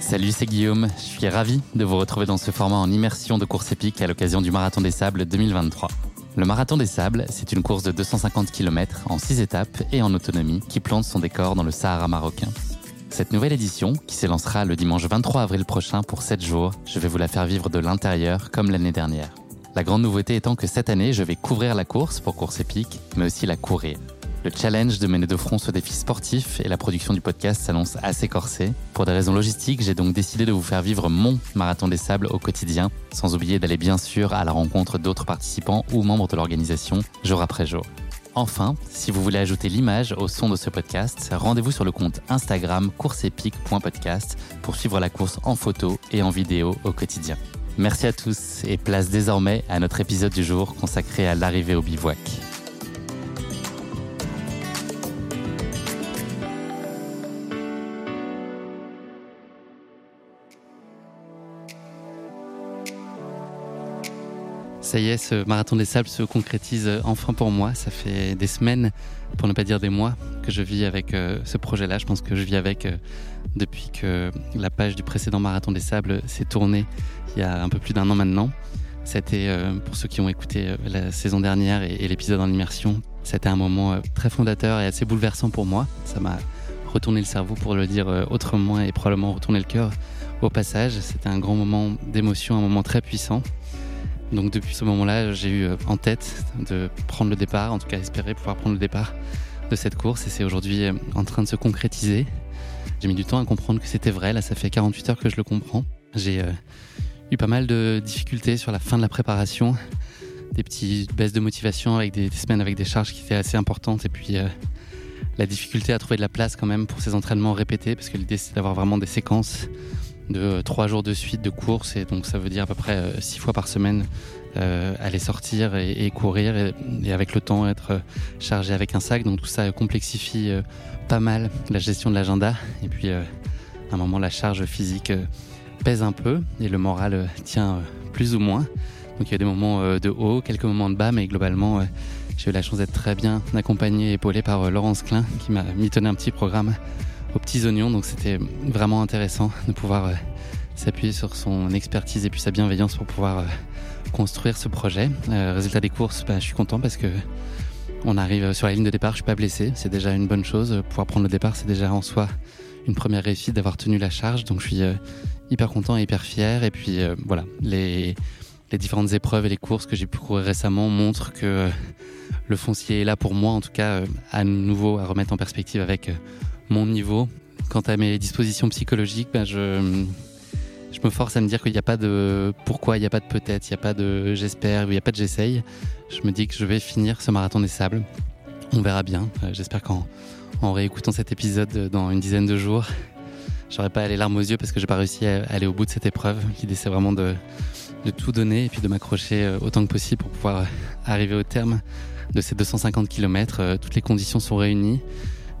Salut, c'est Guillaume. Je suis ravi de vous retrouver dans ce format en immersion de course épique à l'occasion du Marathon des Sables 2023. Le Marathon des Sables, c'est une course de 250 km en 6 étapes et en autonomie qui plante son décor dans le Sahara marocain. Cette nouvelle édition, qui s'élancera le dimanche 23 avril prochain pour 7 jours, je vais vous la faire vivre de l'intérieur comme l'année dernière. La grande nouveauté étant que cette année, je vais couvrir la course pour course épique, mais aussi la courir. Le challenge de mener de front ce défi sportif et la production du podcast s'annonce assez corsé. Pour des raisons logistiques, j'ai donc décidé de vous faire vivre mon marathon des sables au quotidien, sans oublier d'aller bien sûr à la rencontre d'autres participants ou membres de l'organisation jour après jour. Enfin, si vous voulez ajouter l'image au son de ce podcast, rendez-vous sur le compte Instagram courseepique.podcast pour suivre la course en photo et en vidéo au quotidien. Merci à tous et place désormais à notre épisode du jour consacré à l'arrivée au bivouac. Ça y est, ce marathon des sables se concrétise enfin pour moi. Ça fait des semaines, pour ne pas dire des mois, que je vis avec euh, ce projet-là. Je pense que je vis avec euh, depuis que la page du précédent marathon des sables s'est tournée il y a un peu plus d'un an maintenant. C'était, euh, pour ceux qui ont écouté la saison dernière et, l'épisode en immersion, c'était un moment très fondateur et assez bouleversant pour moi. Ça m'a retourné le cerveau pour le dire autrement et probablement retourné le cœur au passage. C'était un grand moment d'émotion, un moment très puissant. Donc depuis ce moment-là, j'ai eu euh, en tête de prendre le départ, en tout cas espérer pouvoir prendre le départ de cette course et c'est aujourd'hui euh, en train de se concrétiser. J'ai mis du temps à comprendre que c'était vrai, là ça fait 48 heures que je le comprends. J'ai euh, eu pas mal de difficultés sur la fin de la préparation, des petites baisses de motivation avec des, semaines avec des charges qui étaient assez importantes. Et puis la difficulté à trouver de la place quand même pour ces entraînements répétés parce que l'idée c'est d'avoir vraiment des séquences de trois jours de suite de course et donc ça veut dire à peu près euh, six fois par semaine euh, aller sortir et, courir et, avec le temps être chargé avec un sac. Donc tout ça complexifie euh, pas mal la gestion de l'agenda et puis à un moment la charge physique pèse un peu et le moral tient plus ou moins. Donc il y a des moments de haut quelques moments de bas mais globalement j'ai eu la chance d'être très bien accompagné et épaulé par Laurence Klein qui m'a mis un petit programme aux petits oignons. Donc c'était vraiment intéressant de pouvoir euh, s'appuyer sur son expertise et puis sa bienveillance pour pouvoir euh, construire ce projet. Euh, résultat des courses, bah, je suis content parce que on arrive sur la ligne de départ, je suis pas blessé, c'est déjà une bonne chose. Pouvoir prendre le départ, c'est déjà en soi une première réussite d'avoir tenu la charge. Donc je suis hyper content et hyper fier. Et puis voilà, les, les différentes épreuves et les courses que j'ai pu courir récemment montrent que le foncier est là pour moi, en tout cas à nouveau à remettre en perspective avec mon niveau. Quant à mes dispositions psychologiques, ben je, me force à me dire qu'il n'y a pas de pourquoi, il n'y a pas de peut-être, il n'y a pas de j'espère, il n'y a pas de j'essaye. Je me dis que je vais finir ce marathon des sables. On verra bien. Euh, j'espère qu'en en réécoutant cet épisode dans une dizaine de jours, j'aurai pas les larmes aux yeux parce que j'ai pas réussi à aller au bout de cette épreuve. L'idée c'est vraiment de, de tout donner et puis de m'accrocher euh, autant que possible pour pouvoir euh, arriver au terme de ces 250 km. Toutes les conditions sont réunies.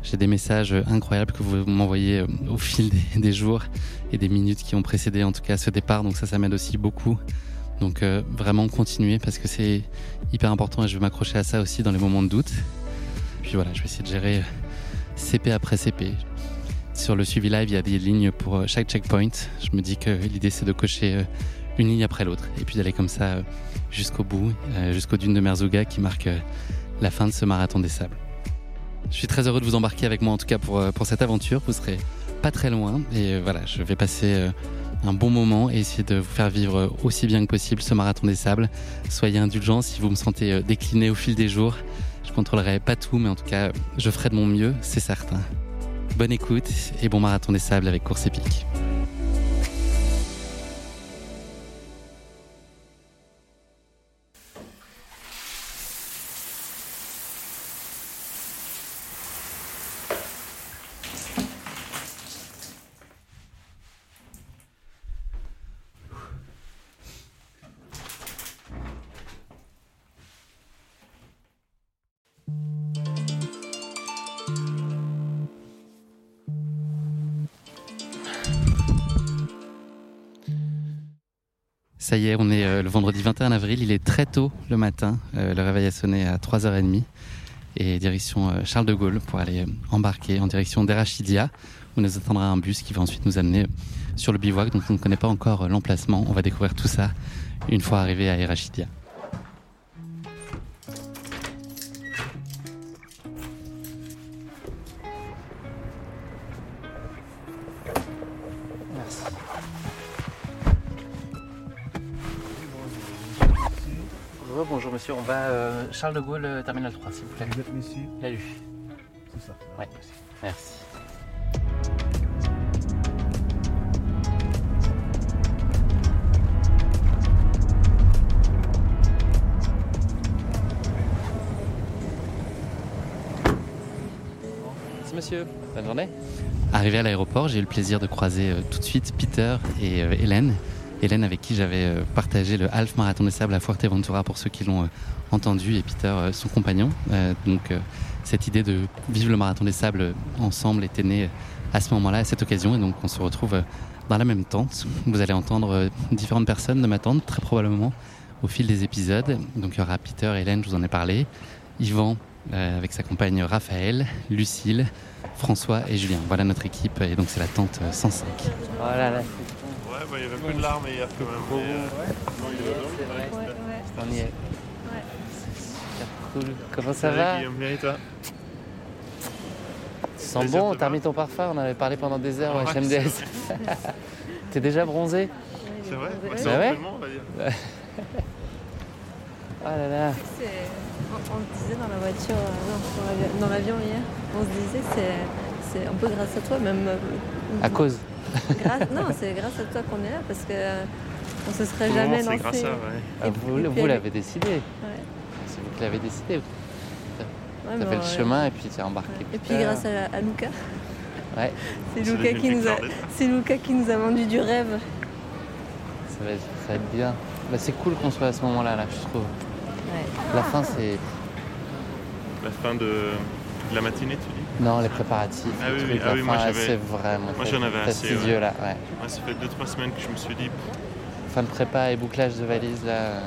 J'ai des messages incroyables que vous m'envoyez euh, au fil des, jours et des minutes qui ont précédé en tout cas ce départ. Donc ça, ça m'aide aussi beaucoup. Donc euh, vraiment continuer parce que c'est hyper important et je vais m'accrocher à ça aussi dans les moments de doute. Puis voilà, je vais essayer de gérer euh, CP après CP. Sur le suivi live, il y a des lignes pour chaque checkpoint. Je me dis que l'idée c'est de cocher une ligne après l'autre et puis d'aller comme ça jusqu'au bout, jusqu'au dune de Merzouga qui marque la fin de ce marathon des sables. Je suis très heureux de vous embarquer avec moi en tout cas pour, pour cette aventure. Vous serez pas très loin et voilà, je vais passer un bon moment et essayer de vous faire vivre aussi bien que possible ce marathon des sables. Soyez indulgents si vous me sentez décliner au fil des jours. Je contrôlerai pas tout, mais en tout cas, je ferai de mon mieux, c'est certain. Bonne écoute et bon marathon des sables avec course épique. Ça y est, on est euh, le vendredi 21 avril, il est très tôt le matin, euh, le réveil a sonné à 3h30 et direction euh, Charles de Gaulle pour aller embarquer en direction d'Erachidia où nous attendra un bus qui va ensuite nous amener sur le bivouac dont on ne connaît pas encore l'emplacement. On va découvrir tout ça une fois arrivé à Erachidia. Bonjour monsieur, on va euh, Charles de Gaulle, euh, terminal 3 s'il vous plaît. Vous êtes monsieur Lalu. C'est ça. Ouais, merci. Merci monsieur, bonne journée. Arrivé à l'aéroport, j'ai eu le plaisir de croiser euh, tout de suite Peter et Hélène Hélène avec qui j'avais euh, partagé le half marathon des sables à Fuerteventura pour ceux qui l'ont euh, entendu et Peter euh, son compagnon. donc cette idée de vivre le marathon des sables ensemble était née à ce moment-là, à cette occasion et donc on se retrouve dans la même tente. Vous allez entendre différentes personnes de ma tente très probablement au fil des épisodes. Donc il y aura Peter, Hélène, je vous en ai parlé, Yvan avec sa compagne Raphaël, Lucille, François et Julien. Voilà notre équipe et donc c'est la tente 105. Voilà, là, bah, il y avait un peu de larmes hier quand même. Mais, euh, non, il c'est vrai. Ouais, ouais. On y est. Ouais. C'est cool. Comment ça va Guillaume, bien et toi Tu sens bon, t'as remis ton parfum, on avait parlé pendant des heures au Ouais, HMDS. T'es déjà bronzé C'est vrai Ouais, ouais. C'est Ah ouais entraînement, on va dire. Oh là là. C'est- On, on le disait dans la voiture, euh, non, dans l'avion- dans l'avion hier, on se disait c'est, c'est un peu grâce à toi, même. euh, À cause. Grâce- non, c'est grâce à toi qu'on est là parce que euh, on se serait jamais c'est lancé. grâce à, ouais. Ah, vous puis l'avez décidé. Ouais. C'est vous qui l'avez décidé. Ouais, T'as fait le chemin et puis t'es embarqué. ouais. Et puis grâce à, à Luca. Ouais. C'est C'est Luca, devenu qui nous a, victoire d'être. c'est Luca qui nous a vendu du rêve. Ça va, être, ça va être bien. Bah, c'est cool qu'on soit à ce moment-là, là, je trouve. Ouais. La fin, c'est. La fin de, de la matinée, tu dis? Non, les préparatifs. Ah les oui, trucs, oui, ah oui, moi, c'est vraiment moi, j'en avais assez, fastidieux, ouais. là. Ouais. Moi, ça fait 2-3 semaines que je me suis dit, Fin de prépa et bouclage de valise, là. euh.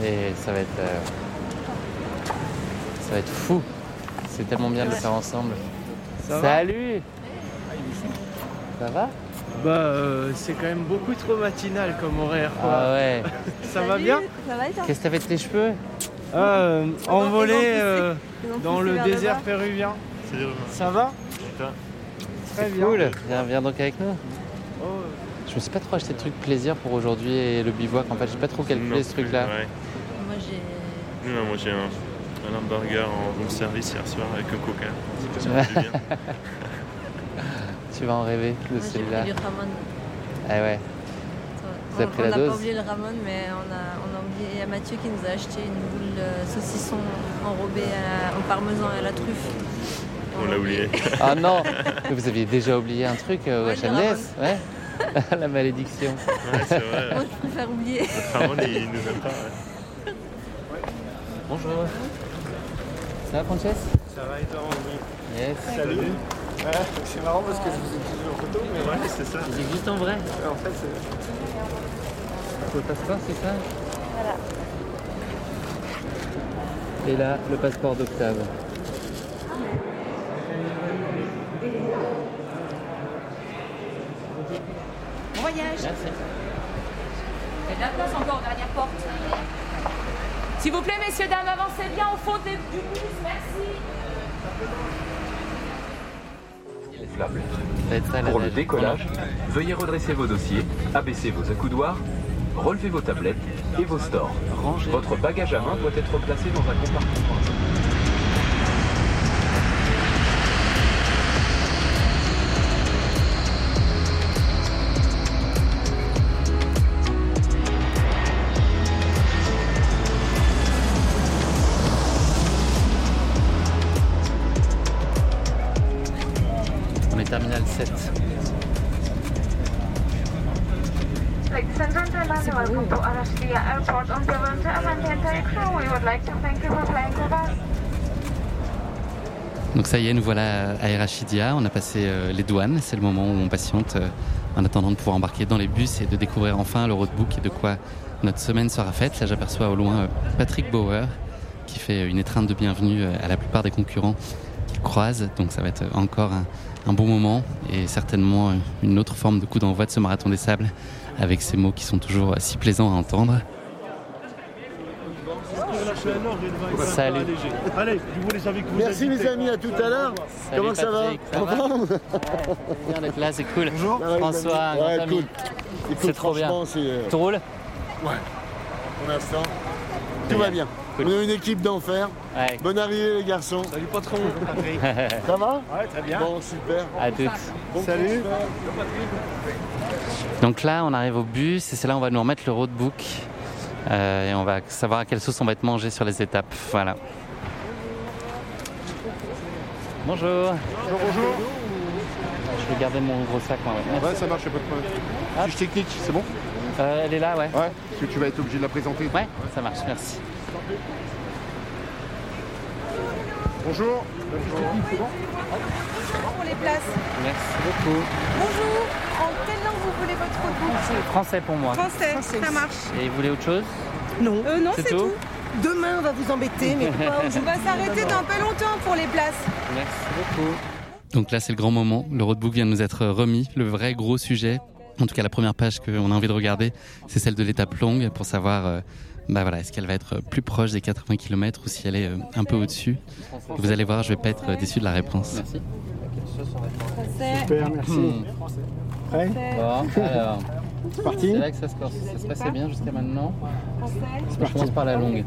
Mais ça va être. euh, Ça va être fou. C'est tellement bien de le faire ensemble. Ça va Salut Ça va? Bah, euh, c'est quand même beaucoup trop matinal comme horaire. Quoi. Ah ouais. Ça va Salut, bien Ça va et Qu'est-ce que t'as fait de tes cheveux? Euh, Envolé poussé. euh, Ils ont dans le vers désert péruvien. dur. Ça va. Très bien. Cool. Viens, viens donc avec nous. Oh, Je me suis pas trop acheté de trucs plaisir pour aujourd'hui et le bivouac. En fait, j'ai pas trop calculé Non ce truc-là. ouais. Moi j'ai. Non, non, moi j'ai un, un hamburger en room service hier soir avec un coca. Bien. Tu vas en rêver de celui-là. Ah ouais. On- Vous avez pris on la n'a pas oublié le ramon, mais on a, on a oublié. Il y a Mathieu qui nous a acheté une boule de saucisson enrobée à au parmesan et à la truffe. On l'a oublié. Ah non Vous aviez déjà oublié un truc euh, au Ouais, HMDS Ouais La malédiction. Ouais, c'est vrai. Moi, je préfère oublier. Notre Ramon, il nous aime pas. ouais. Bonjour. Ça va, Frances ça va et toi, Yes. Salut. Ouais, c'est marrant parce que je vous ai pris en photo, mais Ouais, c'est ça. Il existe en vrai en fait, c'est... Le passeport, c'est ça Voilà. Et là, le passeport d'Octave. Bon voyage. Merci. Et de la place encore, dernière porte. S'il vous plaît, messieurs, dames, avancez bien au fond des- du bus, merci. Gonflable. Pour le décollage, veuillez redresser vos dossiers, abaisser vos accoudoirs, relever vos tablettes et vos stores. Votre bagage à main doit être placé dans un compartiment. Nous voilà à Erachidia. On a passé euh, les douanes. C'est le moment où on patiente euh, en attendant de pouvoir embarquer dans les bus et de découvrir enfin le roadbook et de quoi notre semaine sera faite. Là, j'aperçois au loin euh, Patrick Bauer qui fait une étreinte de bienvenue à la plupart des concurrents qu'il croise. Donc ça va être encore un, bon moment et certainement une autre forme de coup d'envoi de ce marathon des sables avec ces mots qui sont toujours si plaisants à entendre. Salut. Allez, je vous les amis que vous Merci mes amis, à tout à l'heure. Comment ça va Bien d'être là, c'est cool. Bonjour. François, Ouais, C'est trop bien. c'est, euh, Tu roules Pour l'instant, tout va bien. Cool. On a une équipe d'enfer. Ouais. Bonne arrivée les garçons. Salut patron. Ça va? Ouais, très bien. Bon, super. À toutes. Bon Salut. Donc là, on arrive au bus et c'est là où on va nous remettre le roadbook. Euh, et on va savoir à quelle sauce on va être mangé sur les étapes. Voilà. Bonjour. Bonjour, bonjour. Je vais garder mon gros sac. moi, ouais. Ça marche, pas de problème. Fiche technique, c'est bon Euh, elle est là, ouais. Ouais, parce que tu vas être obligé de la présenter. Ouais, ça marche, merci. Bonjour. Pour les places. Merci beaucoup. Bonjour. En quelle langue vous voulez votre roadbook Français pour moi. Français, ça marche. Et vous voulez autre chose Non. Euh, non, C'est c'est tout tout. Demain, on va vous embêter, mais pas On va s'arrêter dans pas longtemps pour les places. Merci beaucoup. Donc là, c'est le grand moment. Le roadbook vient de nous être remis. Le vrai gros sujet, en tout cas la première page qu'on a envie de regarder, c'est celle de l'étape longue pour savoir euh, bah voilà, est-ce qu'elle va être plus proche des 80 km ou si elle est euh, un peu au-dessus? Vous allez voir, je vais pas être euh, déçu de la réponse. Merci. Français. Super, merci. Hmm. Prêt? Bon, alors, C'est parti c'est là que ça se, corse- ça se passait bien jusqu'à maintenant. Français. Je commence par la longue.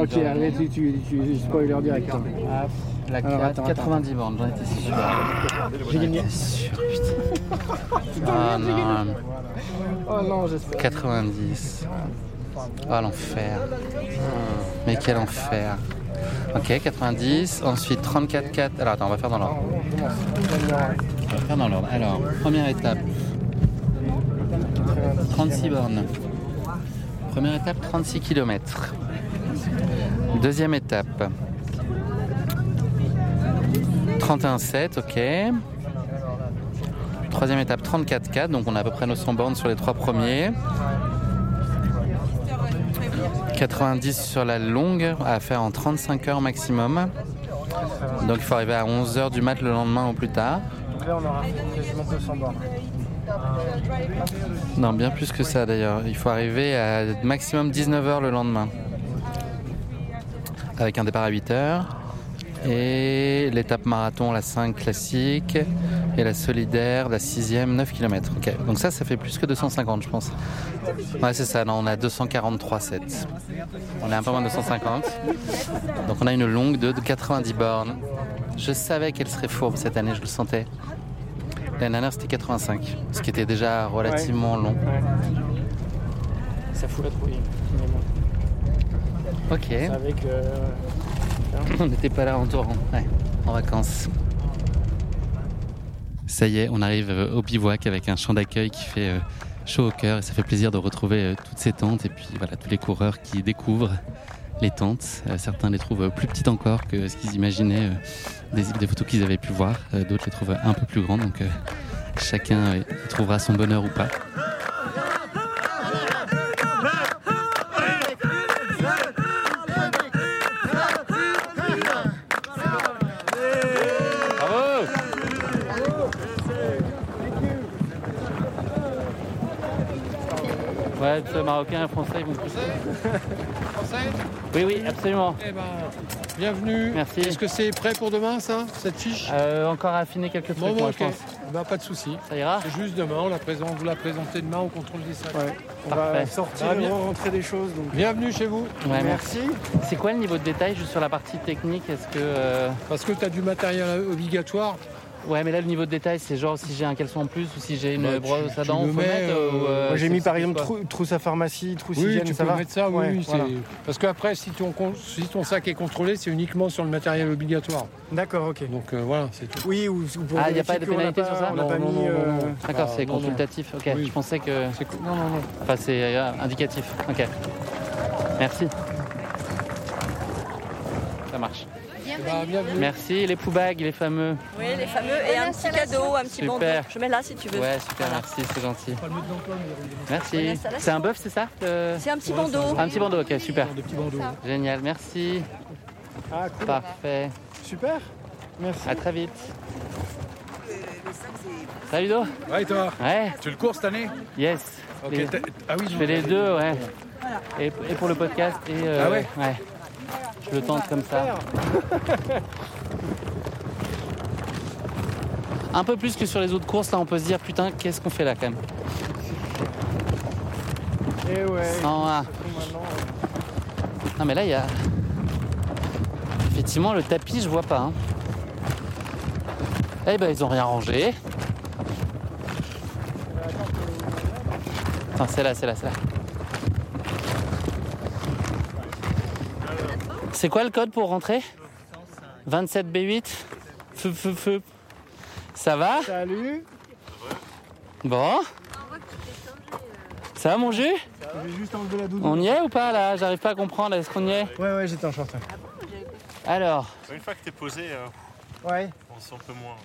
Ok, allez, tu, tu, tu spoiler direct. hein. La Alors, 4, attends, 90 bornes, j'en étais sûr. J'ai gagné. Sûr, putain. Ah non, Oh non, j'espère. 90. Oh l'enfer. Mais quel enfer. Ok, 90. Ensuite 34, 4. Alors attends, on va faire dans l'ordre. On va faire dans l'ordre. Alors, première étape. 36 bornes. Première étape, 36 km. Deuxième étape. 31,7, ok. Troisième étape, 34,4. Donc on a à peu près nos 100 bornes sur les trois premiers. 90 sur la longue à faire en 35 heures maximum. Donc il faut arriver à 11 heures du mat le lendemain ou plus tard. Donc là, on aura quasiment 200 bornes. Non, bien plus que ça d'ailleurs. Il faut arriver à maximum 19 heures le lendemain. Avec un départ à 8 heures. Et l'étape marathon, la 5 classique. Et la solidaire, la 6ème, 9 km. Donc ça, ça fait plus que 250, je pense. Ouais, c'est ça. Non, on a 243,7. On est un peu moins de 250. Donc on a une longue de 90 bornes. Je savais qu'elle serait fourbe cette année, je le sentais. L'année dernière, c'était 85, ce qui était déjà relativement long. Ouais. Ça fout la trouille. Ok, avec. euh, on n'était pas là en torrent, ouais, en vacances. Ça y est, on arrive euh, au bivouac avec un champ d'accueil qui fait euh, chaud au cœur et ça fait plaisir de retrouver euh, toutes ces tentes et puis voilà tous les coureurs qui découvrent les tentes. Certains les trouvent plus petites encore que ce qu'ils imaginaient des, photos qu'ils avaient pu voir. D'autres les trouvent un peu plus grandes donc chacun trouvera son bonheur ou pas. Bravo Ouais, Là, le marocain et français, ils vont plus. Français? Oui, oui, absolument. Eh ben, bienvenue. Merci. Est-ce que c'est prêt pour demain, ça, cette fiche? Euh, encore à affiner quelques trucs, Bon, bon, moi, je pense. Bah, pas de souci. Ça ira? C'est juste demain, on la présente, vous la présentez demain au contrôle des salles. On Parfait. va sortir et bien? rentrer des choses. Donc... Bienvenue chez vous. Ouais, merci. C'est quoi le niveau de détail juste sur la partie technique? Est-ce que. euh, Parce que tu as du matériel obligatoire. Ouais, mais là, le niveau de détail, c'est genre si j'ai un caleçon en plus ou si j'ai une Bah, tu- brosse à dents, faut mettre, euh, ou, euh, Moi, j'ai mis par exemple trou- trousse à pharmacie, trousse Oui, hygiène, tu ça peux va mettre ça, oui, Ouais, oui, voilà. c'est- Parce qu'après, si ton, si ton sac est contrôlé, c'est uniquement sur le matériel obligatoire. D'accord, ok. Donc euh, voilà, c'est tout. Oui, ou, ou pour Ah, il n'y a pas de pénalité pas- sur ça On n'a pas non, mis. euh. D'accord, c'est consultatif. Ok, Oui. je pensais que. Non, non, non. Enfin, c'est euh, indicatif. Ok. Merci. Ça marche. Bienvenue. Merci. Les poubags, les fameux. Oui, les fameux. Et un petit cadeau, un petit Super. bandeau. Je mets là si tu veux. Ouais, super, merci, c'est gentil. Merci. C'est un bœuf, c'est ça le- C'est un petit bandeau. Un petit bandeau, ok, super. Des petits bandeaux. Génial, merci. Ah, cool. Parfait. Super. Merci. À très vite. Salut Do Ouais, et toi Ouais, Tu le cours cette année yes. Ok, Les- t'as- Ah oui, Je fais les deux, ouais. Et, et pour le podcast, et. euh, Ah ouais Ouais. Je le tente comme ça. Un peu plus que sur les autres courses, là, on peut se dire, putain, qu'est-ce qu'on fait là quand même Et ouais. 101. Non, mais là, il y a. Effectivement, le tapis, je vois pas. hein. Eh ben, ils ont rien rangé. Attends, c'est là, c'est là, c'est là. C'est quoi le code pour rentrer 27 B8 Feu, feu, feu. Ça va Salut. Bon Ça va mon jus J'ai juste enlevé la doudoune. On y est ou pas là? J'arrive pas à comprendre. Est-ce qu'on y est? Ouais, ouais, j'étais en short. ouais. Alors, Une fois que t'es posé, euh, Ouais. on sent un peu moins.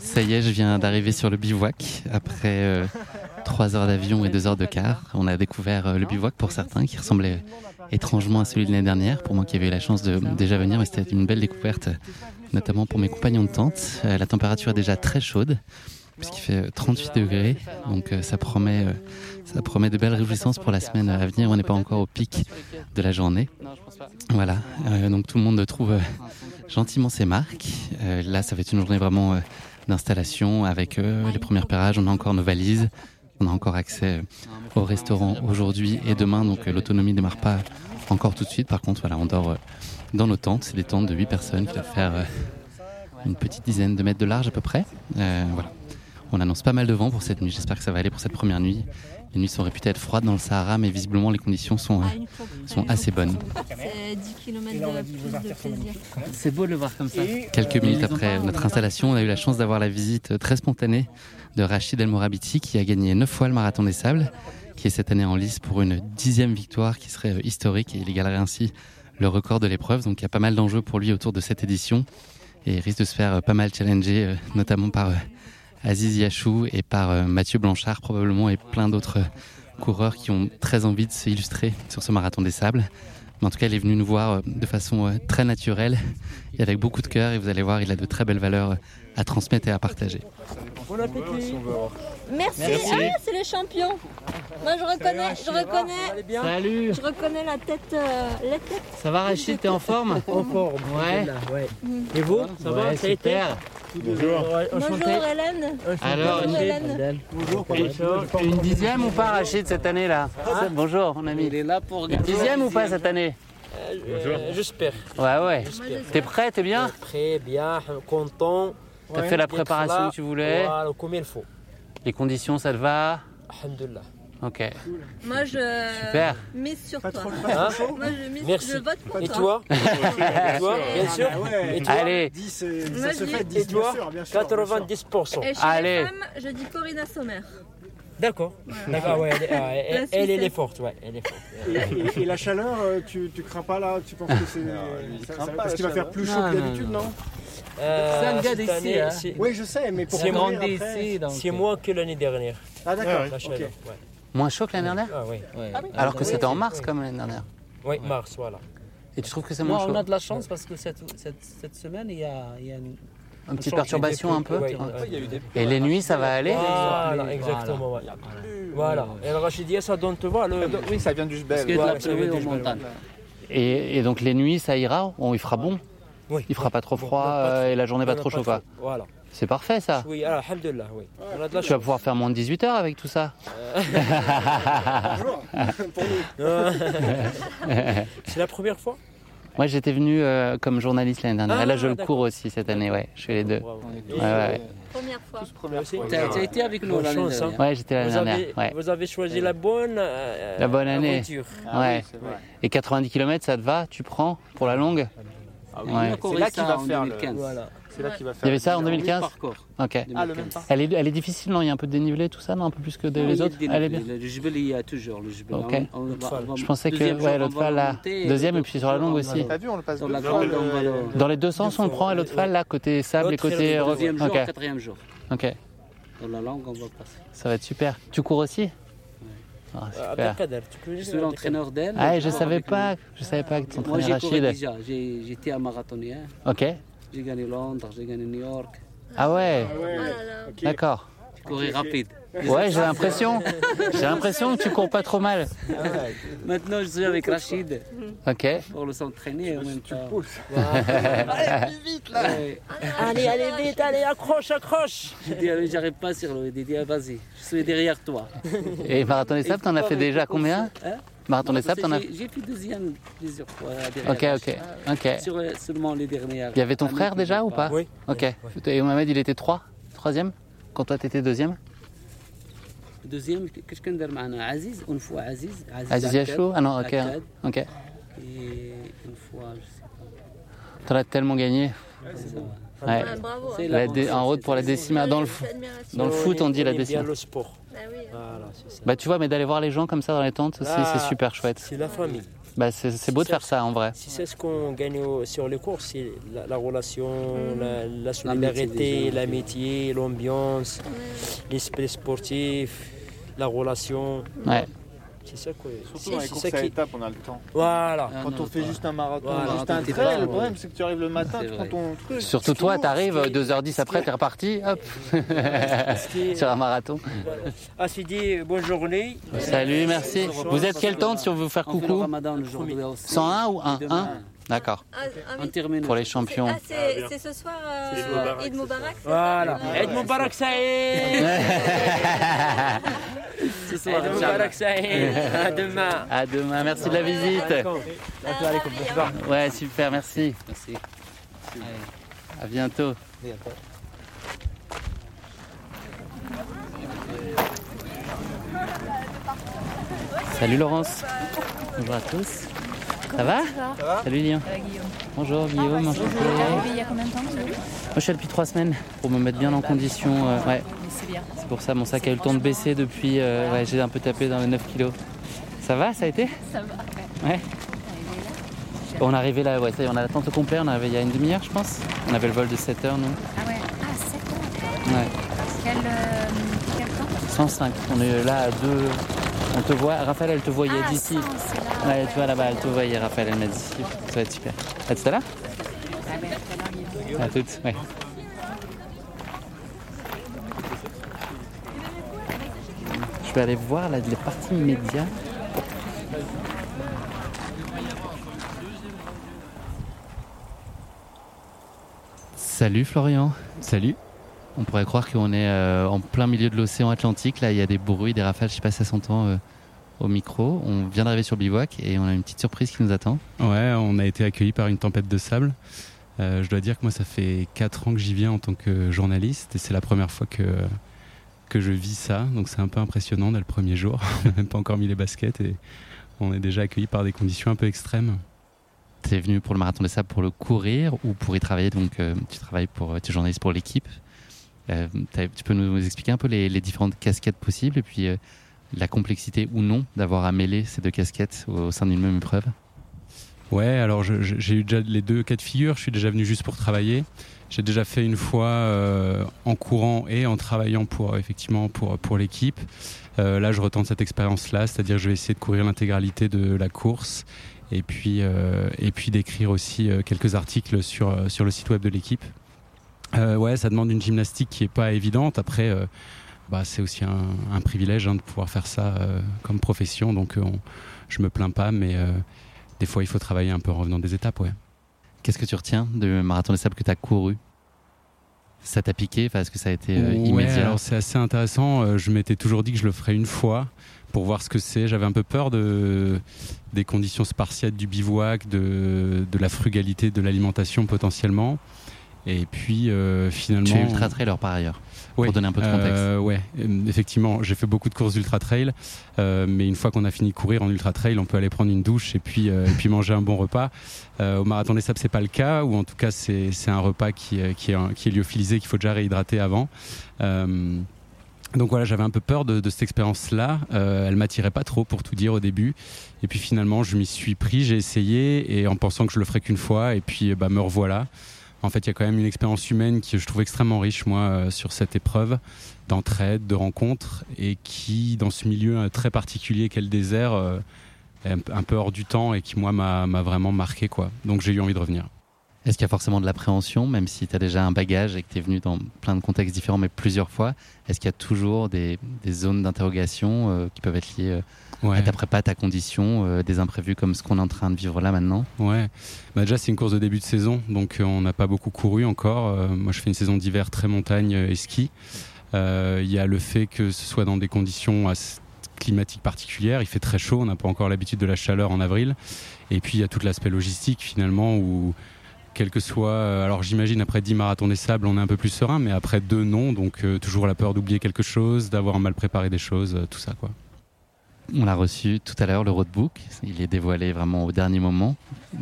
Ça y est, je viens d'arriver sur le bivouac après 3 heures d'avion et 2 heures de car. On a découvert euh, le bivouac pour certains qui ressemblait étrangement à celui de l'année dernière. Pour moi qui avais eu la chance de déjà venir, mais c'était une belle découverte, notamment pour mes compagnons de tente. Euh, La température est déjà très chaude puisqu'il fait euh, 38 degrés, donc euh, ça promet, euh, ça promet de belles réjouissances pour la semaine à venir. On n'est pas encore au pic de la journée. Voilà, euh, donc tout le monde trouve euh, gentiment ses marques. Euh, là, ça va être une journée vraiment euh, d'installation avec euh, les premiers repérages. On a encore nos valises. On a encore accès au restaurant aujourd'hui et demain, donc l'autonomie ne démarre pas encore tout de suite. Par contre, voilà, on dort euh, dans nos tentes. C'est des tentes de 8 personnes qui doivent faire euh, une petite dizaine de mètres de large à peu près. Euh, voilà. On annonce pas mal de vent pour cette nuit. J'espère que ça va aller pour cette première nuit. Les nuits sont réputées être froides dans le Sahara, mais visiblement les conditions sont, euh, sont assez bonnes. C'est 10 km de plus de plaisir. C'est beau de le voir comme ça. Quelques minutes après notre installation, on a eu la chance d'avoir la visite très spontanée de Rachid El Morabiti qui a gagné 9 fois le marathon des sables, qui est cette année en lice pour une dixième victoire qui serait euh, historique et il égalerait ainsi le record de l'épreuve. Donc il y a pas mal d'enjeux pour lui autour de cette édition et il risque de se faire euh, pas mal challenger, euh, notamment par Aziz Yachou et par Mathieu Blanchard probablement et plein d'autres coureurs qui ont très envie de s'illustrer sur ce marathon des sables. Mais en tout cas, il est venu nous voir de façon très naturelle et avec beaucoup de cœur. Et vous allez voir, il a de très belles valeurs à transmettre et à partager. Bon appétit. Merci. Merci. Ah, c'est les champions. Moi, je reconnais, je reconnais, Salut je reconnais la tête, euh, la tête. Ça va Rachid, t'es en forme En forme. Ouais. ouais. Et vous Ça va, ça a été Bonjour. Bonjour Hélène. Alors, Bonjour une, Hélène. Bonjour. une dixième ou pas Rachid cette année là Bonjour mon ami. Il est là pour Une dixième ou pas cette année Euh, J'espère. Ouais ouais. T'es prêt T'es bien Très bien, content. T'as fait la préparation que tu voulais Voilà, comme il faut. Les conditions ça te va Alhamdulillah. Ok. Moi, je Super. mise sur toi. Hein Moi, je mise, Merci. je vote pour Et toi. toi Et toi, bien sûr. Et toi Allez, 10, Moi, ça se je fait dis- 10, Et toi bien sûr, bien sûr. bien sûr. 90%. Et chez Allez. les femmes, je dis Corinna Sommer. D'accord. D'accord, ouais, elle, est- ah, elle- La elle, elle, Suisse. est forte, ouais, elle est forte. Et, et- et la chaleur, euh, tu, tu crains pas là? Tu penses que c'est. ça- ça- parce qu'il va faire plus chaud Non, que non, d'habitude, non Euh, C'est un gars cette d'ici, année, hein. c'est- Oui, je sais, mais pour C'est après-. C'est moins que l'année dernière, Ah, d'accord. la chaleur. ok. Ouais. Moins chaud que l'année dernière? Ah oui, Ouais. Alors que c'était en mars comme l'année dernière. oui, mars, voilà. Et tu trouves que c'est moins Moi, chaud? on a de la chance parce que cette, cette, cette semaine, il y a, il y a une- Une petite perturbation un peu Ouais, Ouais. ouais. Et les nuits, ça va aller Voilà, exactement. ouais. Voilà. Et le Rachidia, ça donne, tu vois, le. Oui, ça vient du Jbel. Voilà, et, et donc les nuits, ça ira On- Il fera bon Oui. Il fera pas trop froid euh, et la journée pas trop chaud, quoi. Voilà. C'est parfait, ça. Oui, alors, alhamdoulilah, oui. On a de la Tu vas pouvoir faire moins de 18 heures avec tout ça. C'est la première fois? Moi, j'étais venu euh, comme journaliste l'année dernière. Ah, et là, je le cours aussi cette année, ouais. Je fais les deux. Ouais. Première fois. T'as t'as été avec nous l'année chance, dernière. hein. Ouais, j'étais l'année Vous avez- dernière, ouais. Vous avez choisi la bonne. euh, La bonne année. aventure. ouais. Et 90 km, ça te va? Tu prends pour la longue? Oui. Ouais. C'est là qu'il va faire le- 2015. Voilà. C'est là qu'il va Il faire. y avait ça en le- 2015 parcours. Ok. Ah, le même parcours. Elle est, elle est difficile, non? Il y a un peu de dénivelé, tout ça, non? Un peu plus que des- Non, les il autres Elle est bien. Le Jebel, il y a toujours le Jebel. Ok. On- on va- on va- Je pensais que ouais, l'autre là. remonter, Deuxième et puis sur la longue aussi. T'as vu, on le passe deux la fois, grande, le- Dans les deux sens, on le prend et l'autre fall, là, côté sable et côté. le deuxième jour, quatrième jour. Ok. Dans la langue, on va passer. Ça va être super. Tu cours aussi? Ah, Euh, super. Abdelkader, tu peux Je suis l'entraîneur d'elle. Ah, je savais pas, je savais pas que ton Moi, entraîneur j'ai couru Rachid. déjà. J'ai- J'étais un marathonien. Ok. J'ai gagné Londres, j'ai gagné New York. Ah ouais? Là là. D'accord. Courir rapide. Ouais, j'ai l'impression. J'ai l'impression que tu cours pas trop mal. Maintenant, je suis avec Rachid Ok. pour le s'entraîner en même temps. Allez, plus vite là Allez, allez, vite, allez, accroche, accroche J'ai dit, allez, j'arrive pas sur le. Il dit, ah, vas-y, je suis derrière toi. Et marathon des sables, t'en as fait déjà combien? Hein? Marathon des sables, t'en as J'ai j'ai fait deuxième plusieurs fois. Ok, derrière ok, Rachid. ok. Sur euh, seulement les dernières. Il y avait ton années frère que déjà j'ai ou pas Oui. Ok. Et Mohamed, il était 3 Troisième Quand toi, t'étais deuxième Deuxième, qu'est-ce qu'on a معنا Aziz, une fois Aziz. Aziz Akkad, Yachou Ah non, ok. Akkad, Ok. Et une fois, je sais pas. T'en as tellement gagné. C'est ça. Ouais. Ah, bravo. C'est hein. La la dé- en route pour la décimale. Dans le, fo- dans le foot, on dit la aime bien décimale. le sport. Bah oui. Voilà, c'est ça. Bah, tu vois, mais d'aller voir les gens comme ça dans les tentes aussi, Ah. c'est super chouette. C'est la famille. Bah, c'est c'est beau de faire ça en vrai. Si c'est ce qu'on gagne au- sur les courses, c'est la, la relation, la, la L'amitié solidarité, l'amitié, l'ambiance, l'esprit sportif, la relation. Ouais. C'est ça quoi. Surtout dans les courses ça à qui- étapes, on a le temps. Voilà. Ah, Quand non, on fait juste un marathon, Voilà, juste un trail, le ouais. problème c'est que tu arrives le matin, tu prends ton truc. Surtout toi, t'arrives 2h10 après, t'es reparti, hop, sur un marathon. Ah, c'est dit, bonne journée. Salut, merci. Vous êtes quelle tente si on veut vous faire coucou ramadan aujourd'hui aussi. 101 ou 1 Demain. 1 D'accord. Ah, ah On oui. termine. Pour les C'est- champions. Ah, c'est c'est ce soir euh, c'est ça Voilà. Ah, Eid Mubarak Saïd Ce soir, Eid Mubarak Saïd À demain. À demain, merci de la visite. Ouais, super, merci. Merci. À bientôt. Salut Laurence. Bonjour à tous. Ça va Salut Lyon. Bonjour Guillaume, enchanté. il y a combien de temps Moi je suis là depuis trois semaines pour me mettre bien en condition. euh, ouais. C'est bien. C'est pour ça mon sac a eu le temps de baisser depuis. euh, ouais, j'ai un peu tapé dans les 9 kilos. Ça va Ça a été Ça va. Ouais. On est arrivé là, ouais, ça y est, on a la tente au complet, on est arrivé il y a une demi-heure je pense. On avait le vol de 7 heures nous. Ah ouais. Ah, 7 ans. Ouais. Quel, euh, quel temps? 105. On est là à deux. On te voit, Raphaël elle te voyait Ah, d'ici. 100, c'est là. Ouais, tu vois là-bas, elle te voyait Raphaël, elle m'a dit. Ça va être super. À tout à l'heure À toutes, ouais. Je vais aller voir là, les parties médias. Salut Florian. Salut. On pourrait croire qu'on est euh, en plein milieu de l'océan Atlantique. Là, il y a des bruits, des rafales, je sais pas si ça s'entend euh, au micro. On vient d'arriver sur le bivouac et on a une petite surprise qui nous attend. Ouais, on a été accueillis par une tempête de sable. Euh, je dois dire que moi, ça fait 4 ans que j'y viens en tant que journaliste et c'est la première fois que, que je vis ça. Donc c'est un peu impressionnant dès le premier jour. On n'a même pas encore mis les baskets et on est déjà accueillis par des conditions un peu extrêmes. Tu es venu pour le marathon des sables pour le courir ou pour y travailler? Donc, tu travailles pour, tu es journaliste pour l'équipe. Euh, tu peux nous expliquer un peu les, différentes casquettes possibles et puis euh, la complexité ou non d'avoir à mêler ces deux casquettes au, sein d'une même épreuve? Ouais, alors j'ai eu déjà les deux cas de figure. Je suis déjà venu juste pour travailler. J'ai déjà fait une fois euh, en courant et en travaillant pour effectivement pour pour l'équipe. Là, je retente cette expérience-là, c'est-à-dire je vais essayer de courir l'intégralité de la course et puis et puis d'écrire aussi quelques articles sur sur le site web de l'équipe. Ouais, ça demande une gymnastique qui est pas évidente. Après, bah, c'est aussi un, privilège hein, de pouvoir faire ça comme profession. Donc, on, je me plains pas, mais des fois, il faut travailler un peu en revenant des étapes, ouais. Qu'est-ce que tu retiens du marathon des sables que tu as couru? Ça t'a piqué? Est-ce que ça a été euh, immédiat? alors c'est assez intéressant. Euh, je m'étais toujours dit que je le ferais une fois pour voir ce que c'est. J'avais un peu peur de, des conditions spartiates du bivouac, de, de la frugalité de l'alimentation potentiellement. Et puis euh, finalement. Tu es ultra trailer par ailleurs pour donner un peu de contexte. Euh, ouais, effectivement, j'ai fait beaucoup de courses ultra trail, euh, mais une fois qu'on a fini de courir en ultra trail, on peut aller prendre une douche et puis et puis manger un bon repas. au marathon des sables, c'est pas le cas, ou en tout cas c'est un repas qui, qui, est, qui est lyophilisé, qu'il faut déjà réhydrater avant. donc voilà, j'avais un peu peur de, de cette expérience-là. Euh, elle m'attirait pas trop, pour tout dire, au début. Et puis finalement, je m'y suis pris, j'ai essayé, et en pensant que je le ferais qu'une fois, et puis bah, me revoilà. En fait, il y a quand même une expérience humaine qui je trouve extrêmement riche, moi, euh, sur cette épreuve d'entraide, de rencontre, et qui, dans ce milieu euh, très particulier qu'est le désert, euh, est un peu hors du temps et qui, moi, m'a vraiment marqué. quoi. Donc j'ai eu envie de revenir. Est-ce qu'il y a forcément de l'appréhension, même si tu as déjà un bagage et que tu es venu dans plein de contextes différents, mais plusieurs fois Est-ce qu'il y a toujours des, zones d'interrogation qui peuvent être liées ouais. à ta prépa, ta condition, euh, des imprévus comme ce qu'on est en train de vivre là maintenant? Ouais, bah déjà c'est une course de début de saison, donc euh, on n'a pas beaucoup couru encore. Euh, moi je fais une saison d'hiver très montagne et ski. Il y a le fait que ce soit dans des conditions climatiques particulières, il fait très chaud, on n'a pas encore l'habitude de la chaleur en avril. Et puis il y a tout l'aspect logistique finalement où quel que soit. Alors j'imagine après 10 marathons des sables, on est un peu plus serein, mais après deux non, donc toujours la peur d'oublier quelque chose, d'avoir mal préparé des choses, tout ça quoi. On l'a reçu tout à l'heure, le roadbook. Il est dévoilé vraiment au dernier moment.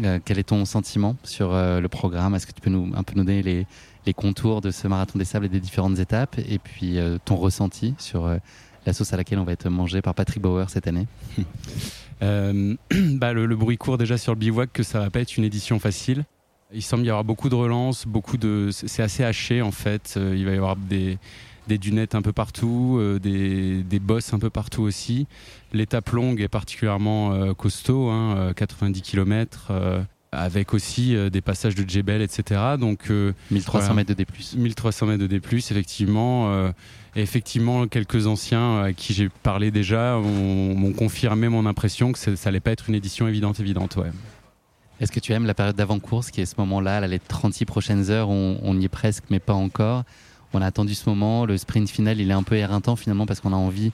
Euh, quel est ton sentiment sur euh, le programme? Est-ce que tu peux nous, un peu nous donner les, contours de ce marathon des sables et des différentes étapes? Et puis euh, ton ressenti sur la sauce à laquelle on va être mangé par Patrick Bauer cette année? Bah, le, bruit court déjà sur le bivouac que ça va pas être une édition facile. Il semble y avoir beaucoup de relances, beaucoup de. C'est assez haché en fait. Il va y avoir des, des dunettes un peu partout, euh, des, des, bosses un peu partout aussi. L'étape longue est particulièrement euh, costaud, 90 hein, km euh, avec aussi des passages de Djebel, etc. Donc 1300 mètres de D+. 1300 mètres de D+, effectivement. et effectivement, quelques anciens à qui j'ai parlé déjà m'ont confirmé mon impression que ça n'allait pas être une édition évidente, évidente. Ouais. Est-ce que tu aimes la période d'avant-course qui est ce moment-là, les 36 prochaines heures, on, on y est presque, mais pas encore on a attendu ce moment. Le sprint final, il est un peu éreintant finalement parce qu'on a envie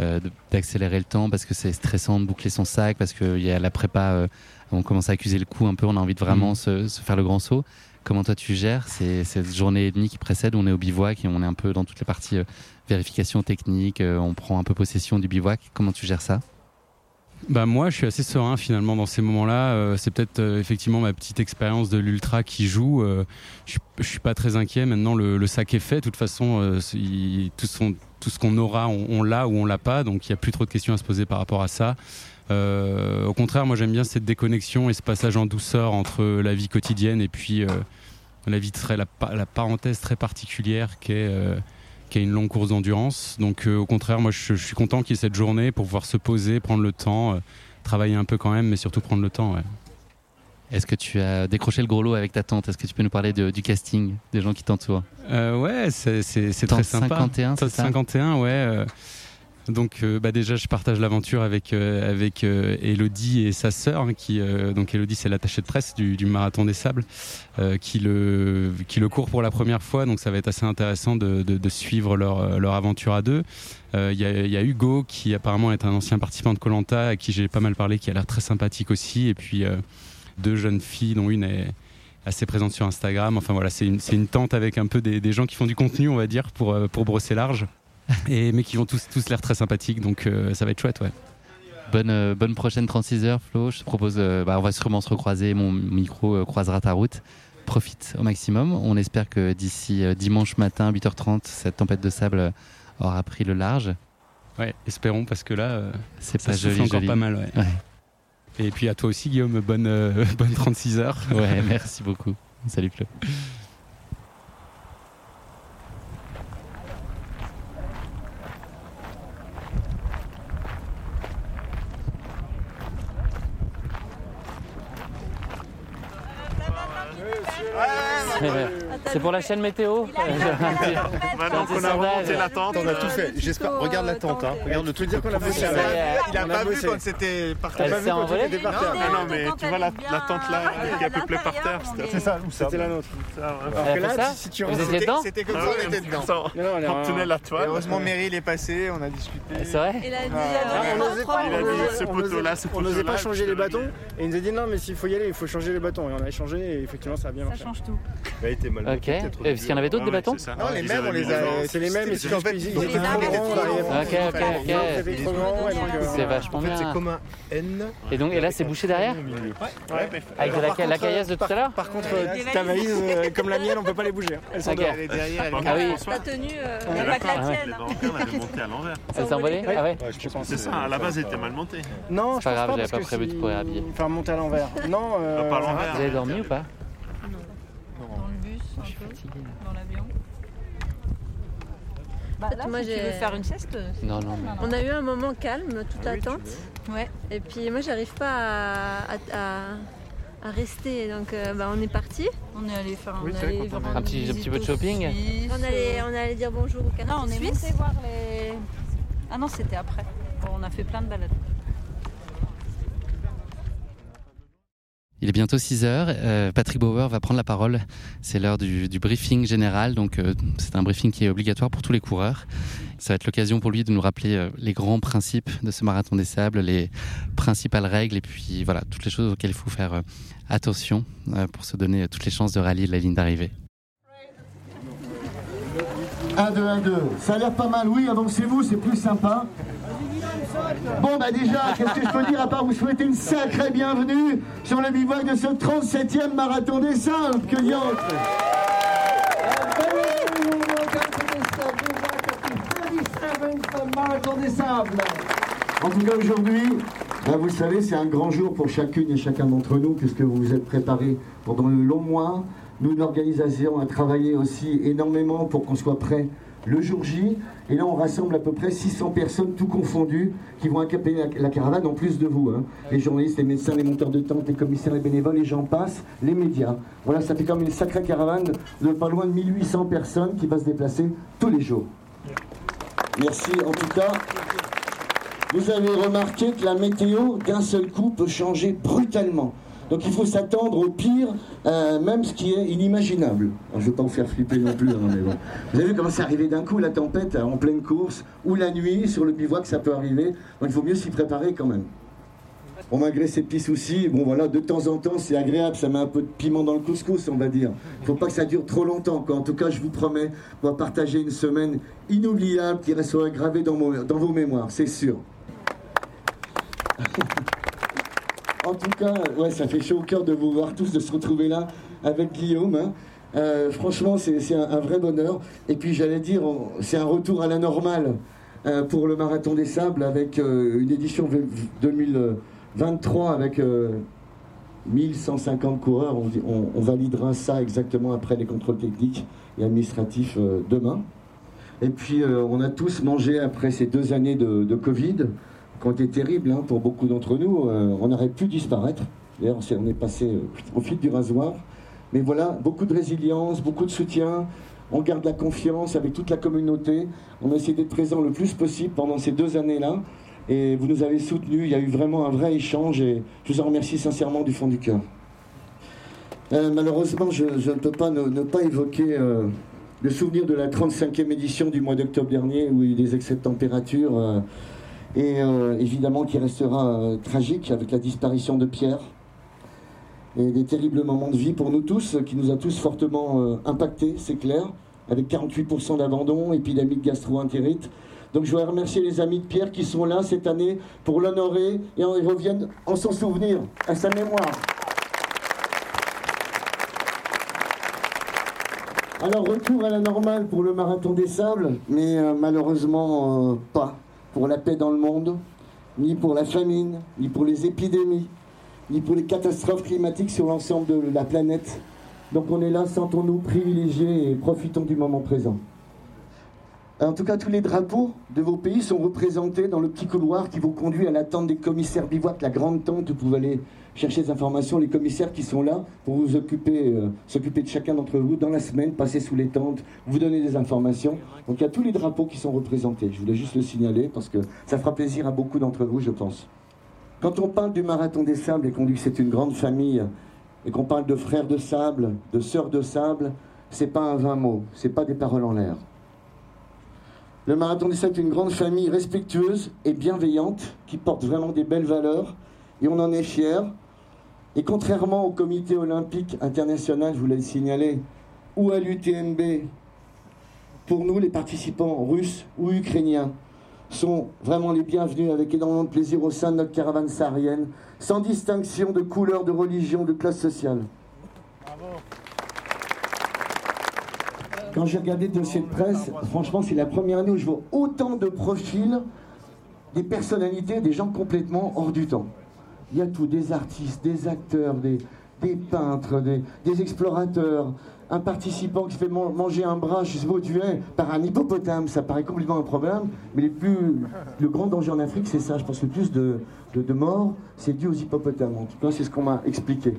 euh, d'accélérer le temps, parce que c'est stressant de boucler son sac, parce qu'il y a la prépa, euh, on commence à accuser le coup un peu, on a envie de vraiment mm. se, faire le grand saut. Comment toi tu gères ces, cette journée et demie qui précède? On est au bivouac et on est un peu dans toutes les parties euh, vérification technique, on prend un peu possession du bivouac. Comment tu gères ça? Bah moi, je suis assez serein finalement dans ces moments-là. Euh, c'est peut-être euh, effectivement ma petite expérience de l'ultra qui joue. Euh, je, je, suis pas très inquiet. Maintenant, le, sac est fait. De toute façon, tout, ce qu'on aura, on, l'a ou on l'a pas. Donc, il n'y a plus trop de questions à se poser par rapport à ça. au contraire, moi, j'aime bien cette déconnexion et ce passage en douceur entre la vie quotidienne et puis la vie très la, la, parenthèse très particulière qu'est qui une longue course d'endurance. Donc euh, au contraire, moi je, suis content qu'il y ait cette journée pour pouvoir se poser, prendre le temps, euh, travailler un peu quand même, mais surtout prendre le temps. Est-ce que tu as décroché le gros lot avec ta tante? Est-ce que tu peux nous parler du casting, des gens qui t'entourent? Euh, Ouais, c'est très sympa. 51, c'est 51, ouais. Donc euh, bah déjà je partage l'aventure avec euh, avec euh, Elodie et sa sœur hein, qui donc Elodie c'est l'attachée de presse du, marathon des sables qui le qui le court pour la première fois donc ça va être assez intéressant de, de, suivre leur leur aventure à deux. Il y, y, a Hugo qui apparemment est un ancien participant de Colanta à qui j'ai pas mal parlé qui a l'air très sympathique aussi et puis deux jeunes filles dont une est assez présente sur Instagram. Enfin voilà, c'est une, une tente avec un peu des, des, gens qui font du contenu, on va dire, pour, pour brosser large. et, mais qui vont tous, tous l'air très sympathiques, donc euh, ça va être chouette, ouais. Bonne, euh, bonne prochaine 36 heures, Flo. Je te propose, euh, bah, on va sûrement se recroiser, mon micro croisera ta route. Profite au maximum. On espère que d'ici dimanche matin, 8h30, cette tempête de sable aura pris le large. Ouais, espérons, parce que là, c'est pas joli, encore pas mal, ouais. Et puis à toi aussi, Guillaume, bonne, bonne 36 heures. Ouais, merci beaucoup. Salut, Flo. Ouais, C'est pour la chaîne météo Maintenant qu'on a remonté la tente, On a tout fait. J'espère. Regarde la tente. Hein. Regarde le truc dire qu'on a bossé. Il a pas vu quand c'était par terre. Elle s'est envolée Non, non, mais tu vois la, tente là qui a peuplé par terre. C'est ça, c'était la nôtre. Elle a fait ça si tu rentres- C'était comme Ah ça, ouais, on était dedans. On est En en- tunnel la toile. Heureusement, Meryl est passé, on a discuté. C'est vrai Il a dit, Ah, on dans n'osait trois pas, Il a minutes. dit ce poteau-là, ce On n'osait poteau-là, pas changer les bâtons et il nous a dit non mais s'il faut y aller il faut changer les bâtons et on a échangé et effectivement ça a bien Ça marché. change tout. Il a été mal Ok. Et parce qu'il y en avait d'autres des bâtons Non les mêmes on les a c'est les mêmes mais c'est juste qu'ils ils étaient trop grands. Ok, ok, ok. Euh, C'est vachement bien. C'est comme un N. Et donc, et là, c'est bouché derrière ouais. Avec la, ca- la caillasse de tout à l'heure Par contre euh, ta valise euh, comme la mienne on peut pas les bouger. Elles sont Ok. dehors. Ah oui, Ta tenue, euh, Il n'y a pas que la tienne. Avait monté à l'envers. elle s'est envolée Ah ouais. C'est ça, à la base, elle était mal montée. Non, je pas grave, pas j'avais pas prévu de courir habillé. Enfin monter à l'envers. Non euh, Pas à l'envers. Vous avez dormi ou pas Dans le bus, un peu, dans l'avion. Bah, là, Moi, si tu j'ai- veux faire une sieste, c'est Non, non, mais- On a eu un moment calme, toute la tente. Ouais. Et puis moi, j'arrive pas à, à- à- à rester. Donc, euh, bah, on est parti. On est allé faire Oui, on est vrai, allé quand on rendre Un petit- visite un petit peu de shopping. On allait, euh, on allait dire bonjour au Canada Non, on est suisse. monté voir les. Ah non, c'était après. Bon, on a fait plein de balades. Il est bientôt 6 heures. Euh, Patrick Bauer va prendre la parole. C'est l'heure du, briefing général. Donc, euh, c'est un briefing qui est obligatoire pour tous les coureurs. Ça va être l'occasion pour lui de nous rappeler euh, les grands principes de ce marathon des sables, les principales règles et puis voilà, toutes les choses auxquelles il faut faire attention pour se donner toutes les chances de rallier la ligne d'arrivée. 1, 2, 1, 2. Ça a l'air pas mal, oui, avancez-vous, c'est plus sympa. Bon, bah déjà, qu'est-ce que je peux dire à part vous souhaiter une sacrée bienvenue sur le bivouac de ce 37e marathon des Sables, que diantre En tout cas, aujourd'hui, bah, vous savez, c'est un grand jour pour chacune et chacun d'entre nous, puisque vous vous êtes préparés pendant le long mois. Nous, l'organisation, a travaillé aussi énormément pour qu'on soit prêt le jour J. Et là, on rassemble à peu près 600 personnes, tout confondues, qui vont accompagner la, caravane, en plus de vous. hein. Les journalistes, les médecins, les monteurs de tente, les commissaires, les bénévoles, et j'en passe, les médias. Voilà, ça fait comme une sacrée caravane de pas loin de 1800 personnes qui va se déplacer tous les jours. Merci en tout cas. Vous avez remarqué que la météo, d'un seul coup, peut changer brutalement. Donc il faut s'attendre au pire, euh, même ce qui est inimaginable. Je ne veux pas vous faire flipper non plus, hein, mais bon. Vous avez vu comment c'est arrivé d'un coup, la tempête, en pleine course, ou la nuit, sur le bivouac, ça peut arriver. Donc il faut mieux s'y préparer quand même. Bon, malgré ces petits soucis, bon voilà, de temps en temps, c'est agréable, ça met un peu de piment dans le couscous, on va dire. Il faut pas que ça dure trop longtemps. En tout cas, je vous promets, on va partager une semaine inoubliable qui restera gravée dans vos mémoires, c'est sûr. En tout cas, ouais, ça fait chaud au cœur de vous voir tous, de se retrouver là avec Guillaume. hein. Euh, franchement, c'est un, vrai bonheur. Et puis, j'allais dire, c'est un retour à la normale euh, pour le Marathon des Sables avec euh, une édition v- v- 2023 avec euh, 1150 coureurs. On, validera ça exactement après les contrôles techniques et administratifs demain. Et puis, on a tous mangé après ces deux années de Covid, qui ont été terribles hein, pour beaucoup d'entre nous. Euh, on aurait pu disparaître. D'ailleurs, on est passé euh, au fil du rasoir. Mais voilà, beaucoup de résilience, beaucoup de soutien. On garde la confiance avec toute la communauté. On a essayé d'être présent le plus possible pendant ces deux années-là. Et vous nous avez soutenus. Il y a eu vraiment un vrai échange. Et je vous en remercie sincèrement du fond du cœur. Euh, malheureusement, je, ne peux pas ne, pas évoquer le souvenir de la 35e édition du mois d'octobre dernier, où il y a eu des excès de température, et euh, évidemment qui restera euh, tragique avec la disparition de Pierre, et des terribles moments de vie pour nous tous, qui nous a tous fortement euh, impactés, c'est clair, avec 48% d'abandon, épidémie de gastro-entérite. Donc je voudrais remercier les amis de Pierre qui sont là cette année pour l'honorer, et ils reviennent en son souvenir, à sa mémoire. Alors, retour à la normale pour le marathon des sables, mais euh, malheureusement euh, pas pour la paix dans le monde, ni pour la famine, ni pour les épidémies, ni pour les catastrophes climatiques sur l'ensemble de la planète. Donc on est là, sentons-nous privilégiés et profitons du moment présent. En tout cas, tous les drapeaux de vos pays sont représentés dans le petit couloir qui vous conduit à la tente des commissaires bivouac, la grande tente où vous pouvez aller chercher des informations, les commissaires qui sont là pour vous occuper, euh, s'occuper de chacun d'entre vous dans la semaine, passer sous les tentes, vous donner des informations. Donc il y a tous les drapeaux qui sont représentés. Je voulais juste le signaler parce que ça fera plaisir à beaucoup d'entre vous, je pense. Quand on parle du marathon des sables et qu'on dit que c'est une grande famille et qu'on parle de frères de sable, de sœurs de sable, c'est pas un vain mot, c'est pas des paroles en l'air. Le Marathon des Sables est une grande famille respectueuse et bienveillante qui porte vraiment des belles valeurs et on en est fiers. Et contrairement au comité olympique international, je vous l'ai signalé, ou à l'UTMB, pour nous, les participants russes ou ukrainiens sont vraiment les bienvenus avec énormément de plaisir au sein de notre caravane saharienne, sans distinction de couleur, de religion, de classe sociale. Quand j'ai regardé le dossier de presse, franchement, c'est la première année où je vois autant de profils, des personnalités, des gens complètement hors du temps. Il y a tout, des artistes, des acteurs, des, peintres, des, explorateurs, un participant qui fait manger un bras, je sais pas où par un hippopotame, ça paraît complètement un problème, mais les plus, le grand danger en Afrique, c'est ça. Je pense que le plus de, de morts, c'est dû aux hippopotames. En tout cas, c'est ce qu'on m'a expliqué.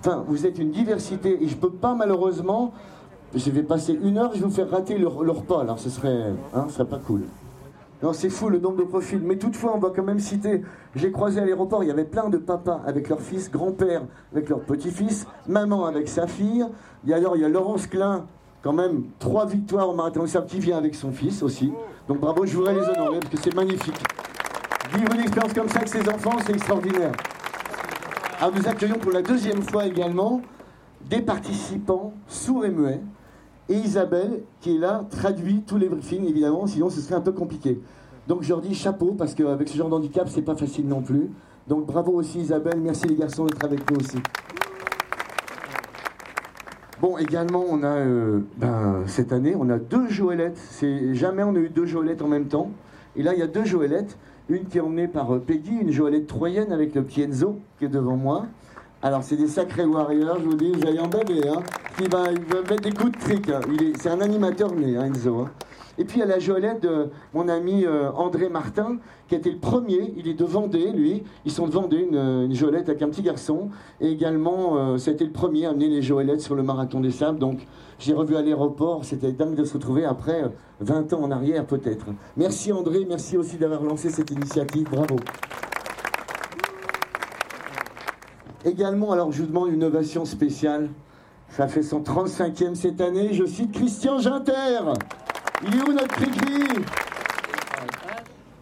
Enfin, vous êtes une diversité, et je peux pas malheureusement je vais passer une heure, je vais vous faire rater le, repas, alors ce serait, hein, ce serait pas cool. Non, c'est fou le nombre de profils. Mais toutefois, on va quand même citer. J'ai croisé à l'aéroport, il y avait plein de papas avec leur fils, grand-père avec leur petit-fils, maman avec sa fille. Et alors, il y a Laurence Klein, quand même, trois victoires au marathon qui vient avec son fils aussi. Donc bravo, je voudrais les honorer parce que c'est magnifique. Vivre une expérience comme ça avec ses enfants, c'est extraordinaire. Alors, nous accueillons pour la deuxième fois également des participants sourds et muets et Isabelle qui est là, traduit tous les briefings évidemment, sinon ce serait un peu compliqué. Donc je leur dis chapeau parce qu'avec ce genre d'handicap c'est pas facile non plus. Donc bravo aussi Isabelle, merci les garçons d'être avec nous aussi. Bon, également, on a euh, ben, cette année, on a deux Joëlettes. Jamais on a eu deux Joëlettes en même temps. Et là, il y a deux Joëlettes. Une qui est emmenée par euh, Peggy, une Joëlette troyenne avec le petit qui est devant moi. Alors, c'est des sacrés warriors, je vous dis, vous allez en bébé, hein. Il va, mettre des coups de trick. Hein. C'est un animateur né, hein, Enzo. Hein. Et puis, il y a la Joëlette de mon ami euh, André Martin, qui été le premier. Il est de Vendée, lui. Ils sont de Vendée, une, une avec un petit garçon. Et également, euh, été le premier à amener les Joëlettes sur le marathon des sables. Donc, j'ai revu à l'aéroport. C'était dingue de se retrouver après 20 euh, ans en arrière, peut-être. Merci André, merci aussi d'avoir lancé cette initiative. Bravo. Également, alors je vous demande une ovation spéciale. Ça fait son 35e cette année. Je cite Christian Ginter. Il est où notre cri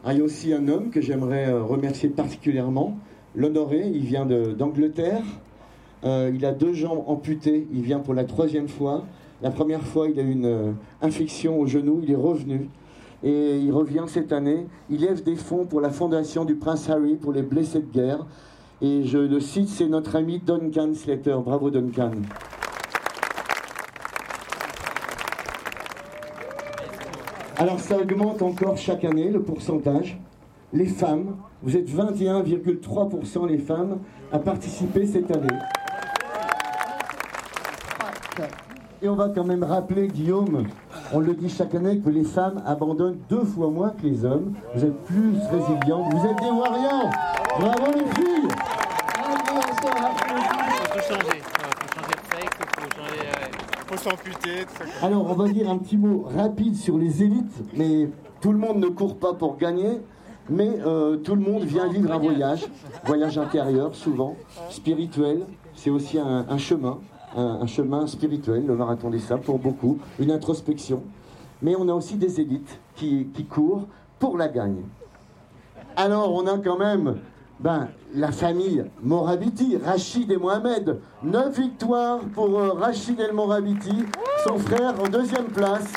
ah, Il y a aussi un homme que j'aimerais euh, remercier particulièrement. L'honoré, il vient d'Angleterre. Euh, il a deux jambes amputées. Il vient pour la troisième fois. La première fois, il a eu une euh, infection au genou. Il est revenu. Et il revient cette année. Il lève des fonds pour la fondation du Prince Harry pour les blessés de guerre. Et je le cite, c'est notre ami Duncan Slater. Bravo Duncan. Alors ça augmente encore chaque année le pourcentage. Les femmes, vous êtes 21,3% les femmes à participer cette année. Et on va quand même rappeler, Guillaume, on le dit chaque année, que les femmes abandonnent deux fois moins que les hommes. Vous êtes plus résilients, vous êtes des warriors. Bravo les filles Alors, on va dire un petit mot rapide sur les élites, mais tout le monde ne court pas pour gagner, mais euh, tout le monde vient vivre un voyage, voyage intérieur souvent, spirituel, c'est aussi un, chemin, un, chemin spirituel, le marathon des sables pour beaucoup, une introspection. Mais on a aussi des élites qui, qui courent pour la gagne. Alors, on a quand même ben, la famille Morabiti, Rachid et Mohamed. Neuf victoires pour euh, Rachid El Morabiti, son frère en deuxième place.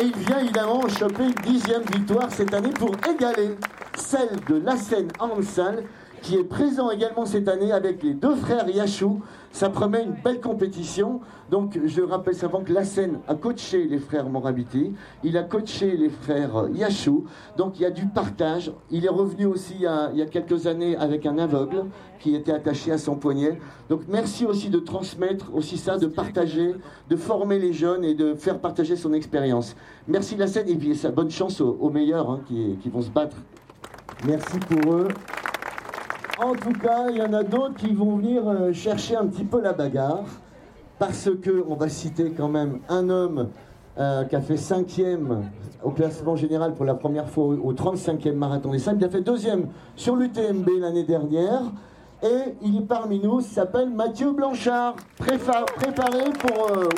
Et il vient évidemment choper une dixième victoire cette année pour égaler celle de Lassen Ansal qui est présent également cette année avec les deux frères Yachou. Ça promet une belle compétition. Donc, je rappelle simplement que Lassen a coaché les frères Morabiti, il a coaché les frères Yachou. Donc, il y a du partage. Il est revenu aussi il y, a, quelques années avec un aveugle qui était attaché à son poignet. Donc, merci aussi de transmettre aussi ça, de partager, de former les jeunes et de faire partager son expérience. Merci Lassen et puis bonne chance aux, meilleurs hein, qui vont se battre. Merci pour eux. En tout cas, il y en a d'autres qui vont venir euh, chercher un petit peu la bagarre. Parce que, on va citer quand même un homme euh, qui a fait cinquième au classement général pour la première fois au 35e marathon des Sables. Il a fait deuxième sur l'UTMB l'année dernière. Et il est parmi nous, s'appelle Mathieu Blanchard, préparé pour... Euh,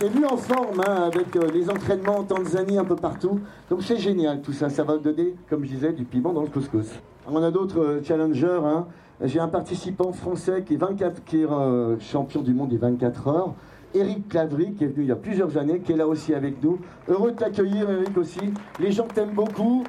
c'est vu en forme hein, avec euh, les entraînements en Tanzanie un peu partout. Donc c'est génial tout ça. Ça va donner, comme je disais, du piment dans le couscous. On a d'autres euh, challengers. Hein. J'ai un participant français qui est, 24, qui est euh, champion du monde des 24 heures. Eric Clavry, qui est venu il y a plusieurs années, qui est là aussi avec nous. Heureux de t'accueillir, Eric, aussi. Les gens t'aiment beaucoup.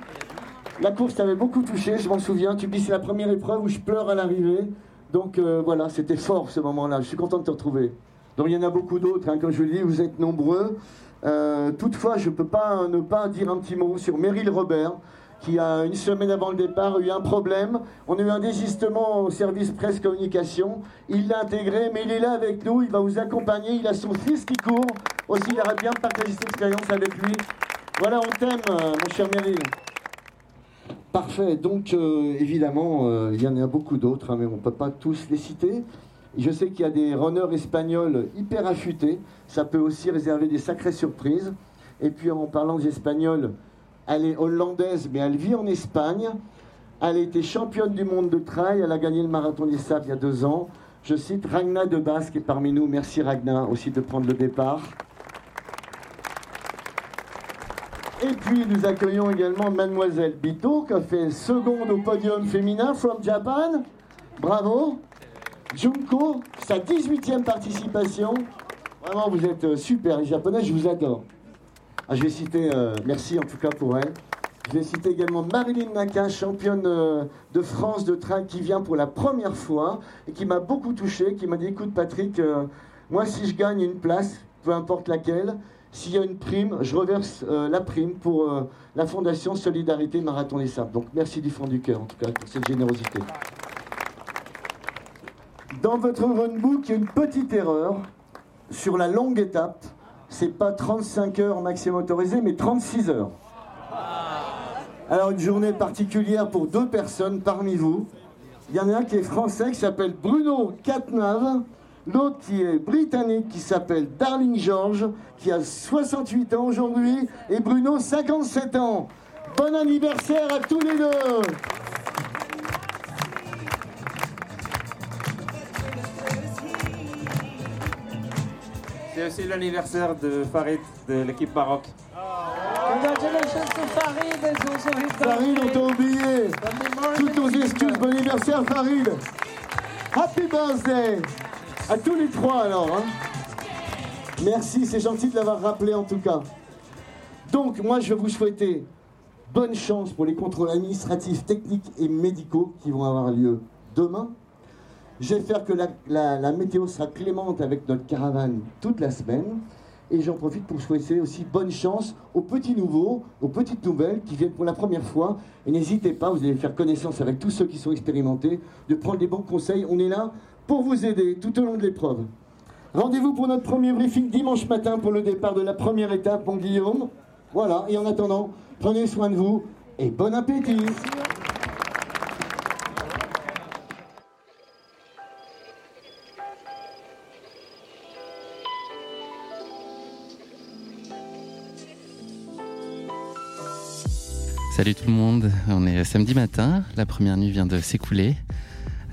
La course t'avait beaucoup touché, je m'en souviens. Tu dis c'est la première épreuve où je pleure à l'arrivée. Donc voilà, c'était fort ce moment-là. Je suis content de te retrouver. Donc il y en a beaucoup d'autres, hein. comme je le dis, vous êtes nombreux. Euh, toutefois, je ne peux pas ne pas dire un petit mot sur Meryl Robert, qui a une semaine avant le départ eu un problème. On a eu un désistement au service presse communication. Il l'a intégré, mais il est là avec nous, il va vous accompagner. Il a son fils qui court. Aussi, il aurait bien partagé cette expérience avec lui. Voilà, on t'aime, euh, mon cher Meryl. Parfait. Donc, euh, évidemment, il y en a beaucoup d'autres, hein, mais on ne peut pas tous les citer. Je sais qu'il y a des runners espagnols hyper affûtés. Ça peut aussi réserver des sacrées surprises. Et puis en parlant des Espagnols, elle est hollandaise, mais elle vit en Espagne. Elle a été championne du monde de trail. Elle a gagné le marathon des sables il y a deux ans. Je cite Ragna de Basque qui est parmi nous. Merci Ragna aussi de prendre le départ. Et puis nous accueillons également Mademoiselle Bito qui a fait seconde au podium féminin from Japan. Bravo. Junko, sa 18e participation. Vraiment, vous êtes euh, super. Les Japonais, je vous adore. Ah, je vais citer, euh, merci en tout cas pour elle. Je vais citer également Marilyn Naka, championne euh, de France de track, qui vient pour la première fois et qui m'a beaucoup touché, qui m'a dit écoute Patrick, moi si je gagne une place, peu importe laquelle, s'il y a une prime, je reverse la prime pour la Fondation Solidarité Marathon des Sables. Donc merci du fond du cœur en tout cas pour cette générosité. Dans votre runbook, il y a une petite erreur sur la longue étape. C'est pas 35 heures maximum autorisé, mais 36 heures. Alors une journée particulière pour deux personnes parmi vous. Il y en a un qui est français qui s'appelle Bruno Catnave, l'autre qui est britannique qui s'appelle Darling George, qui a 68 ans aujourd'hui, et Bruno 57 ans. Bon anniversaire à tous les deux C'est aussi l'anniversaire de Farid de l'équipe Maroc. Congratulations to Farid and also his Farid, on t'a oublié. Toutes nos excuses, bon anniversaire Farid. Happy birthday à tous les trois alors. Hein. Merci, c'est gentil de l'avoir rappelé en tout cas. Donc moi je vais vous souhaiter bonne chance pour les contrôles administratifs, techniques et médicaux qui vont avoir lieu demain. J'espère que la, météo sera clémente avec notre caravane toute la semaine. Et j'en profite pour souhaiter aussi bonne chance aux petits nouveaux, aux petites nouvelles qui viennent pour la première fois. Et n'hésitez pas, vous allez faire connaissance avec tous ceux qui sont expérimentés, de prendre des bons conseils. On est là pour vous aider tout au long de l'épreuve. Rendez-vous pour notre premier briefing dimanche matin pour le départ de la première étape, bon Guillaume. Voilà, et en attendant, prenez soin de vous et bon appétit. Salut tout le monde, on est samedi matin, la première nuit vient de s'écouler.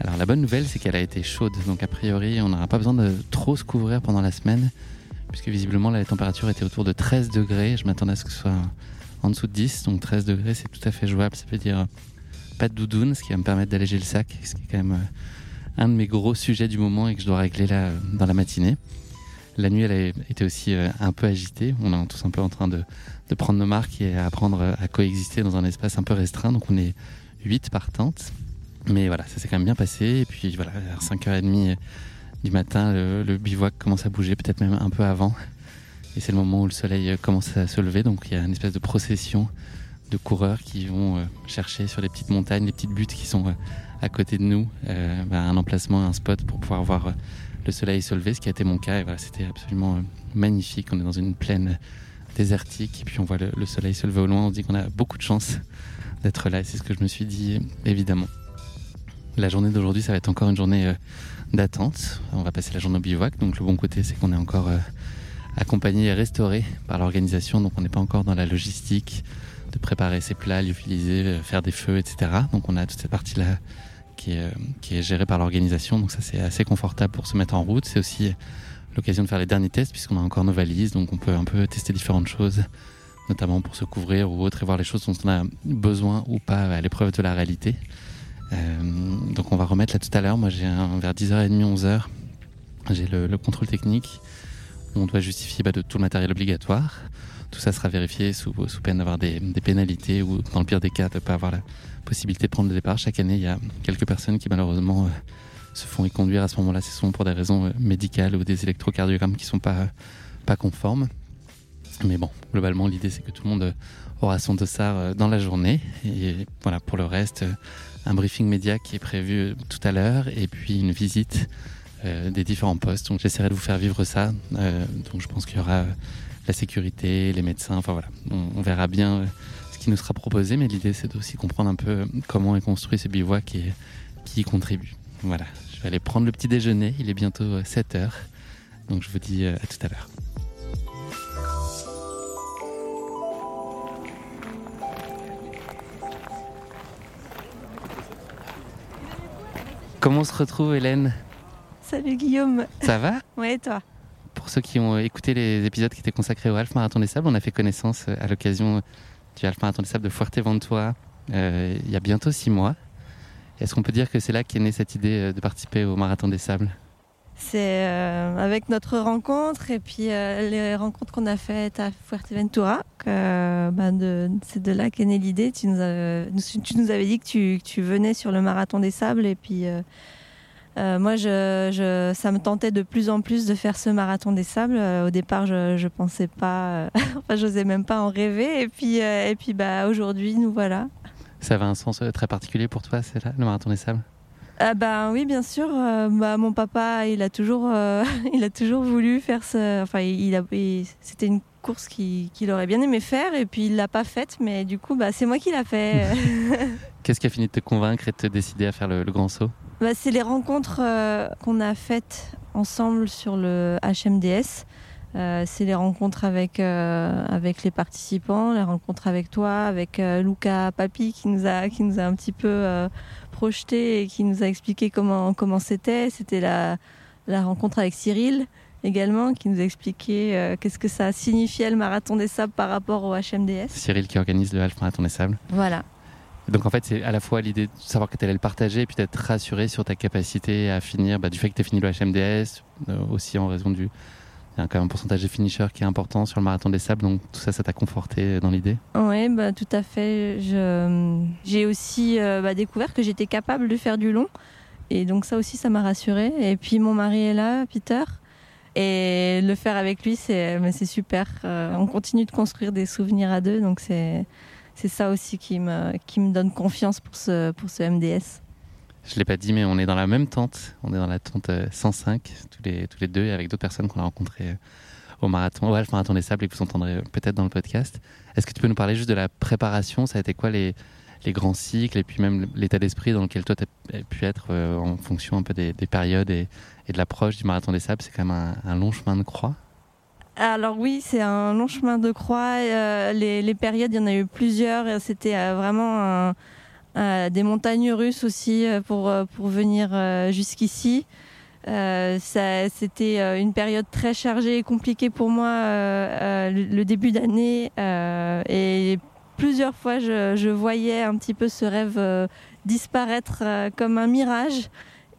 Alors la bonne nouvelle c'est qu'elle a été chaude, donc a priori on n'aura pas besoin de trop se couvrir pendant la semaine, puisque visiblement la température était autour de 13 degrés, je m'attendais à ce que ce soit en dessous de 10, donc 13 degrés c'est tout à fait jouable, ça veut dire pas de doudoune, ce qui va me permettre d'alléger le sac, ce qui est quand même euh, un de mes gros sujets du moment et que je dois régler là dans la matinée. La nuit, elle a été aussi euh, un peu agitée. On est tous un peu en train de, prendre nos marques et apprendre à coexister dans un espace un peu restreint. Donc on est 8 par tente. Mais voilà, ça s'est quand même bien passé. Et puis voilà, à 5h30 du matin, le, bivouac commence à bouger, peut-être même un peu avant. Et c'est le moment où le soleil commence à se lever. Donc il y a une espèce de procession de coureurs qui vont euh, chercher sur les petites montagnes, les petites buttes qui sont euh, à côté de nous, bah, un emplacement, un spot pour pouvoir voir le soleil se lever, ce qui a été mon cas. Et voilà, c'était absolument euh, magnifique. On est dans une plaine désertique et puis on voit le, soleil se lever au loin. On dit qu'on a beaucoup de chance d'être là. C'est ce que je me suis dit, évidemment. La journée d'aujourd'hui, ça va être encore une journée d'attente. On va passer la journée au bivouac. Donc le bon côté, c'est qu'on est encore accompagné et restauré par l'organisation. Donc on n'est pas encore dans la logistique de préparer ses plats, lyophilisés, faire des feux, etc. Donc on a toute cette partie-là qui est, gérée par l'organisation. Donc ça, c'est assez confortable pour se mettre en route. C'est aussi l'occasion de faire les derniers tests puisqu'on a encore nos valises. Donc on peut un peu tester différentes choses notamment pour se couvrir ou autre et voir les choses dont on a besoin ou pas à l'épreuve de la réalité. Euh, donc on va remettre là tout à l'heure. Moi j'ai vers 10h30, 11h, j'ai le, contrôle technique on doit justifier bah, de tout le matériel obligatoire. Tout ça sera vérifié sous, sous peine d'avoir des, pénalités ou dans le pire des cas de ne pas avoir la possibilité de prendre le départ. Chaque année il y a quelques personnes qui malheureusement euh, se font y conduire à ce moment-là. Ce sont pour des raisons euh, médicales ou des électrocardiogrammes qui ne sont pas, pas conformes. Mais bon, globalement, l'idée c'est que tout le monde euh, aura son dossard dans la journée. Et voilà, pour le reste, un briefing média qui est prévu tout à l'heure et puis une visite des différents postes. Donc j'essaierai de vous faire vivre ça. donc je pense qu'il y aura la sécurité, les médecins, enfin voilà. On, verra bien qui nous sera proposé, mais l'idée c'est aussi comprendre un peu comment est construit ce bivouac et qui y contribue. Voilà, je vais aller prendre le petit déjeuner. Il est bientôt 7 heures. Donc je vous dis à tout à l'heure. Comment on se retrouve, Hélène? Salut Guillaume. Ça va? Ouais, toi? Pour ceux qui ont écouté les épisodes qui étaient consacrés au Half Marathon des Sables, on a fait connaissance euh, à l'occasion du des Sables de Fuerteventura euh, il y a bientôt six mois. Est-ce qu'on peut dire que c'est là qu'est née cette idée euh, de participer au Marathon des Sables? C'est euh, avec notre rencontre et puis les rencontres qu'on a faites à Fuerteventura, bah, c'est de là qu'est née l'idée. Tu, nous avais dit que tu, venais sur le marathon des sables et puis euh, moi, je, ça me tentait de plus en plus de faire ce marathon des sables. au départ, je, ne pensais pas, enfin, j'osais même pas en rêver. Et puis, et puis bah, aujourd'hui, nous voilà. Ça avait un sens très particulier pour toi, c'est là, le marathon des sables? Ah bah, oui, bien sûr. Euh, bah, mon papa, il a toujours, euh, il a toujours voulu faire ce. Enfin, il, a, c'était une course qu'il, aurait bien aimé faire et puis il l'a pas faite, mais du coup, bah, c'est moi qui l'a fait. Qu'est-ce qui a fini de te convaincre et de te décider à faire le, grand saut? Bah, C'est les rencontres euh, qu'on a faites ensemble sur le HMDS. c'est les rencontres avec, avec les participants, les rencontres avec toi, avec Luca Papi qui nous a, qui nous a un petit peu projeté et qui nous a expliqué comment comment c'était. C'était la, la rencontre avec Cyril également qui nous a expliqué euh, qu'est-ce que ça signifiait le marathon des sables par rapport au HMDS. Cyril qui organise le Half Marathon des Sables. Voilà. Donc en fait, c'est à la fois l'idée de savoir que tu allais le partager et puis d'être rassuré sur ta capacité à finir, bah, du fait que tu as fini le HMDS, euh, aussi en raison du, il y a quand même un pourcentage de finishers qui est important sur le marathon des sables, donc tout ça, ça t'a conforté dans l'idée? Oui, bah, tout à fait. J'ai aussi euh, bah, découvert que j'étais capable de faire du long. Et donc ça aussi, ça m'a rassuré. Et puis mon mari est là, Peter. Et le faire avec lui, c'est super. Euh, on continue de construire des souvenirs à deux. Donc c'est ça aussi qui me, qui me donne confiance pour ce, pour ce MDS. Je ne l'ai pas dit, mais on est dans la même tente. On est dans la tente 105, euh, tous les, tous les deux, avec d'autres personnes qu'on a rencontrées euh, au marathon, au Half Marathon des Sables et que vous entendrez euh, peut-être dans le podcast. Est-ce que tu peux nous parler juste de la préparation? Ça a été quoi les, les grands cycles et puis même l'état d'esprit dans lequel toi tu as pu être en fonction un peu des, périodes et, et de l'approche du Marathon des Sables? C'est quand même un, long chemin de croix alors oui, c'est un long chemin de croix. les, les, périodes, il y en a eu plusieurs. C'était vraiment un, euh, des montagnes russes aussi euh, pour, euh, pour venir jusqu'ici. C'était une période très chargée et compliquée pour moi le, début d'année et plusieurs fois je, voyais un petit peu ce rêve disparaître comme un mirage.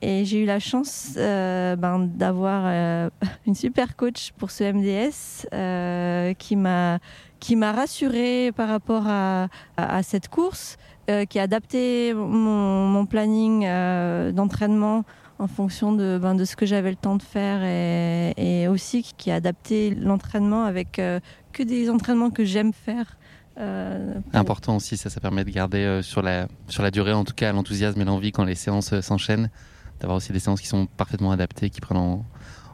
Et j'ai eu la chance ben, d'avoir une super coach pour ce MDS qui m'a qui m'a rassurée par rapport à, à cette course, euh, qui a adapté mon, planning euh, d'entraînement en fonction de, ben, de ce que j'avais le temps de faire et, aussi qui a adapté l'entraînement avec euh, que des entraînements que j'aime faire. Important aussi, ça, ça permet de garder sur, la, sur la durée, en tout cas, l'enthousiasme et l'envie quand les séances s'enchaînent, d'avoir aussi des séances qui sont parfaitement adaptées, qui prennent en,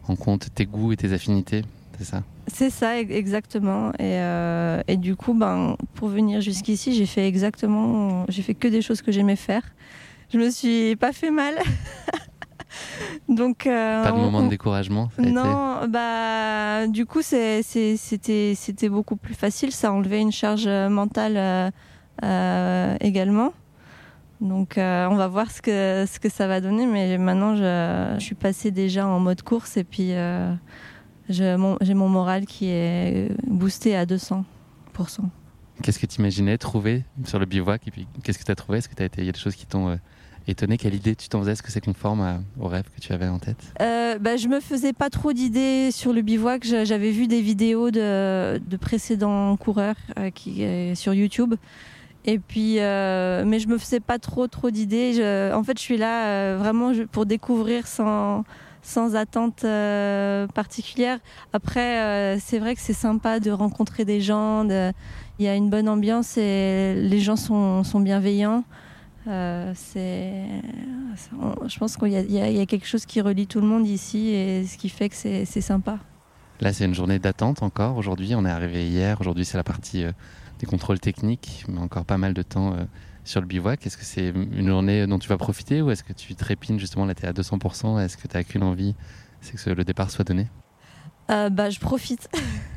en compte tes goûts et tes affinités c'est ça? C'est ça, exactement. Euh, et, du coup, ben, pour venir jusqu'ici, j'ai fait exactement, j'ai fait que des choses que j'aimais faire. je me suis pas fait mal. Donc, euh, pas de moment de découragement Non, bah, du coup, c'était beaucoup plus facile. Ça a enlevé une charge mentale euh, également. Donc, on va voir ce que, ce que ça va donner. Mais maintenant, je, je suis passée déjà en mode course et puis j'ai mon, mon, moral qui est boosté à 200%. Qu'est-ce que tu imaginais trouver sur le bivouac Et puis, qu'est-ce que tu as trouvé? Est-ce que il y a des choses qui t'ont euh, étonné? Quelle idée tu t'en faisais? Est-ce que c'est conforme au rêve que tu avais en tête? Euh, bah, Je me faisais pas trop d'idées sur le bivouac. J'avais vu des vidéos de, de précédents coureurs euh, qui, euh, sur YouTube. Et puis, mais je me faisais pas trop trop d'idées. En fait, je suis là vraiment pour découvrir sans sans attente euh, particulière. Après, euh, c'est vrai que c'est sympa de rencontrer des gens. Il y a une bonne ambiance et les gens sont, sont bienveillants. Euh, c'est, je pense qu'il y, y, a quelque chose qui relie tout le monde ici et ce qui fait que c'est, sympa. Là, c'est une journée d'attente encore. Aujourd'hui, on est arrivé hier. Aujourd'hui, c'est la partie des contrôles techniques, mais encore pas mal de temps sur le bivouac Est-ce que c'est une journée dont tu vas profiter ou est-ce que tu trépines justement là tu à 200% Est-ce que tu n'as qu'une envie C'est que le départ soit donné? Euh, bah, je profite.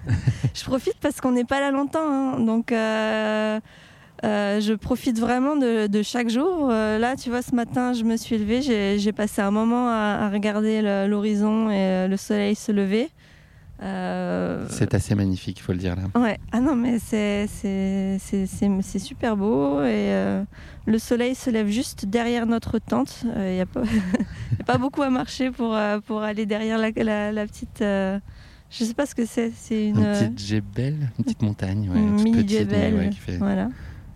je profite parce qu'on n'est pas là longtemps. Hein. Donc, euh, euh, je profite vraiment de, chaque jour. là, tu vois, ce matin, je me suis levée. J'ai passé un moment à regarder l'horizon et le soleil se lever. Euh, c'est assez magnifique, il faut le dire là. Ouais, ah non, mais c'est super beau et euh, le soleil se lève juste derrière notre tente. Il euh, n'y a, pas, pas beaucoup à marcher pour, pour aller derrière la, la, petite. je sais pas ce que c'est. C'est une, petite Jebel, une petite montagne, ouais, une mini Jebel, qui fait voilà.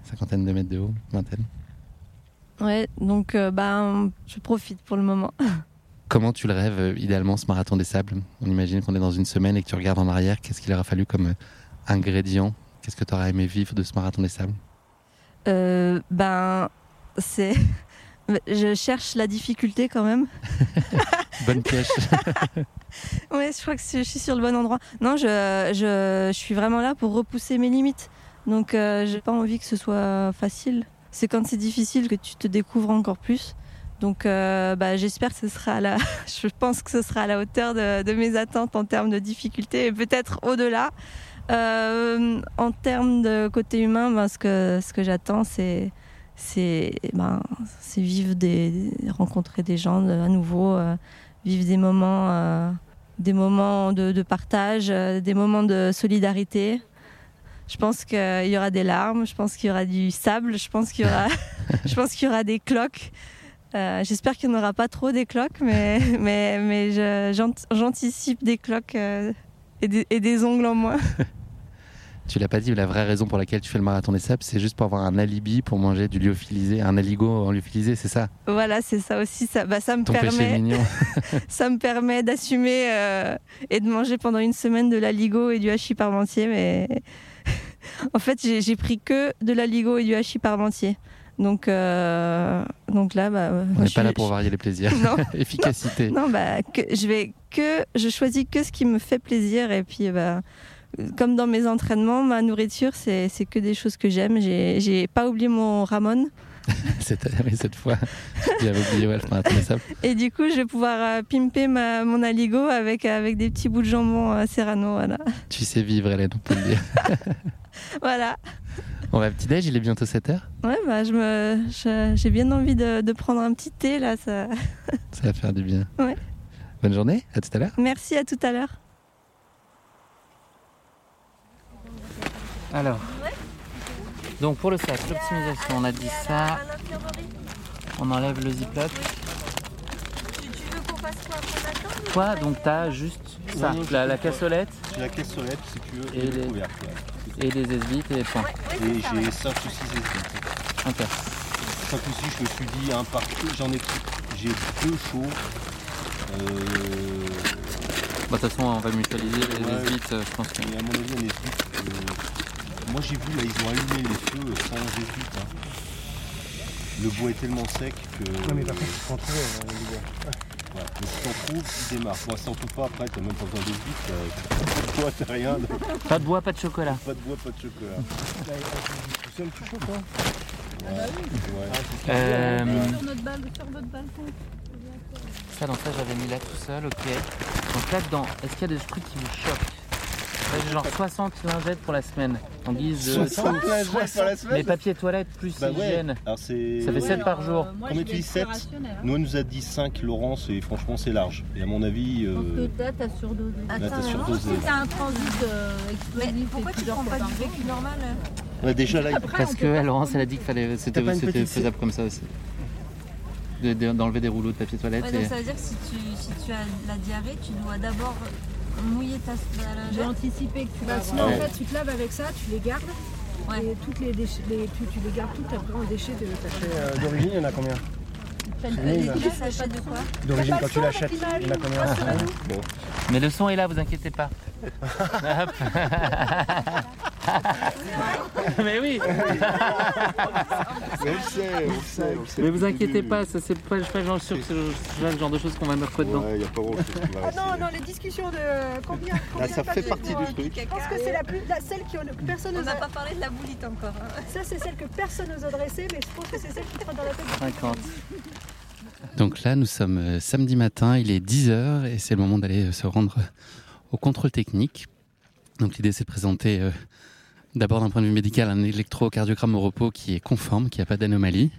cinquantaine de mètres de haut, vingtaine. Ouais, donc bah, je profite pour le moment. Comment tu le rêves euh, idéalement ce marathon des sables? On imagine qu'on est dans une semaine et que tu regardes en arrière. Qu'est-ce qu'il aura fallu comme euh, ingrédient? Qu'est-ce que tu aurais aimé vivre de ce marathon des sables? Euh, Ben, c'est. Je cherche la difficulté quand même. Bonne pièce. ouais, je crois que je suis sur le bon endroit. Non, je, je, je suis vraiment là pour repousser mes limites. Donc, j'ai pas envie que ce soit facile. C'est quand c'est difficile que tu te découvres encore plus. Donc euh, bah, j'espère que ce sera la... je pense que ce sera à la hauteur de, mes attentes en termes de difficulté et peut-être au-delà. Euh, en termes de côté humain, ben, ce que, ce que j'attends, c'est c'est ben, vivre des rencontrer des gens à nouveau, euh, vivre des moments, des moments de, de partage, des moments de solidarité. Je pense qu'il y aura des larmes, je pense qu'il y aura du sable, je pense qu'il y aura, je pense qu'il y aura des cloques. Euh, j'espère qu'il n'y en aura pas trop des cloques, mais, mais, mais j'anticipe des cloques euh, et, des, et, des, ongles en moins. tu l'as pas dit, la vraie raison pour laquelle tu fais le marathon des sables, c'est juste pour avoir un alibi pour manger du lyophilisé, un aligot en lyophilisé, c'est ça? Voilà, c'est ça aussi. Ça, bah, ça me permet, ça me permet d'assumer euh, et de manger pendant une semaine de l'aligot et du hachis parmentier, mais en fait, j'ai pris que de l'aligot et du hachis parmentier. Donc, euh, donc là, bah, on n'est pas là pour varier les plaisirs. Efficacité. Non, bah, que, je vais que, je choisis que ce qui me fait plaisir et puis, bah, comme dans mes entraînements, ma nourriture, c'est que des choses que j'aime. J'ai pas oublié mon Ramon. cette, cette fois, j'avais oublié ouais, Et du coup, je vais pouvoir euh, pimper ma, mon aligo avec, avec des petits bouts de jambon euh, serrano. Voilà. Tu sais vivre, Hélène, on peut le dire. Voilà. On va petit déj, il est bientôt 7h Ouais, bah, je me, j'ai bien envie de, prendre un petit thé là. Ça... ça va faire du bien. Ouais. Bonne journée, à tout à l'heure. Merci, à tout à l'heure. Alors, donc pour le sac, l'optimisation, on a dit ça. On enlève le ziploc. Tu, veux qu'on fasse quoi? Quoi Donc t'as juste ça, la, la cassolette. La cassolette si tu veux. Et, les et des esbites et des points. et j'ai 5 ou 6 esbites. Ok. 5 ou 6, je me suis dit un par j'en ai j'ai deux chauds. Euh... Bah, de toute façon, on va mutualiser les ouais, esbites, euh, je pense que. Mais à mon avis, un esbite. Euh... Moi, j'ai vu là, ils ont allumé les feux sans esbite. Hein. Le bois est tellement sec que. Non, mais par contre, tu prends trop euh, bois. Ouais, mais si t'en trouves, tu démarres. Pour l'instant, tout pas après, t'as même pas besoin de vite, t'as pas de bois, t'as rien. Pas de bois, pas de chocolat. Pas de bois, pas de chocolat. Tout seul, tu chauffes, hein Euh, Sur, notre bal- sur votre balcon. Ça, dans ça, j'avais mis là tout seul, ok. Donc là-dedans, est-ce qu'il y a des trucs qui vous choquent? Genre 60 lingettes pour la semaine. En guise de. 60 lingettes pour la semaine Les papiers toilettes plus Bah ouais. hygiène. Alors c'est... Ça fait 7 par jour. Combien tu dis 7 Nous, elle nous a dit 5, Laurence, et franchement, c'est large. Et à mon avis. euh, que là, t'as surdosé. Là, t'as surdosé. Si t'as un transit euh, explosif, pourquoi tu prends pas du vécu normal ouais, déjà là, il- Parce que Laurence, elle a dit que fallait, c'était, c'était petite- faisable comme ça aussi. De- de- d'enlever des rouleaux de papier toilette. Ouais, donc et- ça veut dire que si tu, si tu as la diarrhée, tu dois d'abord mouiller ta J'ai anticipé que tu Bah, vas sinon, avoir- en fait, tu te laves avec ça, tu les gardes. Et toutes les déchets, les- tu, tu les gardes toutes après en déchets de ta Euh, D'origine, il y en a combien D'origine, quand tu l'achètes, il y en a combien Bon. Mais le son est là, vous inquiétez pas. Hop. Mais oui. Mais on le sait, on le sait, on sait. Mais vous inquiétez pas, ça c'est pas, je suis pas genre sûr que c'est le- le genre de choses qu'on va mettre dedans. Ouais, n'y a pas grand chose qui va Ah rester. non, non, les discussions de combien, combien ça de fait partie du truc. Je pense que c'est la plus, la, celle qui que personne On n'a pas parlé de la boulite encore. hein. Ça, c'est celle que personne n'ose adresser, mais je pense que c'est celle qui trotte dans la tête. de tout le 50. monde. Donc là, nous sommes euh, samedi matin, il est 10h et c'est le moment d'aller euh, se rendre au contrôle technique. Donc l'idée, c'est de présenter euh, d'abord d'un point de vue médical un électrocardiogramme au repos qui est conforme, qui n'a pas d'anomalie,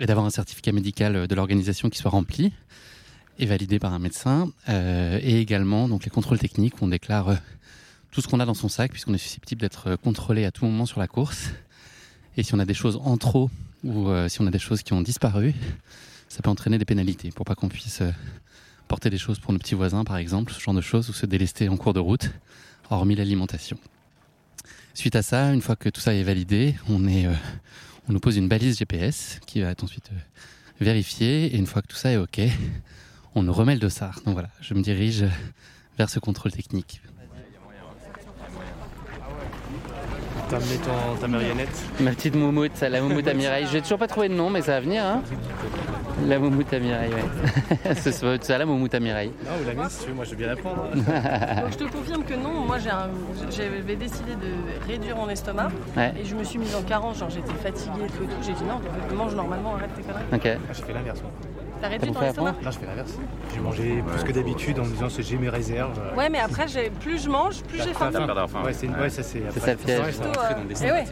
et d'avoir un certificat médical euh, de l'organisation qui soit rempli et validé par un médecin, euh, et également donc les contrôles techniques on déclare tout ce qu'on a dans son sac puisqu'on est susceptible d'être contrôlé à tout moment sur la course. Et si on a des choses en trop ou si on a des choses qui ont disparu, ça peut entraîner des pénalités pour pas qu'on puisse porter des choses pour nos petits voisins, par exemple, ce genre de choses, ou se délester en cours de route, hormis l'alimentation. Suite à ça, une fois que tout ça est validé, on, est, euh, on nous pose une balise GPS qui va être ensuite euh, vérifiée, et une fois que tout ça est OK, on nous remet le dossard. Donc voilà, je me dirige vers ce contrôle technique. T'as amené ton, ta marionnette? Ma petite moumoute, la moumoute à Mireille. J'ai toujours pas trouvé de nom, mais ça va venir, hein La moumoute à Mireille, ouais. C'est ça, c'est la moumoute à Mireille. Non, ou la mienne si tu veux, moi je veux bien la prendre. Donc je te confirme que non, moi j'ai un- j'avais décidé de réduire mon estomac Ouais. et je me suis mise en carence, genre j'étais fatiguée et tout et tout, j'ai dit non, mange normalement, arrête tes conneries. Ok. J'ai fait l'inverse. T'as réduit ton estomac Là, je fais l'inverse. J'ai mangé plus que d'habitude en me disant que j'ai mes réserves. Ouais mais après j'ai- plus je mange, plus j'ai faim. Ouais, c'est ouais, ça c'est. C'est ça le piège. Plutôt, euh, eh ouais.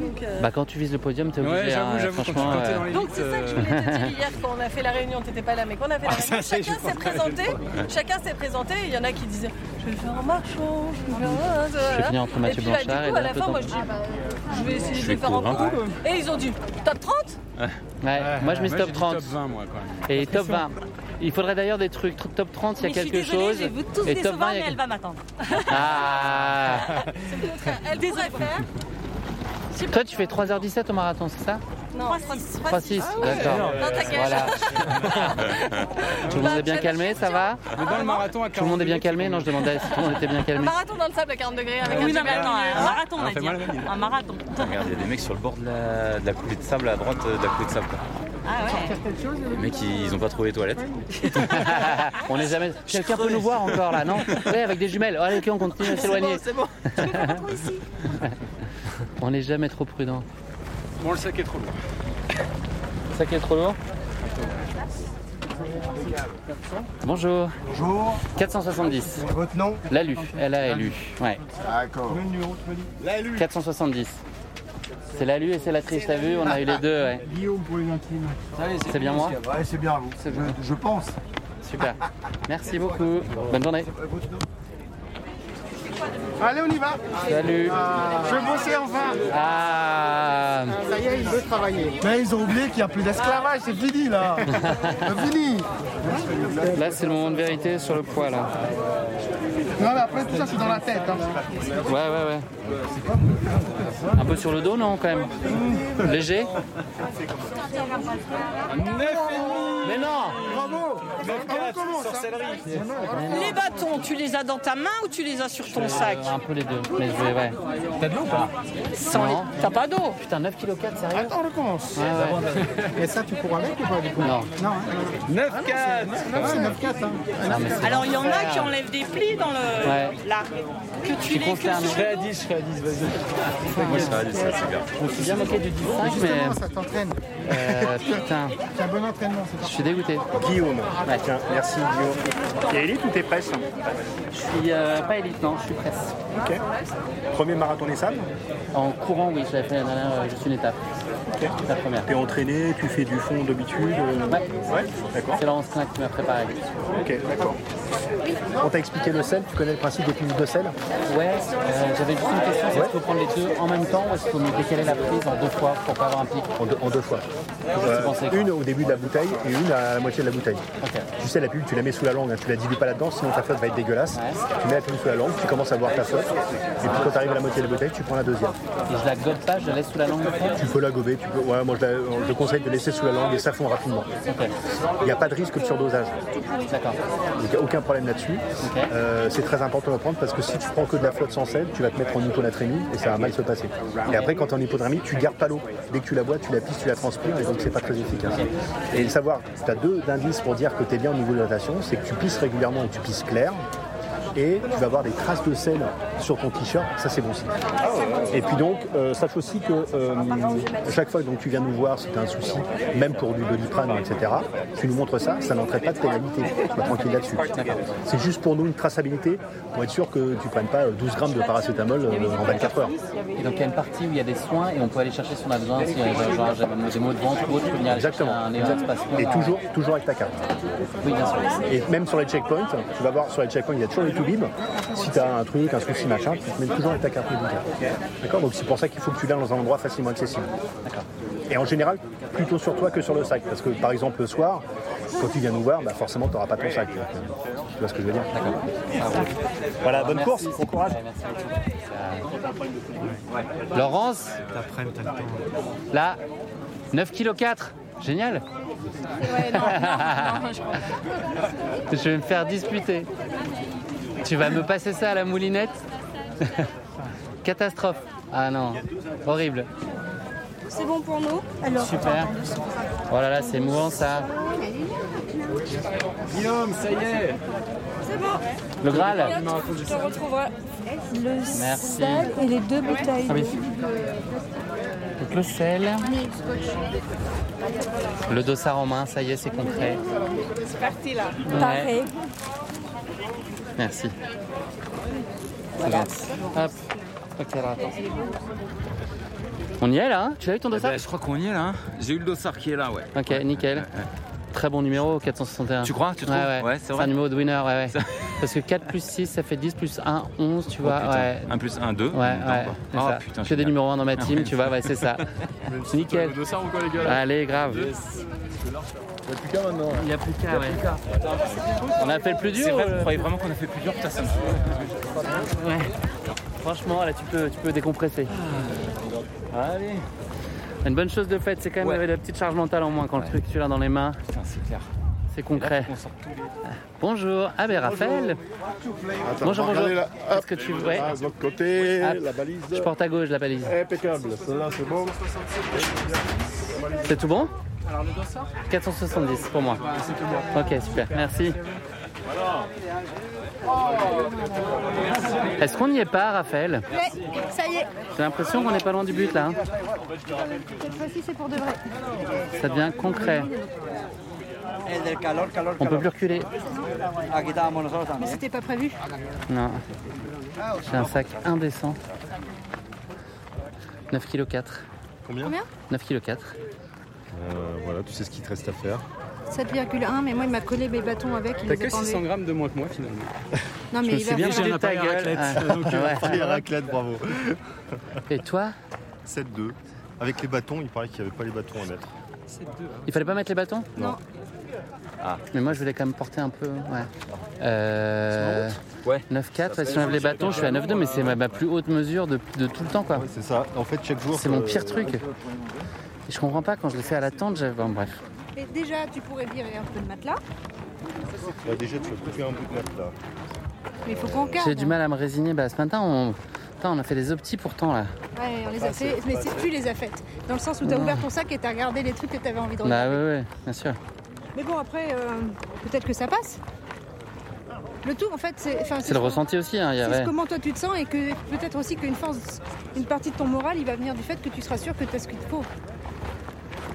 Donc, euh, Bah quand tu vises le podium, t'es Ouais, obligé. j'avoue, hein, j'avoue, quand tu- franchement, quand t'es euh, dans les Donc c'est ça que je voulais te dire hier quand on a fait la réunion, t'étais pas là, mais quand on a fait la Ah, ça, réunion, ça, chacun s'est présenté, chacun s'est présenté, il y en a qui disaient je vais le faire en marchant, je vais le faire vais finir entre Mathieu Et puis là, du Blanchard et coup, à la fin, moi je dis Petanque. je vais essayer Je de vais le faire en cours. Et ils ont dit top 30 Ouais, moi je mets moi, top j'ai dit 30. top 20, moi, quand Et top 20. Il faudrait d'ailleurs des trucs. Tr- Top 30, il y a quelque chose. Et top 20, décevoir, il y mais a elle va m'attendre. Ah Elle pourrait faire. Toi, tu fais 3h17 au marathon, c'est ça? Non, 3-6. 3-6, Ah ouais. d'accord. Non. Voilà. Tout le monde est bien calmé, ça va Mais dans le marathon à Tout le monde est bien calmé Non, je demandais si tout le monde était bien Un calmé. marathon dans le sable à 40 degrés avec Oui, un non, mais super attends, milieu. un marathon, on a dit. Un marathon. Regarde, il y a des mecs sur le bord de la, de la coulée de sable à droite euh, de la coulée de sable. quoi. Ah ouais. Les mecs, ils, ont pas trouvé les toilettes. On n'est jamais. Quelqu'un peut nous voir encore là, non Oui, avec des jumelles. Allez, ok, on continue à s'éloigner. C'est bon, On n'est jamais trop prudent. Bon, le sac est trop lourd. Ça qui est trop lourd Bonjour. Bonjour. 470. Votre nom L'alu, L-A-L-U. Ouais. D'accord. Le numéro, tu me dis L'alu. 470. C'est l'alu et c'est la triche, t'as vu On a eu les deux, ouais. Guillaume pour les intimes. C'est bien moi Ouais, c'est bien vous. C'est Je, bien. je pense. Super. Merci beaucoup. Bonne journée. Allez, on y va. Salut. Je vais bosser enfin. Ah Ça y est, il veut travailler. Mais ils ont oublié qu'il n'y a plus d'esclavage, c'est fini là. c'est fini. Là, c'est le moment de vérité sur le poids, là. Non, mais après tout ça, c'est dans la tête. Hein. Ouais, ouais, ouais. Un peu sur le dos, non, quand même? Léger? 9,5 Mais non Bravo hein. Les bâtons, tu les as dans ta main ou tu les as sur ton sac Un peu les deux. Mais je vais, ouais. T'as de l'eau ou pas Sans. T'as pas d'eau Putain, 9 kg 4, sérieux Attends, on recommence. Ouais, ouais. Et ça, tu cours avec ou pas du coup Non. Non. 9-4 Ouais, 9-4. Hein. Non, mais c'est- Alors il y en a qui enlèvent des plis dans le. Ouais. Là. Que tu suis les que sur Je serai à le dos. 10, je serai à 10, vas-y. Moi, je serais à 10, ça, c'est bien. Je me suis bien moqué du 15, Justement, mais. ça t'entraîne. Euh, putain, C'est un bon entraînement, c'est je suis dégoûté. Guillaume. Tiens, merci Guillaume. T'es élite ou t'es presse Je suis euh, pas élite, non, je suis presse. Ok. Premier marathon des sables En courant, oui, je l'avais fait l'année dernière, euh, juste une étape. Ok. La première. T'es entraîné, tu fais du fond d'habitude euh, Ouais. Ouais, d'accord. C'est Laurence Klein qui m'a préparé. Ok, d'accord. On t'a expliqué le sel, tu connais le principe des piles de sel? Ouais, euh, j'avais juste une question, c'est est-ce qu'il faut prendre les deux en même temps ou est-ce qu'il faut me décaler la prise en deux fois pour pas avoir un pic? En deux, en deux fois. quoi? une au début de la bouteille et une à la moitié de la bouteille. Tu sais, la pilule, tu la mets sous la langue, hein, tu la dilues pas là-dedans, sinon ta flotte va être dégueulause. Tu mets la pilule sous la langue, tu commences à boire ta flotte, et puis quand tu arrives à la moitié de la bouteille, tu prends la deuxième. Et je la gobe pas, je la laisse sous la langue Tu peux la gober, tu peux. Ouais, moi je, je te conseille de laisser sous la langue et ça fond rapidement. Il n'y a pas de risque de surdosage. D'accord. Donc il n'y a aucun problème là-dessus. Euh, c'est très important de le prendre parce que si tu prends que de la flotte sans sel, tu vas te mettre en hyponatrémie et ça va mal se passer. Et après, quand tu es en hyponatrémie, tu gardes pas l'eau. Dès que tu la bois, tu la pisses, tu la transpires et donc c'est pas très efficace. Et le savoir, tu as deux indices pour dire que tu es bien au niveau de l'hydratation c'est que tu pisses régulièrement et tu pisses clair. Et tu vas avoir des traces de sel sur ton t-shirt, ça c'est bon signe. Et puis donc, euh, sache aussi que euh, chaque fois donc, tu viens nous voir si tu as un souci, même pour du doliprane, etc., tu nous montres ça, ça n'entraîne pas de pénalité. Sois tranquille là-dessus. C'est juste pour nous une traçabilité, pour être sûr que tu ne prennes pas 12 grammes de paracétamol euh, en 24 heures. Et donc il y a une partie où il y a des soins et on peut aller chercher si on a besoin, si euh, j'ai des maux de ventre ou autre, je peux venir aller Exactement. un. Et toujours, toujours avec ta carte. Oui, bien sûr. Et même sur les checkpoints, tu vas voir sur les checkpoints, il y a toujours les Si tu as un truc, un souci, machin, tu te mets toujours avec ta carte médicale. D'accord Donc c'est pour ça qu'il faut que tu l'aies dans un endroit facilement accessible. D'accord. Et en général, plutôt sur toi que sur le sac. Parce que par exemple, le soir, quand tu viens nous voir, bah forcément, tu n'auras pas ton sac. Tu vois ce que je veux dire D'accord. Voilà, bonne Merci. course, bon courage. Laurence Là, 9 kg 4 Génial Ouais, non, non, non, je crois pas. Je vais me faire disputer. Tu vas me passer ça à la moulinette Catastrophe. Ah non, horrible. C'est bon pour nous Alors, Super. Oh là là, c'est mouvant ça. Guillaume, ça y est c'est bon. Le Graal Je te retrouverai. Le Merci. sel et les deux bouteilles. Ah oui. Donc le sel, le dossard en main, ça y est, c'est concret. C'est parti là. Ouais. Pareil. Merci. Hop. Ok, alors attends. On y est là, hein? Tu as eu ton dossard? je crois qu'on y est là. hein. J'ai eu le dossard qui est là, ouais. Ok, nickel. Très bon numéro, 461. Tu crois Tu trouves Ouais, ouais. Ouais, c'est vrai. un numéro de winner, ouais, ouais. Parce que 4 plus 6, ça fait 10 plus 1, 11, tu vois. Oh, putain. ouais. 1 plus 1, 2. Ouais, ouais. Oh ça. putain, que des numéros 1 dans ma team, tu vois, ouais, c'est ça. Nickel. Dossard ou quoi, les gars Allez, grave. Il n'y a plus qu'à maintenant. Il n'y a plus qu'à, ouais. On a fait le plus dur C'est vrai, vous croyez vraiment qu'on a fait plus dur Putain, ça me fait. Ouais. Franchement, là, tu peux, tu peux décompresser. Allez. Une bonne chose de fait, c'est quand même Ouais. d'avoir de la petite charge mentale en moins quand le truc tu l'as dans les mains. Putain, c'est clair. C'est concret. Bonjour. Ah ben Raphaël. Attends, bonjour, bonjour. Est-ce que tu. Ah, de l'autre côté, Hop. la balise. Je porte à gauche la balise. Impeccable. Celle-là, c'est bon. C'est tout bon Alors le dossard? 470 pour moi. Ok, super. Merci. Est-ce qu'on n'y est pas, Raphaël Ouais, ça y est. J'ai l'impression qu'on n'est pas loin du but là. hein. Cette fois-ci, c'est pour de vrai. Ça devient concret. On peut plus reculer. Mais c'était pas prévu. Non. J'ai un sac indécent. 9 kg 4. Combien? Combien? 9 kg 4. Euh, Voilà, tu sais ce qu'il te reste à faire. 7,1, mais moi il m'a collé mes bâtons avec. il T'as que pas 600 enlevés. grammes de moins que moi finalement. Non, mais Je il va bien fait de ta gueule. raclette. Ah, Donc, ouais. falloir raclette, bravo. Et toi 7-2. Avec les bâtons, il paraît qu'il n'y avait pas les bâtons à mettre. Il fallait pas mettre les bâtons Non. Ah. Mais moi je voulais quand même porter un peu. Ouais. Euh, 9,4, ouais, si j'enlève les bâtons, je suis à 9,2, mais c'est ma, ma plus haute mesure de, de tout le temps quoi. c'est ça. En fait, chaque jour. C'est mon euh, pire truc. Et je comprends pas quand je le fais à la tente, j'ai- bon, bref. Et déjà, tu pourrais virer un peu de matelas. Bah, déjà, tu vas couper un bout de matelas. Mais il faut qu'on. J'ai du mal à me résigner. Bah, ce matin, on... Putain, on a fait des optis pourtant là. Ouais, on les a fait. Mais c'est- tu les as faites. Dans le sens où tu as ouvert ton sac et tu as regardé les trucs que tu avais envie de Bah regarder. ouais, ouais, bien sûr. Mais bon, après, euh, peut-être que ça passe. Le tout, en fait, c'est. enfin, C'est le ressenti aussi. Hein, C'est comment toi tu te sens et que peut-être aussi qu'une force, une partie de ton moral, il va venir du fait que tu seras sûr que tu as ce qu'il te faut.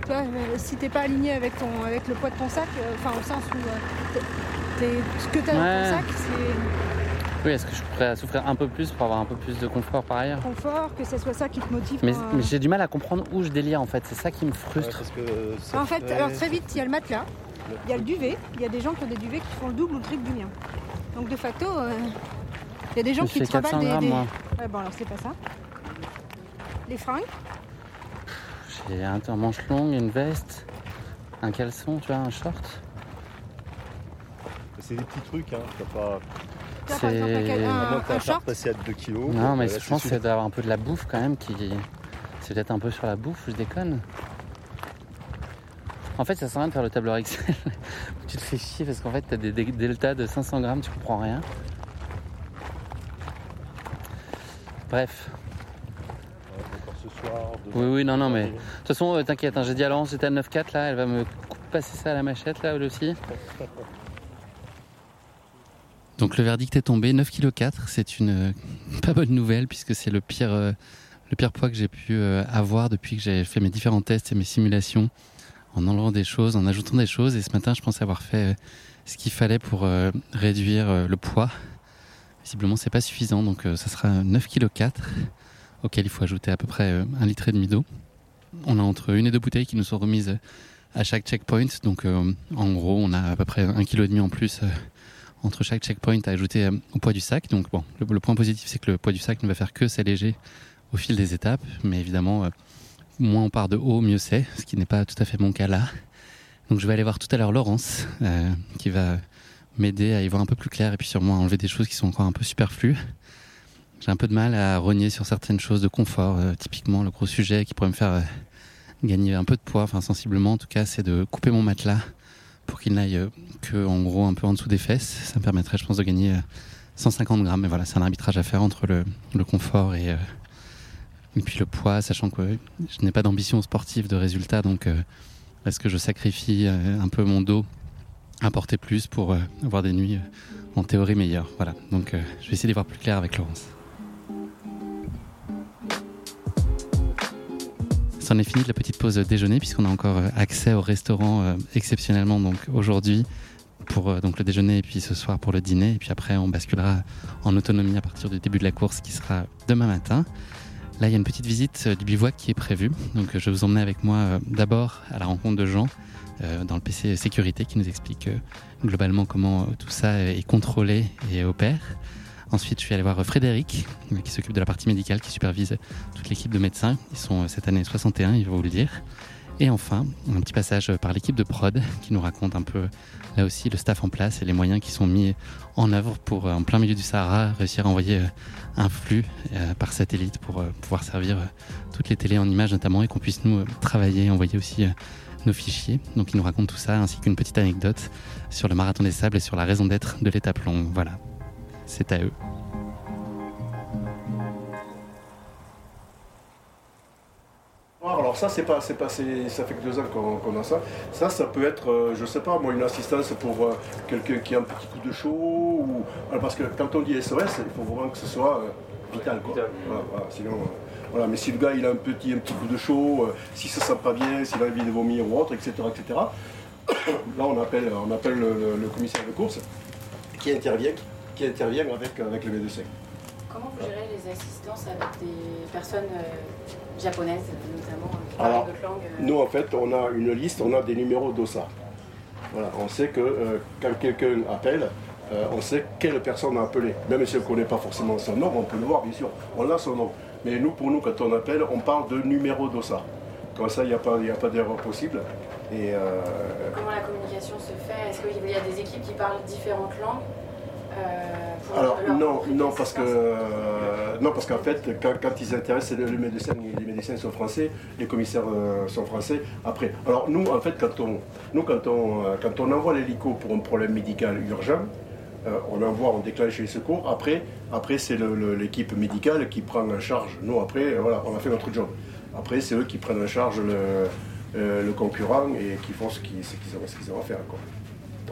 Tu vois, euh, si t'es pas aligné avec, ton, avec le poids de ton sac, euh, enfin au sens où euh, ce que tu as dans Ouais. ton sac, c'est Oui, est-ce que je pourrais souffrir un peu plus pour avoir un peu plus de confort par ailleurs confort, que ce soit ça qui te motive. Mais, euh, j'ai du mal à comprendre où je délire en fait. C'est ça qui me frustre. En fait, alors très vite, il y a le matelas, il y a le duvet. Il y a des gens qui ont des duvets qui font le double ou le triple du mien. Donc de facto, euh, il y a des gens Je qui 400 des. grammes, des- moi. Ouais, bon, alors c'est pas ça. Les fringues. J'ai un, manche longue, une veste, un caleçon, tu vois, un short. C'est des petits trucs, hein. T'as pas. Toi, par exemple, un un- short. passé à 2 kilos. Non, mais je pense c'est que c'est d'avoir un peu de la bouffe quand même qui. C'est peut-être un peu sur la bouffe, je déconne. En fait, ça sert à rien de faire le tableur Excel. tu te fais chier parce qu'en fait, t'as des, des deltas de 500 grammes, tu comprends rien. Bref. Soir. Oui, oui, non, non, mais. De toute façon, euh, t'inquiète, hein, j'ai dit à Laurence, j'étais à 9,4 là, elle va me passer ça à la machette là, elle aussi. Donc le verdict est tombé, 9,4 kg, c'est une euh, pas bonne nouvelle puisque c'est le pire, euh, le pire poids que j'ai pu euh, avoir depuis que j'ai fait mes différents tests et mes simulations en enlevant des choses, en ajoutant des choses. Et ce matin, je pensais avoir fait ce qu'il fallait pour réduire le poids. Visiblement, c'est pas suffisant, donc ça sera 9,4 kg auquel il faut ajouter à peu près euh, un litre et demi d'eau. On a entre une et deux bouteilles qui nous sont remises euh, à chaque checkpoint. Donc euh, en gros, on a à peu près un kilo et demi en plus entre chaque checkpoint à ajouter au poids du sac. Donc bon, le, point positif, c'est que le poids du sac ne va faire que s'alléger au fil des étapes. Mais évidemment, moins on part de haut, mieux c'est, ce qui n'est pas tout à fait mon cas là. Donc je vais aller voir tout à l'heure Laurence, qui va m'aider à y voir un peu plus clair et puis sûrement à enlever des choses qui sont encore un peu superflues. J'ai un peu de mal à rogner sur certaines choses de confort. euh, typiquement, le gros sujet qui pourrait me faire euh, gagner un peu de poids, enfin sensiblement en tout cas, c'est de couper mon matelas pour qu'il n'aille euh, que en gros un peu en dessous des fesses. Ça me permettrait, je pense, de gagner euh, 150 grammes. Mais voilà, c'est un arbitrage à faire entre le, confort et, euh, et puis le poids, sachant que euh, je n'ai pas d'ambition sportive de résultat. Donc, euh, est-ce que je sacrifie euh, un peu mon dos à porter plus pour euh, avoir des nuits euh, en théorie meilleures? Voilà. Donc, euh, je vais essayer d'y voir plus clair avec Laurence. C'en est fini de la petite pause déjeuner puisqu'on a encore euh, accès au restaurant euh, exceptionnellement donc aujourd'hui pour euh, donc le déjeuner et puis ce soir pour le dîner et puis après on basculera en autonomie à partir du début de la course qui sera demain matin. Là il y a une petite visite du bivouac qui est prévue donc je vais vous emmener avec moi d'abord à la rencontre de Jean dans le PC sécurité qui nous explique globalement comment tout ça est contrôlé et opère. Ensuite, je suis allé voir Frédéric, euh, qui s'occupe de la partie médicale, qui supervise toute l'équipe de médecins. Ils sont euh, cette année 61, il va vous le dire. Et enfin, un petit passage par l'équipe de prod, qui nous raconte un peu, là aussi, le staff en place et les moyens qui sont mis en œuvre pour, euh, en plein milieu du Sahara, réussir à envoyer euh, un flux euh, par satellite pour euh, pouvoir servir euh, toutes les télés en images notamment et qu'on puisse nous euh, travailler, envoyer aussi euh, nos fichiers. Donc, il nous raconte tout ça, ainsi qu'une petite anecdote sur le marathon des sables et sur la raison d'être de l'étape longue. Voilà, c'est à eux. Alors ça, c'est pas, c'est pas, c'est- ça fait que deux ans qu'on qu'on a ça. Ça, ça peut être, euh, je sais pas, moi, une assistance pour euh, quelqu'un qui a un petit coup de chaud. Ou... alors, parce que quand on dit SOS, il faut vraiment que ce soit euh, vital. Quoi. Voilà, voilà, sinon, euh, voilà. Mais si le gars il a un petit, un petit coup de chaud, euh, s'il se sent pas bien, s'il a envie de vomir ou autre, etc., etc. Là, on appelle, on appelle le, le- le commissaire de course qui intervient, qui intervient avec, avec le médecin. Comment vous gérez les assistances avec des personnes euh, japonaises, notamment, euh, qui Alors, parlent d'autres langues euh, nous, en fait, on a une liste, on a des numéros d'OSA. Voilà, on sait que euh, quand quelqu'un appelle, euh, on sait quelle personne a appelé. Même si on ne connaît pas forcément son nom, on peut le voir, bien sûr. On a son nom. Mais nous, pour nous, quand on appelle, on parle de numéro d'OSA. Comme ça, il n'y a pas, pas d'erreur possible. Et, euh, Comment la communication se fait? Est-ce qu'il y a des équipes qui parlent différentes langues? euh, Alors non, non parce que euh, non parce qu'en fait quand, quand ils intéressent le, le médecin, les médecins sont français, les commissaires euh, sont français. Après, alors nous en fait quand on nous quand on euh, quand on envoie l'hélico pour un problème médical urgent, euh, on envoie, on déclenche les secours. Après, après c'est l'équipe médicale qui prend en charge. Nous après, euh, voilà, on a fait notre job. Après, c'est eux qui prennent en charge le, euh, le concurrent et qui font ce qu'ils ont, à faire. Quoi.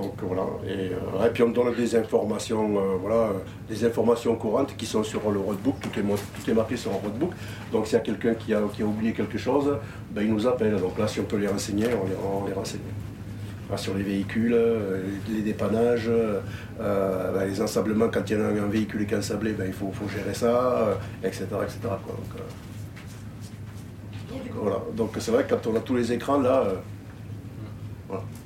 Donc voilà, et, euh, puis on donne des informations, euh, voilà, euh, des informations courantes qui sont sur le roadbook, tout est, tout est marqué sur un roadbook. Donc s'il y a quelqu'un qui a, qui a oublié quelque chose, ben, il nous appelle. Donc là, si on peut les renseigner, on les, on les renseigne. Sur les véhicules, les dépannages, ben, les ensablements, quand il y a un, véhicule qui est ensablé, ben, il faut, faut gérer ça, etc. etc. quoi. Donc, voilà. Donc c'est vrai que quand on a tous les écrans là.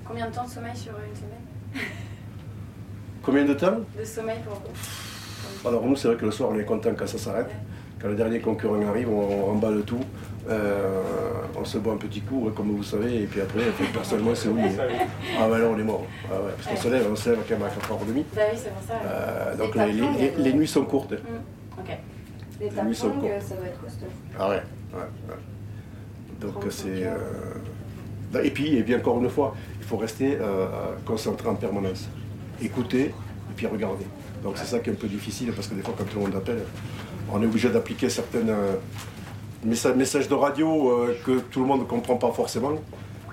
Combien de temps de sommeil sur une semaine? Combien de temps De sommeil pour vous Alors nous, c'est vrai que le soir, on est content quand ça s'arrête. Quand le dernier concurrent arrive, on, remballe tout. Euh, on se boit un petit coup, comme vous savez, et puis après, personnellement, c'est oublié. Ah ben là, on est mort. Ah ouais, parce qu'on se lève, on se lève quand même à 4h30. Bah oui, c'est pour ça. Euh, donc Les nuits sont courtes. Hmm, Ok. Les Les nuits sont tampons, courtes. ça doit être costaud. Ah ouais, ouais, ouais. Donc c'est... euh, Et puis, et bien encore une fois, il faut rester euh, concentré en permanence. Écouter et puis regarder. Donc c'est ça qui est un peu difficile parce que des fois quand tout le monde appelle, on est obligé d'appliquer certaines euh, messa- messages de radio euh, que tout le monde ne comprend pas forcément.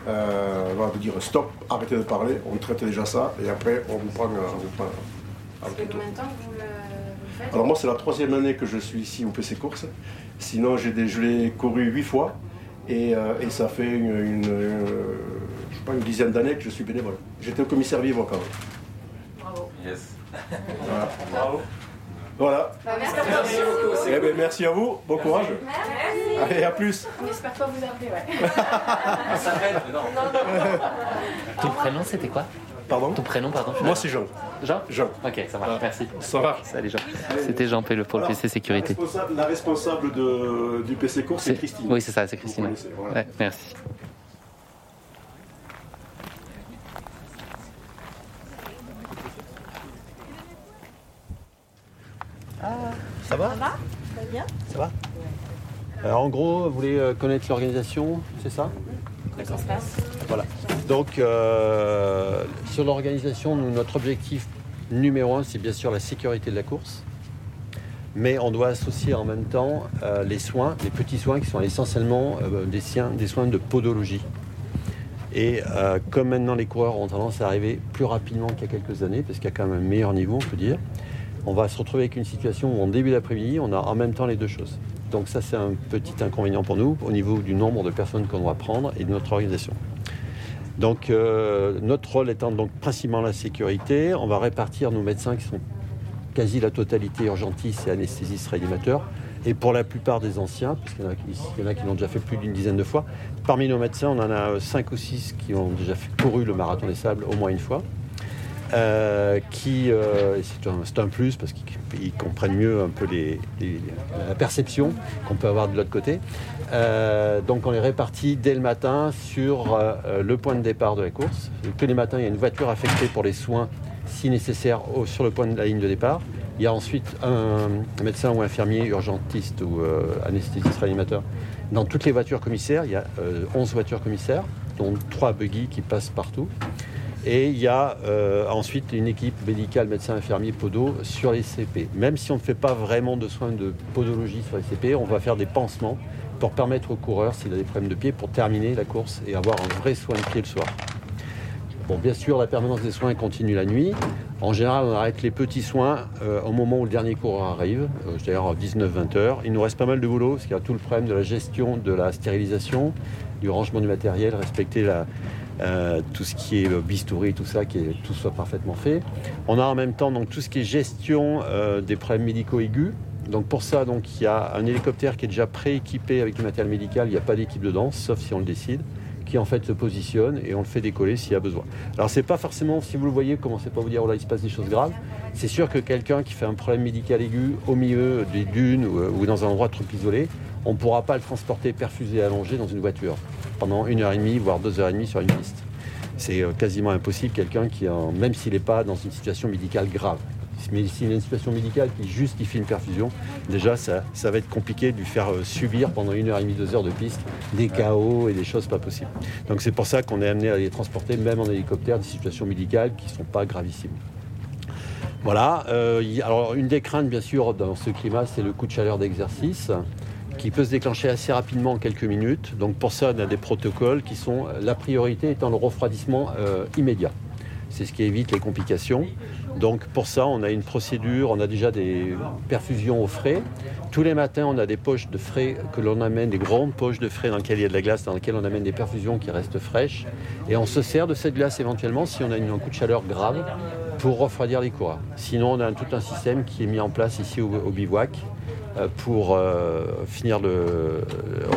Euh, voilà, de dire stop, arrêtez de parler, on traite déjà ça et après on vous prend, euh, on vous prend Ça fait combien de temps que vous le, vous faites? Alors moi, c'est la troisième année que je suis ici au PC Course. Sinon, j'ai des- je l'ai couru huit fois. Et, euh, et ça fait une, euh, pas, une dizaine d'années que je suis bénévole. J'étais au commissaire vivre quand même. Bravo. Yes. Voilà. Voilà. Bah, merci beaucoup. Eh ben, merci à vous. Bon courage. Merci. Allez, à plus. On espère pas vous appeler, ouais. Ça non. Ton prénom, c'était quoi? Pardon? Ton prénom, pardon Moi, c'est Jean. Jean? Jean. Ok, ça marche, merci. Ça marche. Salut Jean. C'était Jean Pello pour le PC Sécurité. La responsable, la responsable de- du PC Course, c'est Christine. Oui, c'est ça, c'est Christine. Vous connaissez, voilà. Ouais, merci. Ça va Ça va Très bien. Ça va Alors, En gros, vous voulez euh, connaître l'organisation, c'est ça passe Voilà. Donc, euh, sur l'organisation, notre objectif numéro un, c'est bien sûr la sécurité de la course. Mais on doit associer en même temps euh, les soins, les petits soins qui sont essentiellement euh, des, soins de podologie. Et euh, comme maintenant les coureurs ont tendance à arriver plus rapidement qu'il y a quelques années, parce qu'il y a quand même un meilleur niveau, on peut dire, on va se retrouver avec une situation où en début d'après-midi, on a en même temps les deux choses. Donc ça, c'est un petit inconvénient pour nous au niveau du nombre de personnes qu'on doit prendre et de notre organisation. Donc euh, notre rôle étant donc principalement la sécurité, on va répartir nos médecins qui sont quasi la totalité urgentistes et anesthésistes réanimateurs. Et pour la plupart des anciens, puisqu'il y en a qui, l'ont déjà fait plus d'une dizaine de fois, parmi nos médecins, on en a 5 ou 6 qui ont déjà couru le marathon des sables au moins une fois. Euh, qui, euh, c'est un, plus parce qu'ils ils comprennent mieux un peu la perception qu'on peut avoir de l'autre côté. Euh, donc on les répartit dès le matin sur le point de départ de la course. Tous les matins, il y a une voiture affectée pour les soins si nécessaire sur le point de la ligne de départ. Il y a ensuite un médecin ou infirmier, urgentiste ou anesthésiste réanimateur. Dans toutes les voitures commissaires, il y a euh, 11 voitures commissaires, dont 3 buggy qui passent partout. Et il y a euh, ensuite une équipe médicale, médecin, infirmier, podo sur les CP. Même si on ne fait pas vraiment de soins de podologie sur les CP, on va faire des pansements pour permettre au coureur, s'il a des problèmes de pied, pour terminer la course et avoir un vrai soin de pied le soir. Bon, bien sûr, la permanence des soins continue la nuit. En général, on arrête les petits soins euh, au moment où le dernier coureur arrive, euh, c'est-à-dire à 19-20 heures. Il nous reste pas mal de boulot, parce qu'il y a tout le problème de la gestion de la stérilisation, du rangement du matériel, respecter la, euh, tout ce qui est bistouri, tout ça, que tout soit parfaitement fait. On a en même temps donc, tout ce qui est gestion euh, des problèmes médicaux aigus. Donc pour ça, donc, il y a un hélicoptère qui est déjà prééquipé avec du matériel médical. Il n'y a pas d'équipe dedans, sauf si on le décide qui en fait se positionne et on le fait décoller s'il y a besoin. Alors c'est pas forcément, si vous le voyez, commencez pas à vous dire oh là il se passe des choses graves. C'est sûr que quelqu'un qui fait un problème médical aigu au milieu des dunes ou dans un endroit trop isolé, on ne pourra pas le transporter perfusé et allongé dans une voiture pendant une heure et demie, voire deux heures et demie sur une piste. C'est euh, quasiment impossible quelqu'un qui, même s'il n'est pas dans une situation médicale grave. Mais s'il a une situation médicale qui justifie une perfusion, déjà ça, ça va être compliqué de lui faire euh, subir pendant une heure et demie, deux heures de piste des chaos et des choses pas possibles. Donc c'est pour ça qu'on est amené à les transporter, même en hélicoptère, des situations médicales qui ne sont pas gravissimes. Voilà. euh, alors une des craintes, bien sûr, dans ce climat, c'est le coup de chaleur d'exercice qui peut se déclencher assez rapidement en quelques minutes. Donc pour ça, on a des protocoles qui sont la priorité étant le refroidissement euh, immédiat. C'est ce qui évite les complications. Donc pour ça, on a une procédure, on a déjà des perfusions au frais. Tous les matins, on a des poches de frais que l'on amène, des grandes poches de frais dans lesquelles il y a de la glace, dans lesquelles on amène des perfusions qui restent fraîches. Et on se sert de cette glace éventuellement si on a une- un coup de chaleur grave pour refroidir les coureurs. Sinon, on a tout un système qui est mis en place ici au, bivouac euh, pour euh, finir le,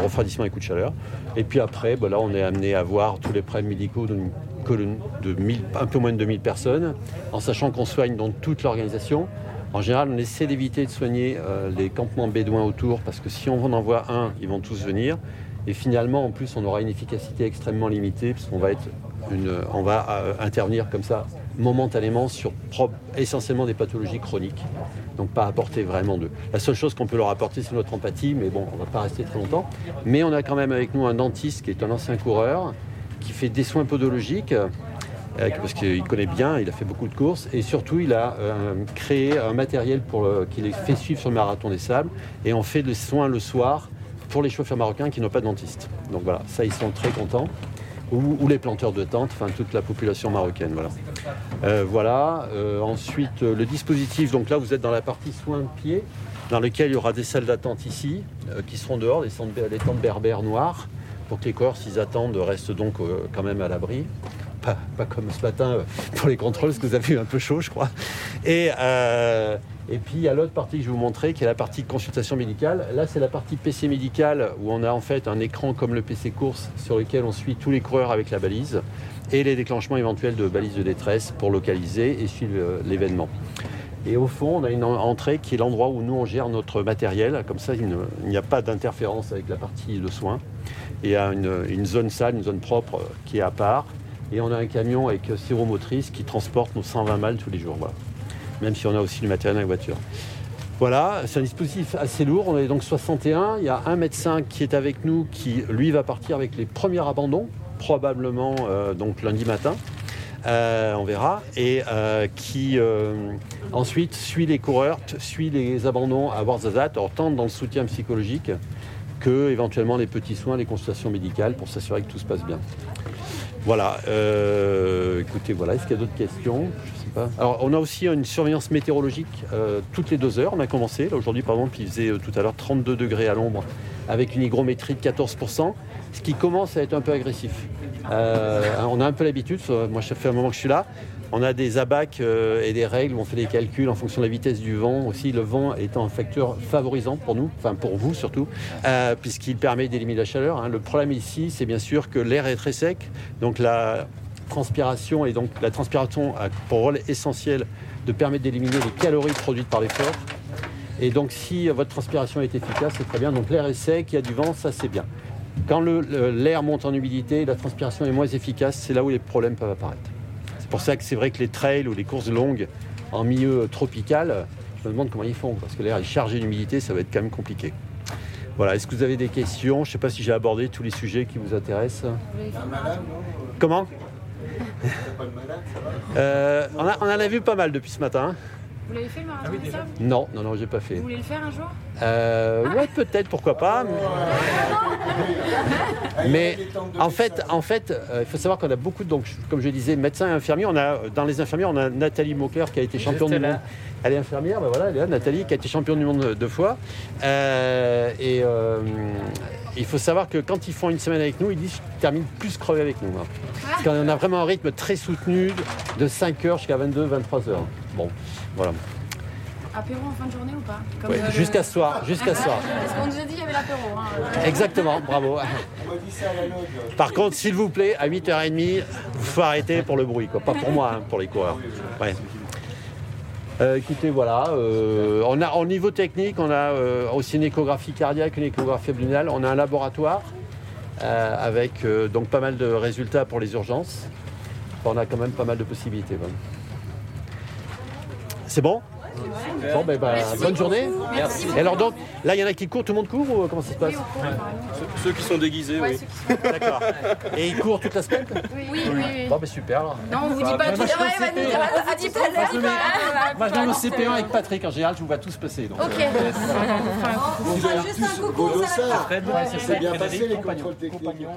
refroidissement des coups de chaleur. Et puis après, là, on est amené à voir tous les problèmes médicaux d'une colonne de 1000 un peu moins de 2000 personnes, en sachant qu'on soigne dans toute l'organisation. En général, on essaie d'éviter de soigner euh, les campements bédouins autour, parce que si on en envoie un, ils vont tous venir. Et finalement, en plus, on aura une efficacité extrêmement limitée, puisqu'on va, être on va euh, intervenir comme ça momentanément sur essentiellement des pathologies chroniques. Donc pas apporter vraiment de. La seule chose qu'on peut leur apporter, c'est notre empathie, mais bon, on va pas rester très longtemps. Mais on a quand même avec nous un dentiste qui est un ancien coureur, qui fait des soins podologiques, euh, parce qu'il connaît bien, il a fait beaucoup de courses, et surtout il a euh, créé un matériel pour qui les fait suivre sur le marathon des sables, et on fait des soins le soir pour les chauffeurs marocains qui n'ont pas de dentiste. Donc voilà, ça ils sont très contents. Ou, ou les planteurs de tentes, enfin toute la population marocaine. Voilà. Euh, voilà. Euh, ensuite, euh, le dispositif, donc là vous êtes dans la partie soins de pied, dans lequel il y aura des salles d'attente ici, qui seront dehors, des tentes, berbères noires, pour que les coureurs, s'ils attendent, restent donc quand même à l'abri. Pas, pas comme ce matin pour les contrôles, parce que vous avez eu un peu chaud, je crois. Et, et puis il y a l'autre partie que je vais vous montrer, qui est la partie consultation médicale. Là, c'est la partie PC médicale, où on a en fait un écran comme le PC course, sur lequel on suit tous les coureurs avec la balise, et les déclenchements éventuels de balises de détresse pour localiser et suivre euh, l'événement. Et au fond, on a une en- entrée qui est l'endroit où nous on gère notre matériel. Comme ça, il n'y a pas d'interférence avec la partie de soins. Et il y a une, zone salle, une zone propre euh, qui est à part. Et on a un camion avec euh, séromotrice qui transporte nos 120 balles tous les jours. Voilà. Même si on a aussi du matériel dans la voiture. Voilà, c'est un dispositif assez lourd. On est donc 61. Il y a un médecin qui est avec nous qui, lui, va partir avec les premiers abandons, probablement euh, donc lundi matin. Euh, on verra. Et euh, qui ensuite suit les coureurs, suit les abandons à Warzazat, alors tant dans le soutien psychologique que éventuellement les petits soins, les consultations médicales pour s'assurer que tout se passe bien. Voilà. écoutez, voilà. Est-ce qu'il y a d'autres questions? Alors, on a aussi une surveillance météorologique euh, toutes les deux heures. On a commencé. Aujourd'hui, par exemple, il faisait euh, tout à l'heure 32 degrés à l'ombre avec une hygrométrie de 14%, ce qui commence à être un peu agressif. Euh, on a un peu l'habitude. Moi, ça fait un moment que je suis là. On a des abacs et des règles où on fait des calculs en fonction de la vitesse du vent. Aussi, le vent étant un facteur favorisant pour nous, enfin pour vous surtout, puisqu'il permet d'éliminer la chaleur. hein. Le problème ici, c'est bien sûr que l'air est très sec, donc transpiration et donc la transpiration a pour rôle essentiel de permettre d'éliminer les calories produites par l'effort. Et donc, si euh, votre transpiration est efficace, c'est très bien. Donc, l'air est sec, il y a du vent, ça c'est bien. Quand l'air monte en humidité, la transpiration est moins efficace, c'est là où les problèmes peuvent apparaître. C'est pour ça que c'est vrai que les trails ou les courses longues en milieu tropical, je me demande comment ils font, parce que l'air est chargé d'humidité, ça va être quand même compliqué. Voilà, est-ce que vous avez des questions? Je ne sais pas si j'ai abordé tous les sujets qui vous intéressent. Comment? Euh, on, en a vu pas mal depuis ce matin. Vous l'avez fait le marathon des sables Non, non, non, j'ai pas fait. Vous voulez le faire un jour Euh, ouais, peut-être, pourquoi pas. Mais en fait, en fait, euh, il faut savoir qu'on a beaucoup, de, donc, comme je disais, médecins et infirmiers. On a, dans les infirmiers, on a Nathalie Maucler qui a été championne du monde. Elle est infirmière, ben voilà, elle est là, Nathalie, qui a été championne du monde deux fois. Euh, et euh, il faut savoir que quand ils font une semaine avec nous, ils disent qu'ils terminent plus crevés avec nous. hein. Parce qu'on a vraiment un rythme très soutenu de 5h jusqu'à 22, 23h. Bon, voilà. Apéro en fin de journée ou pas Ouais, euh, jusqu'à ce soir, jusqu'à ce soir. Parce qu'on nous a dit qu'il y avait l'apéro. hein. Exactement, bravo. Par contre, s'il vous plaît, à 8h30, il faut arrêter pour le bruit, quoi. pas pour moi, hein, pour les coureurs. Ouais. Euh, écoutez, voilà, euh, on a, au niveau technique, on a euh, aussi une échographie cardiaque, une échographie abdominale, on a un laboratoire avec donc pas mal de résultats pour les urgences. On a quand même pas mal de possibilités. voilà. C'est bon Bon, ben, bah, bonne journée. Merci. Et alors donc, là, il y en a qui courent, tout le monde court ou comment ça se passe Ceux qui sont déguisés, oui. D'accord. Et ils courent toute la semaine Oui, oui, oui. Bon, ben super. alors. Non, on vous dit pas tout. Ouais, va nous dire, on vous dit pas Moi, je au l'heure. CP1 avec Patrick. En général, je vous vois tous passer. Donc, Ok. euh, On fera juste un coucou, c'est bien passé, les contrôles techniques et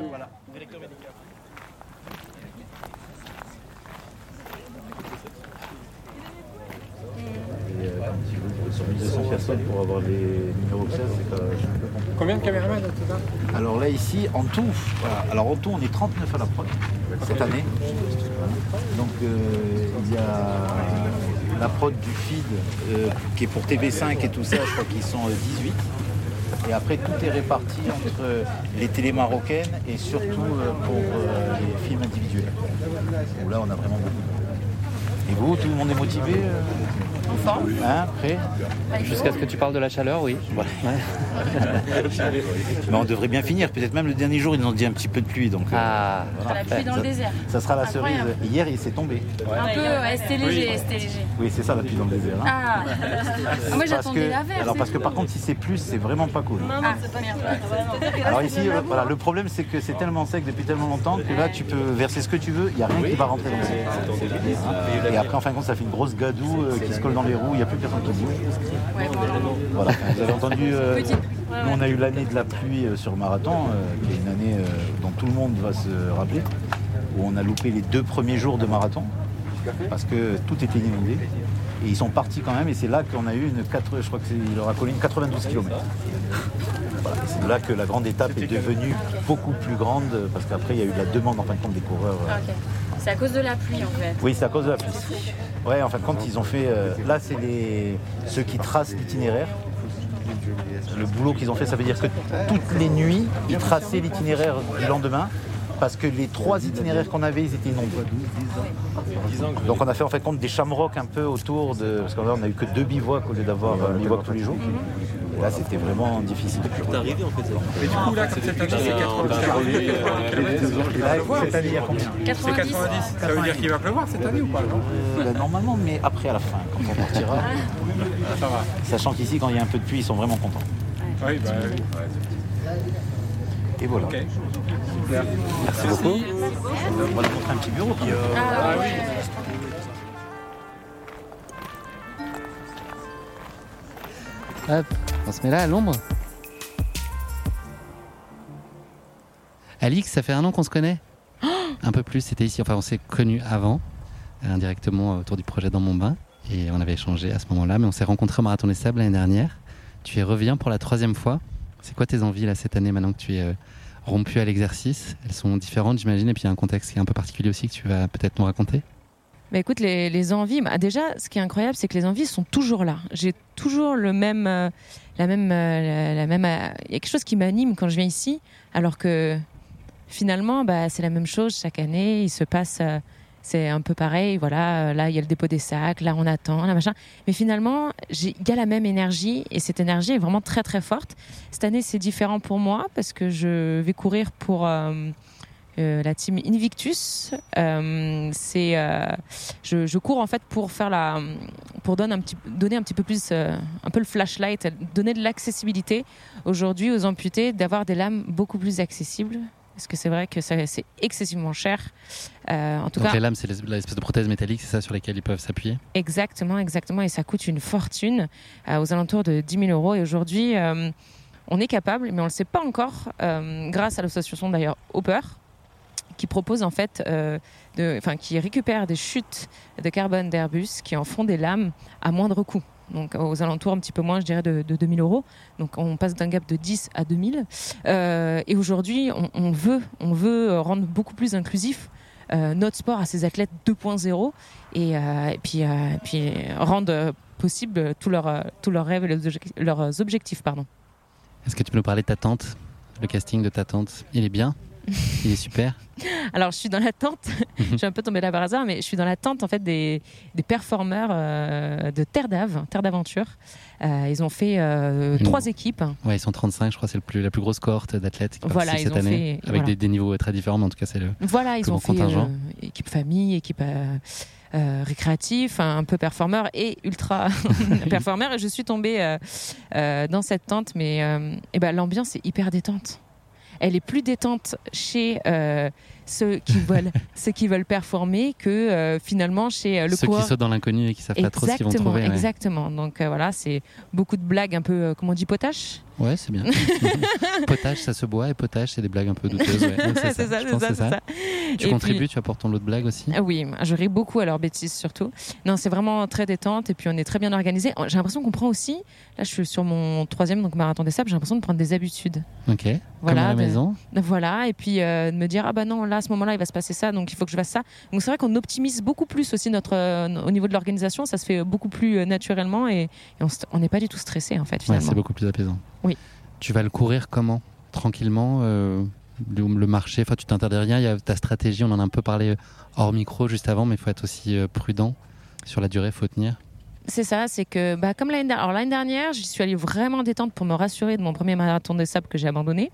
Tout. voilà. Sur 1200 personnes pour avoir les numéros que ça, c'est quand même. Combien de caméramans au total Alors là ici, en tout, voilà. alors en tout on est 39 à la prod cette année. Donc euh, il y a la prod du feed euh, qui est pour TV5 et tout ça, je crois qu'ils sont euh, 18. Et après tout est réparti entre euh, les télés marocaines et surtout euh, pour euh, les films individuels. Où là on a vraiment beaucoup de monde. Et vous, tout le monde est motivé euh En forme Hein, prêt Jusqu'à ce que tu parles de la chaleur, oui. Mais on devrait bien finir. Peut-être même le dernier jour, ils nous ont dit un petit peu de pluie. Donc, ah, voilà. La pluie dans le Ça- désert. Ça sera la cerise. Hier, il s'est tombé. Un peu, ouais, c'était léger, c'était léger. Oui, c'est ça la pluie dans le désert. hein. Ah, Ah, moi j'attendais. Alors parce que par contre, si c'est plus, c'est vraiment pas cool. Ah, c'est pas bien. Alors ici, euh, voilà, le problème c'est que c'est tellement sec depuis tellement longtemps que là, tu peux verser ce que tu veux, il n'y a rien qui va rentrer dans le après, en fin de compte, ça fait une grosse gadoue euh, qui se colle dans les roues, il n'y a plus personne qui bouge. Voilà, vous avez entendu, euh, nous on a eu l'année de la pluie euh, sur marathon, qui est une année dont tout le monde va se rappeler, où on a loupé les deux premiers jours de marathon, parce que tout était inondé. Et ils sont partis quand même, et c'est là qu'on a eu une 4, je crois qu'il leur a collé une 92 km. Voilà, c'est de là que la grande étape est devenue beaucoup plus grande, parce qu'après il y a eu de la demande en fin de compte des coureurs. euh, Ok. C'est à cause de la pluie en fait. oui, c'est à cause de la pluie. Ouais, en fin de compte, ils ont fait. euh, là, c'est les ceux qui tracent l'itinéraire. Le boulot qu'ils ont fait, ça veut dire que toutes les nuits, ils traçaient l'itinéraire du lendemain. Parce que les trois itinéraires qu'on avait, ils étaient inondés. Donc on a fait en fait compte des shamrocks un peu autour de. Parce qu'on a eu que deux bivouacs au lieu d'avoir un bivouac tous les jours. Et là c'était vraiment difficile. arrivé en fait. Mais du coup, là, comme cette année, c'est 80 Et là, cette année, il y a combien C'est 90. Ça veut dire qu'il va pleuvoir cette année ou pas Euh, bah, Normalement, mais après à la fin, quand on partira. Ça va. Sachant qu'ici, quand il y a un peu de pluie, ils sont vraiment contents. Oui, bah oui. Et voilà. Merci beaucoup. On va montrer un petit bureau. Puis, euh, Ah oui. Hop, on se met là à l'ombre. Alix, ça fait un an qu'on se connaît. un peu plus, c'était ici. Enfin, on s'est connus avant, euh, indirectement autour du projet Dans mon bain. Et on avait échangé à ce moment-là, mais on s'est rencontrés au Marathon des Sables l'année dernière. Tu y reviens pour la troisième fois. C'est quoi tes envies là cette année maintenant que tu es euh, rompu à l'exercice? Elles sont différentes, j'imagine, et puis il y a un contexte qui est un peu particulier aussi que tu vas peut-être nous raconter. Bah écoute, les, les envies, bah déjà, ce qui est incroyable, c'est que les envies sont toujours là. J'ai toujours le même, euh, la même, euh, la, même. Il y a quelque chose qui m'anime quand je viens ici, alors que finalement, bah, c'est la même chose chaque année. Il se passe, c'est un peu pareil. Voilà, euh, là il y a le dépôt des sacs, là on attend, là machin. Mais finalement, il y a la même énergie et cette énergie est vraiment très très forte. Cette année, c'est différent pour moi parce que je vais courir pour. euh, euh, la team Invictus. Je, je cours en fait pour faire la, pour donner un petit, donner un petit peu plus, un peu le flashlight, donner de l'accessibilité aujourd'hui aux amputés, d'avoir des lames beaucoup plus accessibles. Parce que c'est vrai que c'est excessivement cher. Euh, en tout Donc cas, les lames, c'est l'es- l'espèce de prothèse métallique, c'est ça sur lesquelles ils peuvent s'appuyer Exactement, exactement. Et ça coûte une fortune, euh, aux alentours de 10 000 euros. Et aujourd'hui, euh, on est capable, mais on ne le sait pas encore, grâce à l'association d'ailleurs Hopper, qui propose en fait, enfin, qui récupère des chutes de carbone d'Airbus, qui en font des lames à moindre coût. Donc aux alentours un petit peu moins, je dirais, de, de 2000 euros. Donc on passe d'un gap de 10 à 2000. Euh, et aujourd'hui, on, veut, on veut rendre beaucoup plus inclusif euh, notre sport à ces athlètes 2.0 et, euh, et puis, euh, puis rendre possible tous leurs tous leurs rêves et leurs objectifs. Est-ce que tu peux nous parler de ta tante? Le casting de ta tante, il est bien? Il est super Alors, je suis dans l'attente, je suis un peu tombée là par hasard, mais je suis dans l'attente en fait des, des performeurs euh, de Terre d'Ave, Terre d'Aventure. Euh, ils ont fait euh, Une- trois équipes. Ouais, ils sont 35, je crois, c'est la plus grosse cohorte d'athlètes qui Voilà, cette année, fait- avec voilà. des, des niveaux très différents, mais en tout cas, c'est le Voilà, ils ont fait équipe famille, équipe euh, récréatif, un peu performeur et ultra performeur. Et je suis tombée euh, euh, dans cette tente, mais euh, eh ben, l'ambiance est hyper détente. Elle est plus détente chez euh, ceux qui veulent ceux qui veulent performer que euh, finalement chez euh, le Ceux coureur. qui sautent dans l'inconnu et qui savent pas trop ce qu'ils vont Exactement, trouver. ouais. exactement. Donc euh, voilà, c'est beaucoup de blagues un peu, comment on dit, potache. Ouais, c'est bien. potage, ça se boit et potage, c'est des blagues un peu douteuses. Ouais. C'est ça, je c'est pense ça, ça. Tu Et contribues, puis- tu apportes ton lot de blagues aussi? Ah Oui, je ris beaucoup à leurs bêtises surtout. Non, c'est vraiment très détente et puis on est très bien organisé. J'ai l'impression qu'on prend aussi, là je suis sur mon troisième donc marathon des sables, j'ai l'impression de prendre des habitudes. Ok. Comme Voilà, à la de- maison? Voilà, et puis euh, de me dire, ah bah non, là à ce moment-là il va se passer ça, donc il faut que je fasse ça. Donc c'est vrai qu'on optimise beaucoup plus aussi notre, euh, au niveau de l'organisation, ça se fait beaucoup plus euh, naturellement et, et on n'est pas du tout stressé en fait Ouais, finalement. c'est beaucoup plus apaisant. Oui. Tu vas le courir comment? Tranquillement euh, le, le marché, enfin, tu t'interdis rien. Il y a ta stratégie, on en a un peu parlé hors micro juste avant, mais il faut être aussi euh, prudent. Sur la durée, il faut tenir. C'est ça, c'est que bah, comme l'année dernière, l'année dernière, j'y suis allée vraiment détente pour me rassurer de mon premier marathon des sables que j'ai abandonné.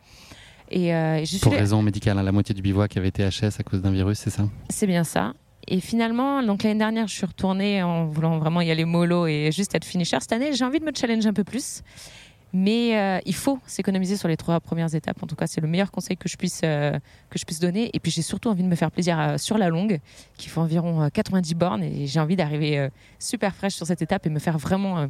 Et euh, Pour raison médicale, hein, la moitié du bivouac avait été HS à cause d'un virus, c'est ça? C'est bien ça. Et finalement, donc l'année dernière, je suis retournée en voulant vraiment y aller mollo et juste être finisher. Cette année, j'ai envie de me challenger un peu plus. Mais euh, il faut s'économiser sur les trois premières étapes. En tout cas, c'est le meilleur conseil que je puisse, euh, que je puisse donner. Et puis, j'ai surtout envie de me faire plaisir euh, sur la longue, qui fait environ euh, 90 bornes. Et j'ai envie d'arriver super fraîche sur cette étape et me faire vraiment,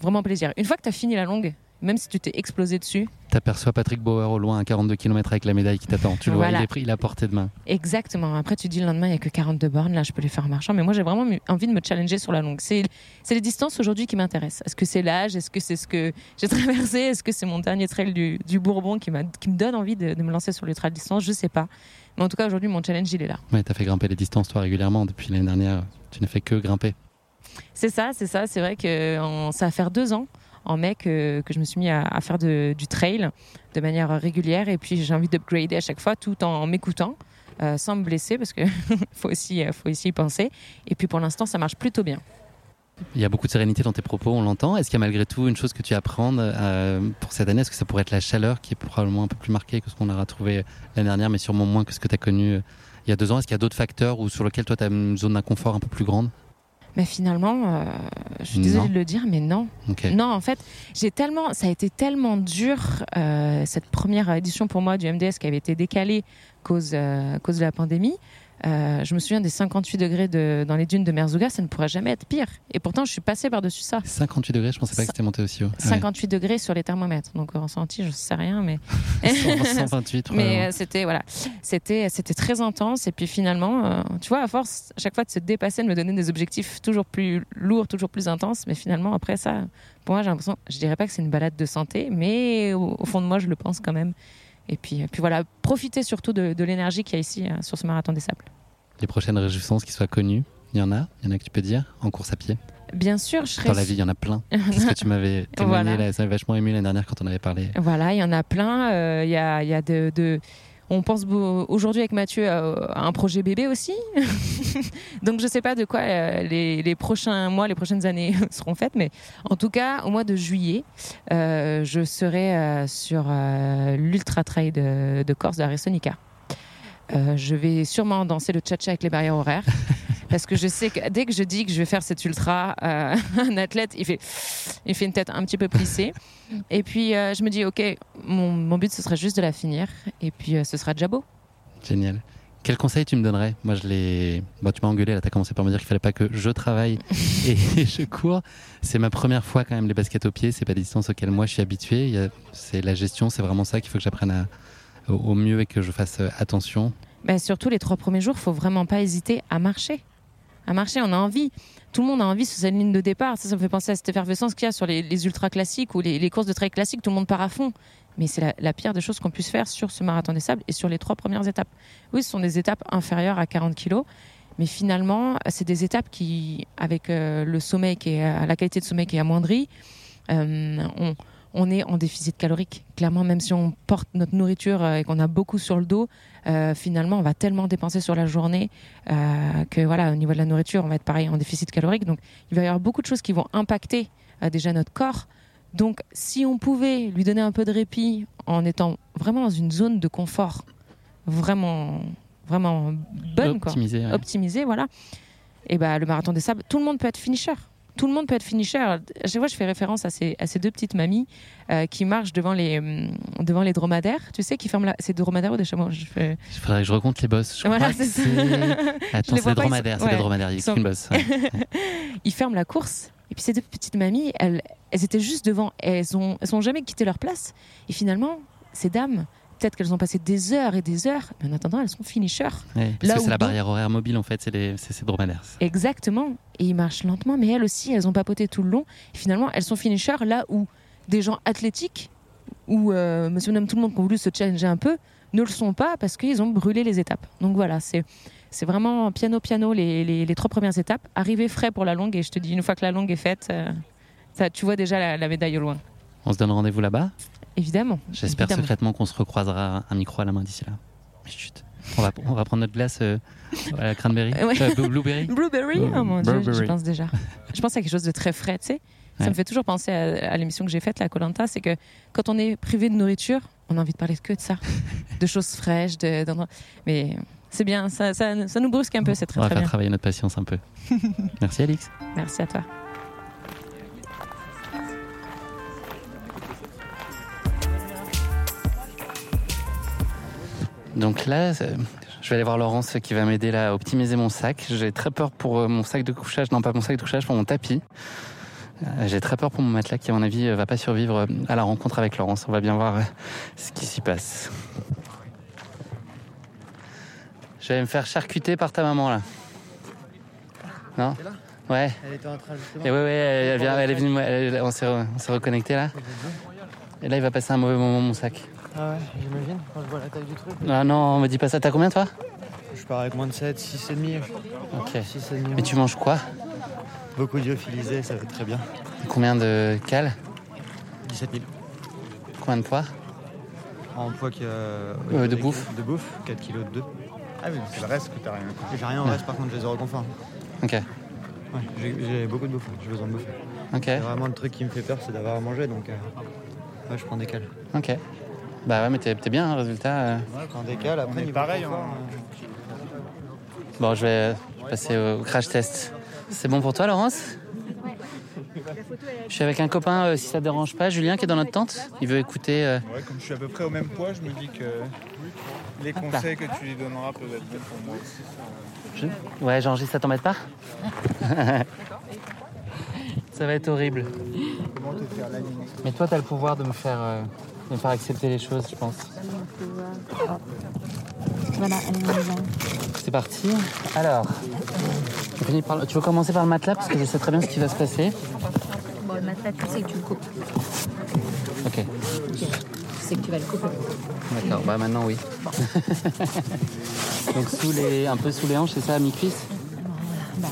vraiment plaisir. Une fois que tu as fini la longue, même si tu t'es explosé dessus, T'aperçois Patrick Bauer au loin à 42 km avec la médaille qui t'attend. Tu le Voilà. vois, il est pris, il portée de main. Exactement. Après, tu dis le lendemain, il n'y a que 42 bornes. Là, je peux les faire en marchant. Mais moi, j'ai vraiment envie de me challenger sur la longue. C'est les distances aujourd'hui qui m'intéressent. Est-ce que c'est l'âge? Est-ce que c'est ce que j'ai traversé? Est-ce que c'est mon dernier trail du, du Bourbon qui, me donne envie de, de me lancer sur l'ultra distance? Je sais pas. Mais en tout cas, aujourd'hui, mon challenge, il est là. Ouais, t'as fait grimper les distances toi régulièrement depuis l'année dernière. Tu n'as fait que grimper. C'est ça, c'est ça. C'est vrai que ça va faire deux ans en mai que, je me suis mis à, faire du trail de manière régulière. Et puis, j'ai envie d'upgrader à chaque fois tout en m'écoutant. euh, sans me blesser parce que faut aussi euh, faut aussi y penser et puis pour l'instant ça marche plutôt bien Il y a beaucoup de sérénité dans tes propos, on l'entend. Est-ce qu'il y a malgré tout une chose que tu apprends euh, pour cette année? Est-ce que ça pourrait être la chaleur qui est probablement un peu plus marquée que ce qu'on a retrouvé l'année dernière, mais sûrement moins que ce que tu as connu il y a deux ans? Est-ce qu'il y a d'autres facteurs ou sur lesquels toi tu as une zone d'inconfort un peu plus grande? Mais finalement, euh, je suis désolée Non. de le dire, mais non. Non, en fait, j'ai tellement, ça a été tellement dur euh, cette première édition pour moi du MDS qui avait été décalée cause euh, cause de la pandémie. Euh, je me souviens des 58 degrés de, dans les dunes de Merzouga, ça ne pourrait jamais être pire. Et pourtant, je suis passée par-dessus ça. 58 degrés, je pensais pas que c'était monté aussi haut. Ah ouais. 58 degrés sur les thermomètres. Donc, au ressenti, je sais rien, mais. 128, mais euh, c'était, voilà. C'était, c'était très intense. Et puis finalement, euh, tu vois, à force, à chaque fois de se dépasser, de me donner des objectifs toujours plus lourds, toujours plus intenses. Mais finalement, après ça, pour moi, j'ai l'impression, je dirais pas que c'est une balade de santé, mais au, au fond de moi, je le pense quand même. Et puis, et puis voilà, profiter surtout de, de l'énergie qu'il y a ici euh, sur ce marathon des sables. Les prochaines réjouissances qui soient connues, il y en a Il y en a que tu peux dire En course à pied Bien sûr, je serais. Dans la vie, il y en a plein. C'est ce que tu m'avais témoigné, Voilà. là, ça m'avait vachement ému l'année dernière quand on avait parlé. Voilà, il y en a plein. Euh, Il y a, y a de, de- On pense aujourd'hui avec Mathieu euh, à un projet bébé aussi. Donc je sais pas de quoi euh, les, prochains mois, les prochaines années seront faites, mais en tout cas, au mois de juillet, euh, je serai sur l'Ultra Trail de, Corse de Arisonica. Euh, je vais sûrement danser le cha-cha avec les barrières horaires. Parce que je sais que dès que je dis que je vais faire cet ultra, euh, un athlète, il fait, il fait une tête un petit peu plissée. Et puis euh, je me dis, ok, mon, mon but ce serait juste de la finir. Et puis euh, ce sera déjà beau. Génial. Quel conseil tu me donnerais? Moi, je l'ai. Bah, tu m'as engueulé là. T'as commencé par me dire qu'il fallait pas que je travaille et je cours. C'est ma première fois quand même les baskets aux pieds. C'est pas des distances auxquelles moi je suis habitué. Il a- C'est la gestion. C'est vraiment ça qu'il faut que j'apprenne à- au, mieux et que je fasse attention. Ben, surtout les trois premiers jours, faut vraiment pas hésiter à marcher. À marcher, on a envie. Tout le monde a envie sur cette ligne de départ. Ça, ça me fait penser à cette effervescence qu'il y a sur les, ultra classiques ou les, courses de trail classiques. Tout le monde part à fond. Mais c'est la, pire des choses qu'on puisse faire sur ce marathon des sables et sur les trois premières étapes. Oui, ce sont des étapes inférieures à 40 kilos. Mais finalement, c'est des étapes qui, avec euh, le sommeil qui est, la qualité de sommeil qui est amoindrie, euh, on, on est en déficit calorique. Clairement, même si on porte notre nourriture euh, et qu'on a beaucoup sur le dos, euh, finalement, on va tellement dépenser sur la journée euh, que voilà, au niveau de la nourriture, on va être pareil en déficit calorique. Donc, il va y avoir beaucoup de choses qui vont impacter euh, déjà notre corps. Donc, si on pouvait lui donner un peu de répit en étant vraiment dans une zone de confort, vraiment, vraiment bonne, quoi. Optimisée, ouais. optimisée, voilà. Et bah, le marathon des sables, tout le monde peut être finisher. Tout le monde peut être finisher. À chaque fois, je fais référence à ces, à ces deux petites mamies euh, qui marchent devant les, hum, devant les dromadaires. Tu sais, qui ferment la... C'est des dromadaires ou des chameaux? Je fais... Il faudrait que je recompte les bosses. Je Voilà, c'est ça. Attends, c'est des dromadaires, sont- c'est des dromadaires, il sont- qu'une bosse. ouais. ils ferment la course. Et puis ces deux petites mamies, elles, elles étaient juste devant. Elles ont, elles ont jamais quitté leur place. Et finalement, ces dames, peut-être qu'elles ont passé des heures et des heures, mais en attendant, elles sont finishers. Ouais, parce Là que c'est la barrière horaire mobile en fait, c'est ces dromadaires. Exactement. Et ils marchent lentement, mais elles aussi, elles ont papoté tout le long. Et finalement, elles sont finishers là où des gens athlétiques ou euh, monsieur, madame, tout le monde qui ont voulu se challenger un peu ne le sont pas parce qu'ils ont brûlé les étapes. Donc voilà, c'est. C'est vraiment piano piano les, les- les trois premières étapes. Arriver frais pour la longue et je te dis une fois que la longue est faite, euh, ça, tu vois déjà la, la médaille au loin. On se donne rendez-vous là-bas? Évidemment. J'espère secrètement qu'on se recroisera un micro à la main d'ici là. Chut. On va, on va prendre notre glace euh, à la cranberry, Ouais. Euh, blue- blueberry. Blueberry, oh mon dieu, j'y pense déjà. Je pense à quelque chose de très frais, tu sais. Ça Ouais. me fait toujours penser à, à l'émission que j'ai faite, la Colanta, c'est que quand on est privé de nourriture, on a envie de parler que de ça, de choses fraîches, de, mais c'est bien, ça, ça, ça nous brusque un peu, c'est très on va très faire bien. travailler notre patience un peu. Merci Alix. Merci à toi. Donc là, euh, je vais aller voir Laurence qui va m'aider là à optimiser mon sac. J'ai très peur pour euh, mon sac de couchage, non pas mon sac de couchage, pour mon tapis. Euh, J'ai très peur pour mon matelas qui, à mon avis, va pas survivre à la rencontre avec Laurence. On va bien voir ce qui s'y passe. Je vais me faire charcuter par ta maman là. Non? Ouais. Elle était en train justement. Et ouais, ouais, elle, elle vient, elle est venue, on s'est reconnecté là. Et là, il va passer un mauvais moment, mon sac. Ah ouais, j'imagine, quand je vois la taille du truc. Ah non, me dis pas ça. T'as combien toi? Je pars avec moins de 7, 6 et demi. Ok. 6 et demi. Mais tu manges quoi? Beaucoup d'iophilisé, ça va très bien. Combien de cales? 17 000. Combien de poids? En poids que. Euh, de bouffe De bouffe, 4 kg de 2. Ah oui, c'est le reste que t'as rien. J'ai rien en reste, par contre, j'ai zéro confort. Ok. Ouais, j'ai beaucoup de bouffe, j'ai besoin de bouffer. Ok. Vraiment le truc qui me fait peur, c'est d'avoir à manger, donc. euh, ouais, je prends des cales. Ok. Bah ouais, mais t'es t'es bien, hein, résultat. euh. Ouais, cales, après, est pareil, hein. euh, Bon, je vais passer au crash test. C'est bon pour toi, Laurence? Je suis avec un copain, euh, si ça te dérange pas, Julien, qui est dans notre tente. Il veut écouter. euh, Ouais, comme je suis à peu près au même poids, je me dis que les conseils que tu lui donneras peuvent être bons pour moi aussi. je- Ouais, j'enregistre, ça t'embête pas? Ça va être horrible. Comment te faire l'aligner Mais toi, t'as le pouvoir de me faire, euh, de faire accepter les choses, je pense. Voilà, allez, on y va. C'est parti. Alors, tu veux commencer par le matelas parce que je sais très bien ce qui va se passer. Bon, le matelas, tu sais que tu le coupes. Ok. Tu sais que tu vas le couper. D'accord. Bah maintenant oui. Donc sous les, un peu sous les hanches, c'est ça, à mi-cuisse? Bah,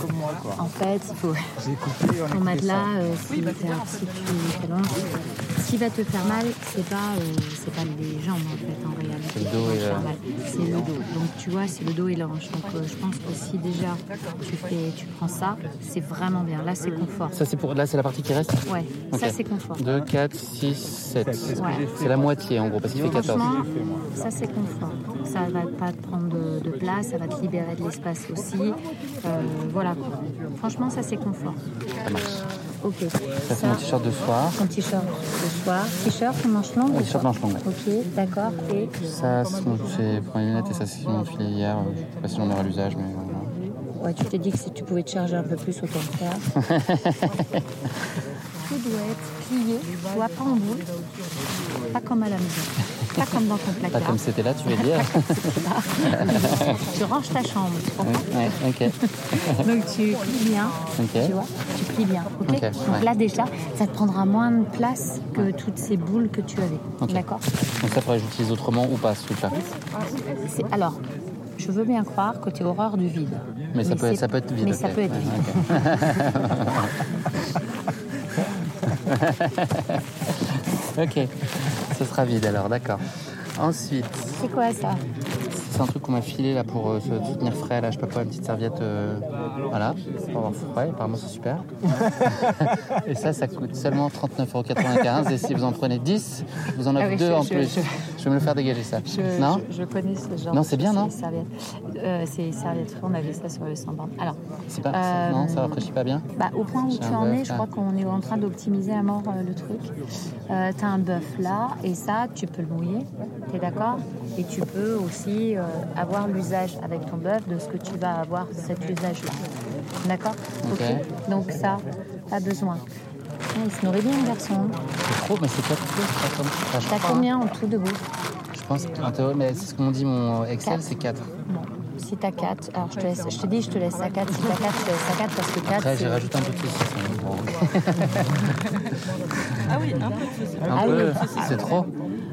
en fait, il faut. Ton matelas, euh, si, t'as- si tu t'allonges, ce qui va te faire mal, c'est pas, euh, c'est pas les jambes en fait, en réalité. C'est le dos et le- mal. C'est le dos. Donc tu vois, c'est le dos et la hanche. Donc euh, je pense que si déjà tu fais, tu prends ça, c'est vraiment bien. Là, c'est confort. Ça c'est pour, là c'est la partie qui reste. Ouais, ça c'est confort. 2, 4, 6, 7. Ouais. C'est la moitié en gros parce qu'il fait 14. Franchement, ça c'est confort. Ça va pas te prendre de, de place, ça va te libérer de l'espace aussi. Euh, voilà. Franchement, ça c'est confort. Ça marche. Ok. Ça c'est mon t-shirt de soir. Ton t-shirt de soir. T-shirt ou manche longue Mon t-shirt manche longue. Ok, d'accord. Et Ça c'est mon- pour les lunettes et ça c'est mon filet hier. euh, Je sais pas si j'en aurai l'usage mais voilà. ouais, tu t'es dit que si tu pouvais te charger un peu plus, autant le faire. Tout doit être plié, vois, pas en boule. Pas comme à la maison. Pas comme dans ton placard. Pas comme c'était là, tu veux dire tu ranges ta chambre, tu comprends Ouais, ouais, ok. Donc tu plies bien, tu vois, tu plies bien, ok, Donc ouais. là déjà, ça te prendra moins de place que toutes ces boules que tu avais, d'accord Donc ça pourrait j'utilise autrement ou pas ce truc-là. Alors, je veux bien croire que tu es horreur du vide. Mais ça peut- ça peut être vide, Mais ça peut être vide. ok. Ce sera vide alors, d'accord. Ensuite, C'est quoi ça? C'est un truc qu'on m'a filé là pour euh, se soutenir frais, là, je sais pas une petite serviette. euh, voilà, pour avoir frais, apparemment c'est super. et ça, ça coûte seulement 39,95€ et si vous en prenez 10, vous en Ah avez oui, deux je- en je- plus. je- Je vais me le faire dégager ça. Je, non je, connais ce genre Non, c'est bien, non les serviettes. Euh, C'est serviettes on avait ça sur le sans-borne. Alors, C'est pas, Euh, Non, ça rafraîchit pas bien bah, au point où tu en es, je crois qu'on est en train d'optimiser à mort euh, le truc. Euh, tu as un bœuf là, et ça, tu peux le mouiller, tu es d'accord? Et tu peux aussi euh, avoir l'usage avec ton bœuf de ce que tu vas avoir cet usage-là. D'accord Ok. Donc ça, pas besoin. Ah, il se nourrit bien, le garçon. C'est trop, mais c'est 4 kilos, c'est pas je T'as hein. combien en tout debout Je pense, mais c'est ce qu'on dit, mon Excel, c'est 4. Bon, si t'as 4, alors je te, laisse, je te dis, je te laisse à 4. Si t'as 4, je te laisse à 4 parce que 4, Après, j'ai rajouté un peu de saucisson. Bon. Ah oui, un peu de saucisson. Un Ah peu, oui. c'est trop.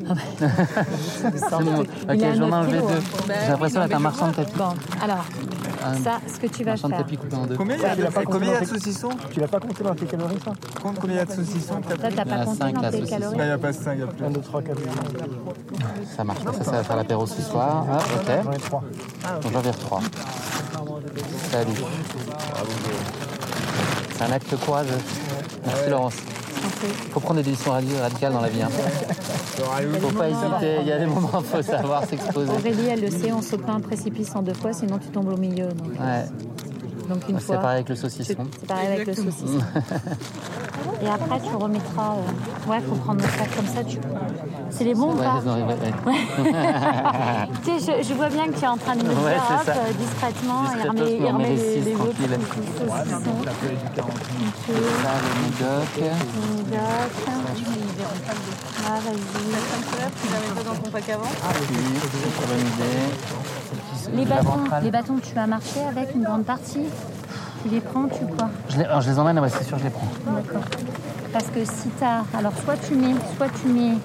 c'est bon. Ok, j'en ai enlevé deux. hein. J'ai l'impression d'être un marchand de tapis. Bon, alors, Un ça, ce que tu vas faire... tapis coupé en deux. Combien il y a de, saucissons Tu l'as pas compté dans tes calories, ça Compte combien il y a de saucissons Toi, t'as pas compté dans là, tes calories Là, il n'y a pas 5, il y a plus. 1, 2, 3, 4, Ça marche pas, ça, ça va faire l'apéro ce soir. Ah, ok. J'en ai 3. Donc j'en vire 3. Salut. C'est un acte courageux. Merci Laurence. Faut prendre des décisions radi- radicales dans la vie. Hein. Faut pas hésiter, il y a des moments où il faut savoir s'exposer. Aurélie, elle le sait, on saute pas un précipice en deux fois, sinon tu tombes au milieu. Donc, Ouais. Donc une C'est fois... pareil avec le saucisson. C'est pareil avec le saucisson. Et après, tu remettras... euh, Ouais, faut prendre le sac comme ça, tu. C'est les bons ou pas ouais, ouais, ouais. Tu sais, je, je vois bien que tu es en train de me Ouais, c'est hop, euh, discrètement, il Discrètement, remet, il remet les les, six, les autres petits saucissons. Ok. Ça, le médoc. Médoc. Ah, vas-y. Tu la mets pas dans ton pack avant Oui, bonne idée. Les bâtons, les bâtons, tu as marché avec une grande partie Tu les prends, tu quoi Je les, alors, je les emmène, ouais, c'est sûr, je les prends. D'accord. Parce que si t'as. Alors, soit tu mets, soit tu mets.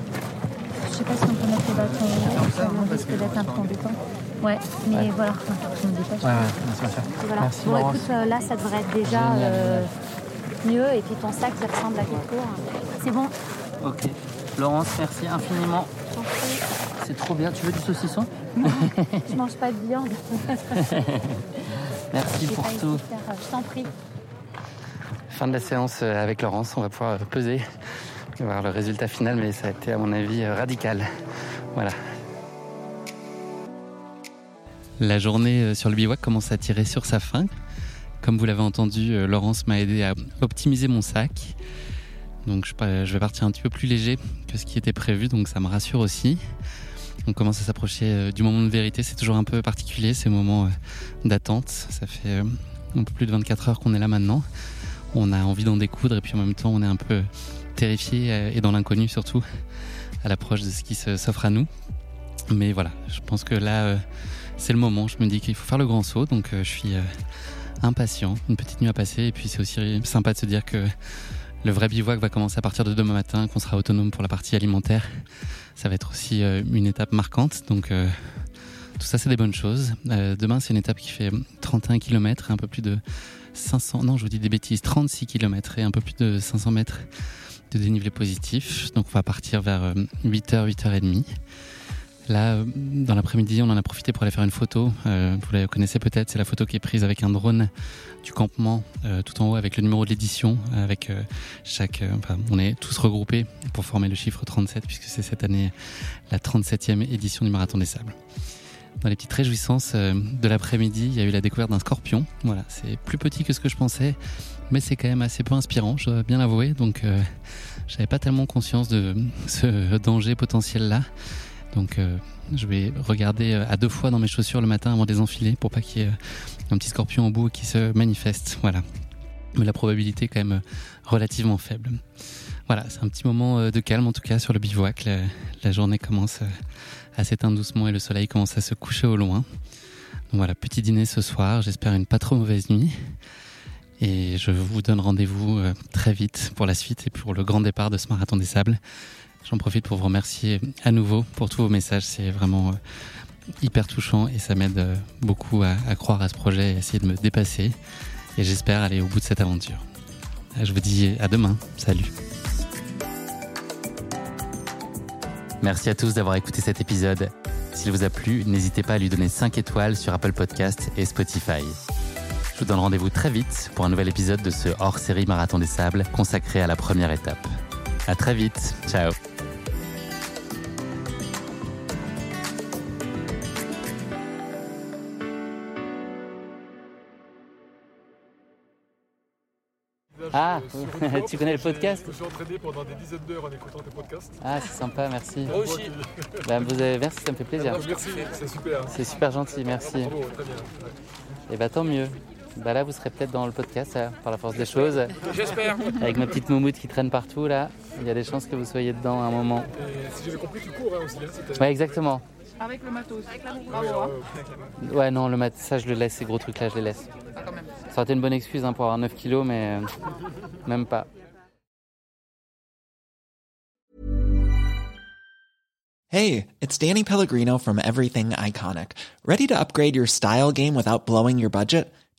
Je sais pas si on peut mettre les bâtons. Ça risque d'être un peu embêtant. Ouais, mais voilà. Je me dépêche. Ouais, ouais, merci, bien sûr. Voilà. Merci bon, Laurence. écoute, euh, là, ça devrait être déjà euh, mieux. Et puis ton sac, il ressemble à quelque chose. C'est bon. Ok. Laurence, merci infiniment. C'est trop bien. Tu veux du saucisson Je mange pas de viande. Merci pour tout. faire, euh, Je t'en prie. Fin de la séance euh, avec Laurence. On va pouvoir euh, peser, voir le résultat final, mais ça a été, à mon avis, radical. Voilà. La journée sur le bivouac commence à tirer sur sa fin. Comme vous l'avez entendu, Laurence m'a aidé à optimiser mon sac. Donc je vais partir un petit peu plus léger que ce qui était prévu, donc ça me rassure aussi. On commence à s'approcher euh, du moment de vérité. C'est toujours un peu particulier ces moments euh, d'attente. Ça fait euh, un peu plus de 24 heures qu'on est là maintenant. On a envie d'en découdre et puis en même temps on est un peu terrifié et dans l'inconnu surtout à l'approche de ce qui s'offre à nous. Mais voilà, je pense que là c'est le moment. Je me dis qu'il faut faire le grand saut, donc je suis impatient. Une petite nuit à passer et puis c'est aussi sympa de se dire que le vrai bivouac va commencer à partir de demain matin, qu'on sera autonome pour la partie alimentaire. Ça va être aussi euh, une étape marquante, donc euh, tout ça c'est des bonnes choses. Euh, demain c'est une étape qui fait 31 km un peu plus de 500, non je vous dis des bêtises, 36 km et un peu plus de 500 mètres de dénivelé positif. Donc on va partir vers euh, 8h, 8h30. Là, dans l'après-midi, on en a profité pour aller faire une photo. Euh, vous la connaissez peut-être, c'est la photo qui est prise avec un drone du campement euh, tout en haut avec le numéro de l'édition. Avec euh, chaque, euh, enfin, on est tous regroupés pour former le chiffre 37 puisque c'est cette année la 37e édition du Marathon des Sables. Dans les petites réjouissances euh, de l'après-midi, il y a eu la découverte d'un scorpion. Voilà, c'est plus petit que ce que je pensais, mais c'est quand même assez peu inspirant, je dois bien l'avouer. Donc, euh, j'avais pas tellement conscience de ce danger potentiel là. Donc euh, je vais regarder euh, à deux fois dans mes chaussures le matin avant de les enfiler pour pas qu'il y ait euh, un petit scorpion au bout qui se manifeste. Voilà. Mais la probabilité est quand même euh, relativement faible. Voilà, c'est un petit moment de calme en tout cas sur le bivouac. La, journée commence à s'éteindre doucement et le soleil commence à se coucher au loin. Voilà, petit dîner ce soir. J'espère une pas trop mauvaise nuit. Et je vous donne rendez-vous très vite pour la suite et pour le grand départ de ce marathon des sables. J'en profite pour vous remercier à nouveau pour tous vos messages. C'est vraiment euh, hyper touchant et ça m'aide euh, beaucoup à, croire à ce projet et à essayer de me dépasser. Et j'espère aller au bout de cette aventure. Je vous dis à demain. Salut. Merci à tous d'avoir écouté cet épisode. S'il vous a plu, n'hésitez pas à lui donner 5 étoiles sur Apple Podcast et Spotify. Je vous donne rendez-vous très vite pour un nouvel épisode de ce hors-série Marathon des Sables consacré à la première étape. À très vite. Ciao. Ah, tu connais le podcast Je me suis entraîné pendant des dizaines d'heures en écoutant tes podcasts. Ah, c'est sympa, merci. Moi aussi. Ben, vous avez... Merci, ça me fait plaisir. Non, merci, c'est super. C'est super gentil, merci. Bravo, très bien. Ouais. Et bah tant mieux. Bah là, vous serez peut-être dans le podcast, là, par la force des choses. J'espère. Avec ma petite moumoute qui traîne partout, là. Il y a des chances que vous soyez dedans à un moment. Et si j'avais compris, tu cours hein, aussi. Hein. Ouais, exactement. Avec le matos. Avec la Bravo, hein. Ouais, non, le mat, ça, je le laisse, ces gros trucs-là, je les laisse. Ah, quand même. Ça aurait été une bonne excuse hein, pour avoir 9 kilos, mais euh, même pas. Hey, it's Danny Pellegrino from Everything Iconic. Ready to upgrade your style game without blowing your budget?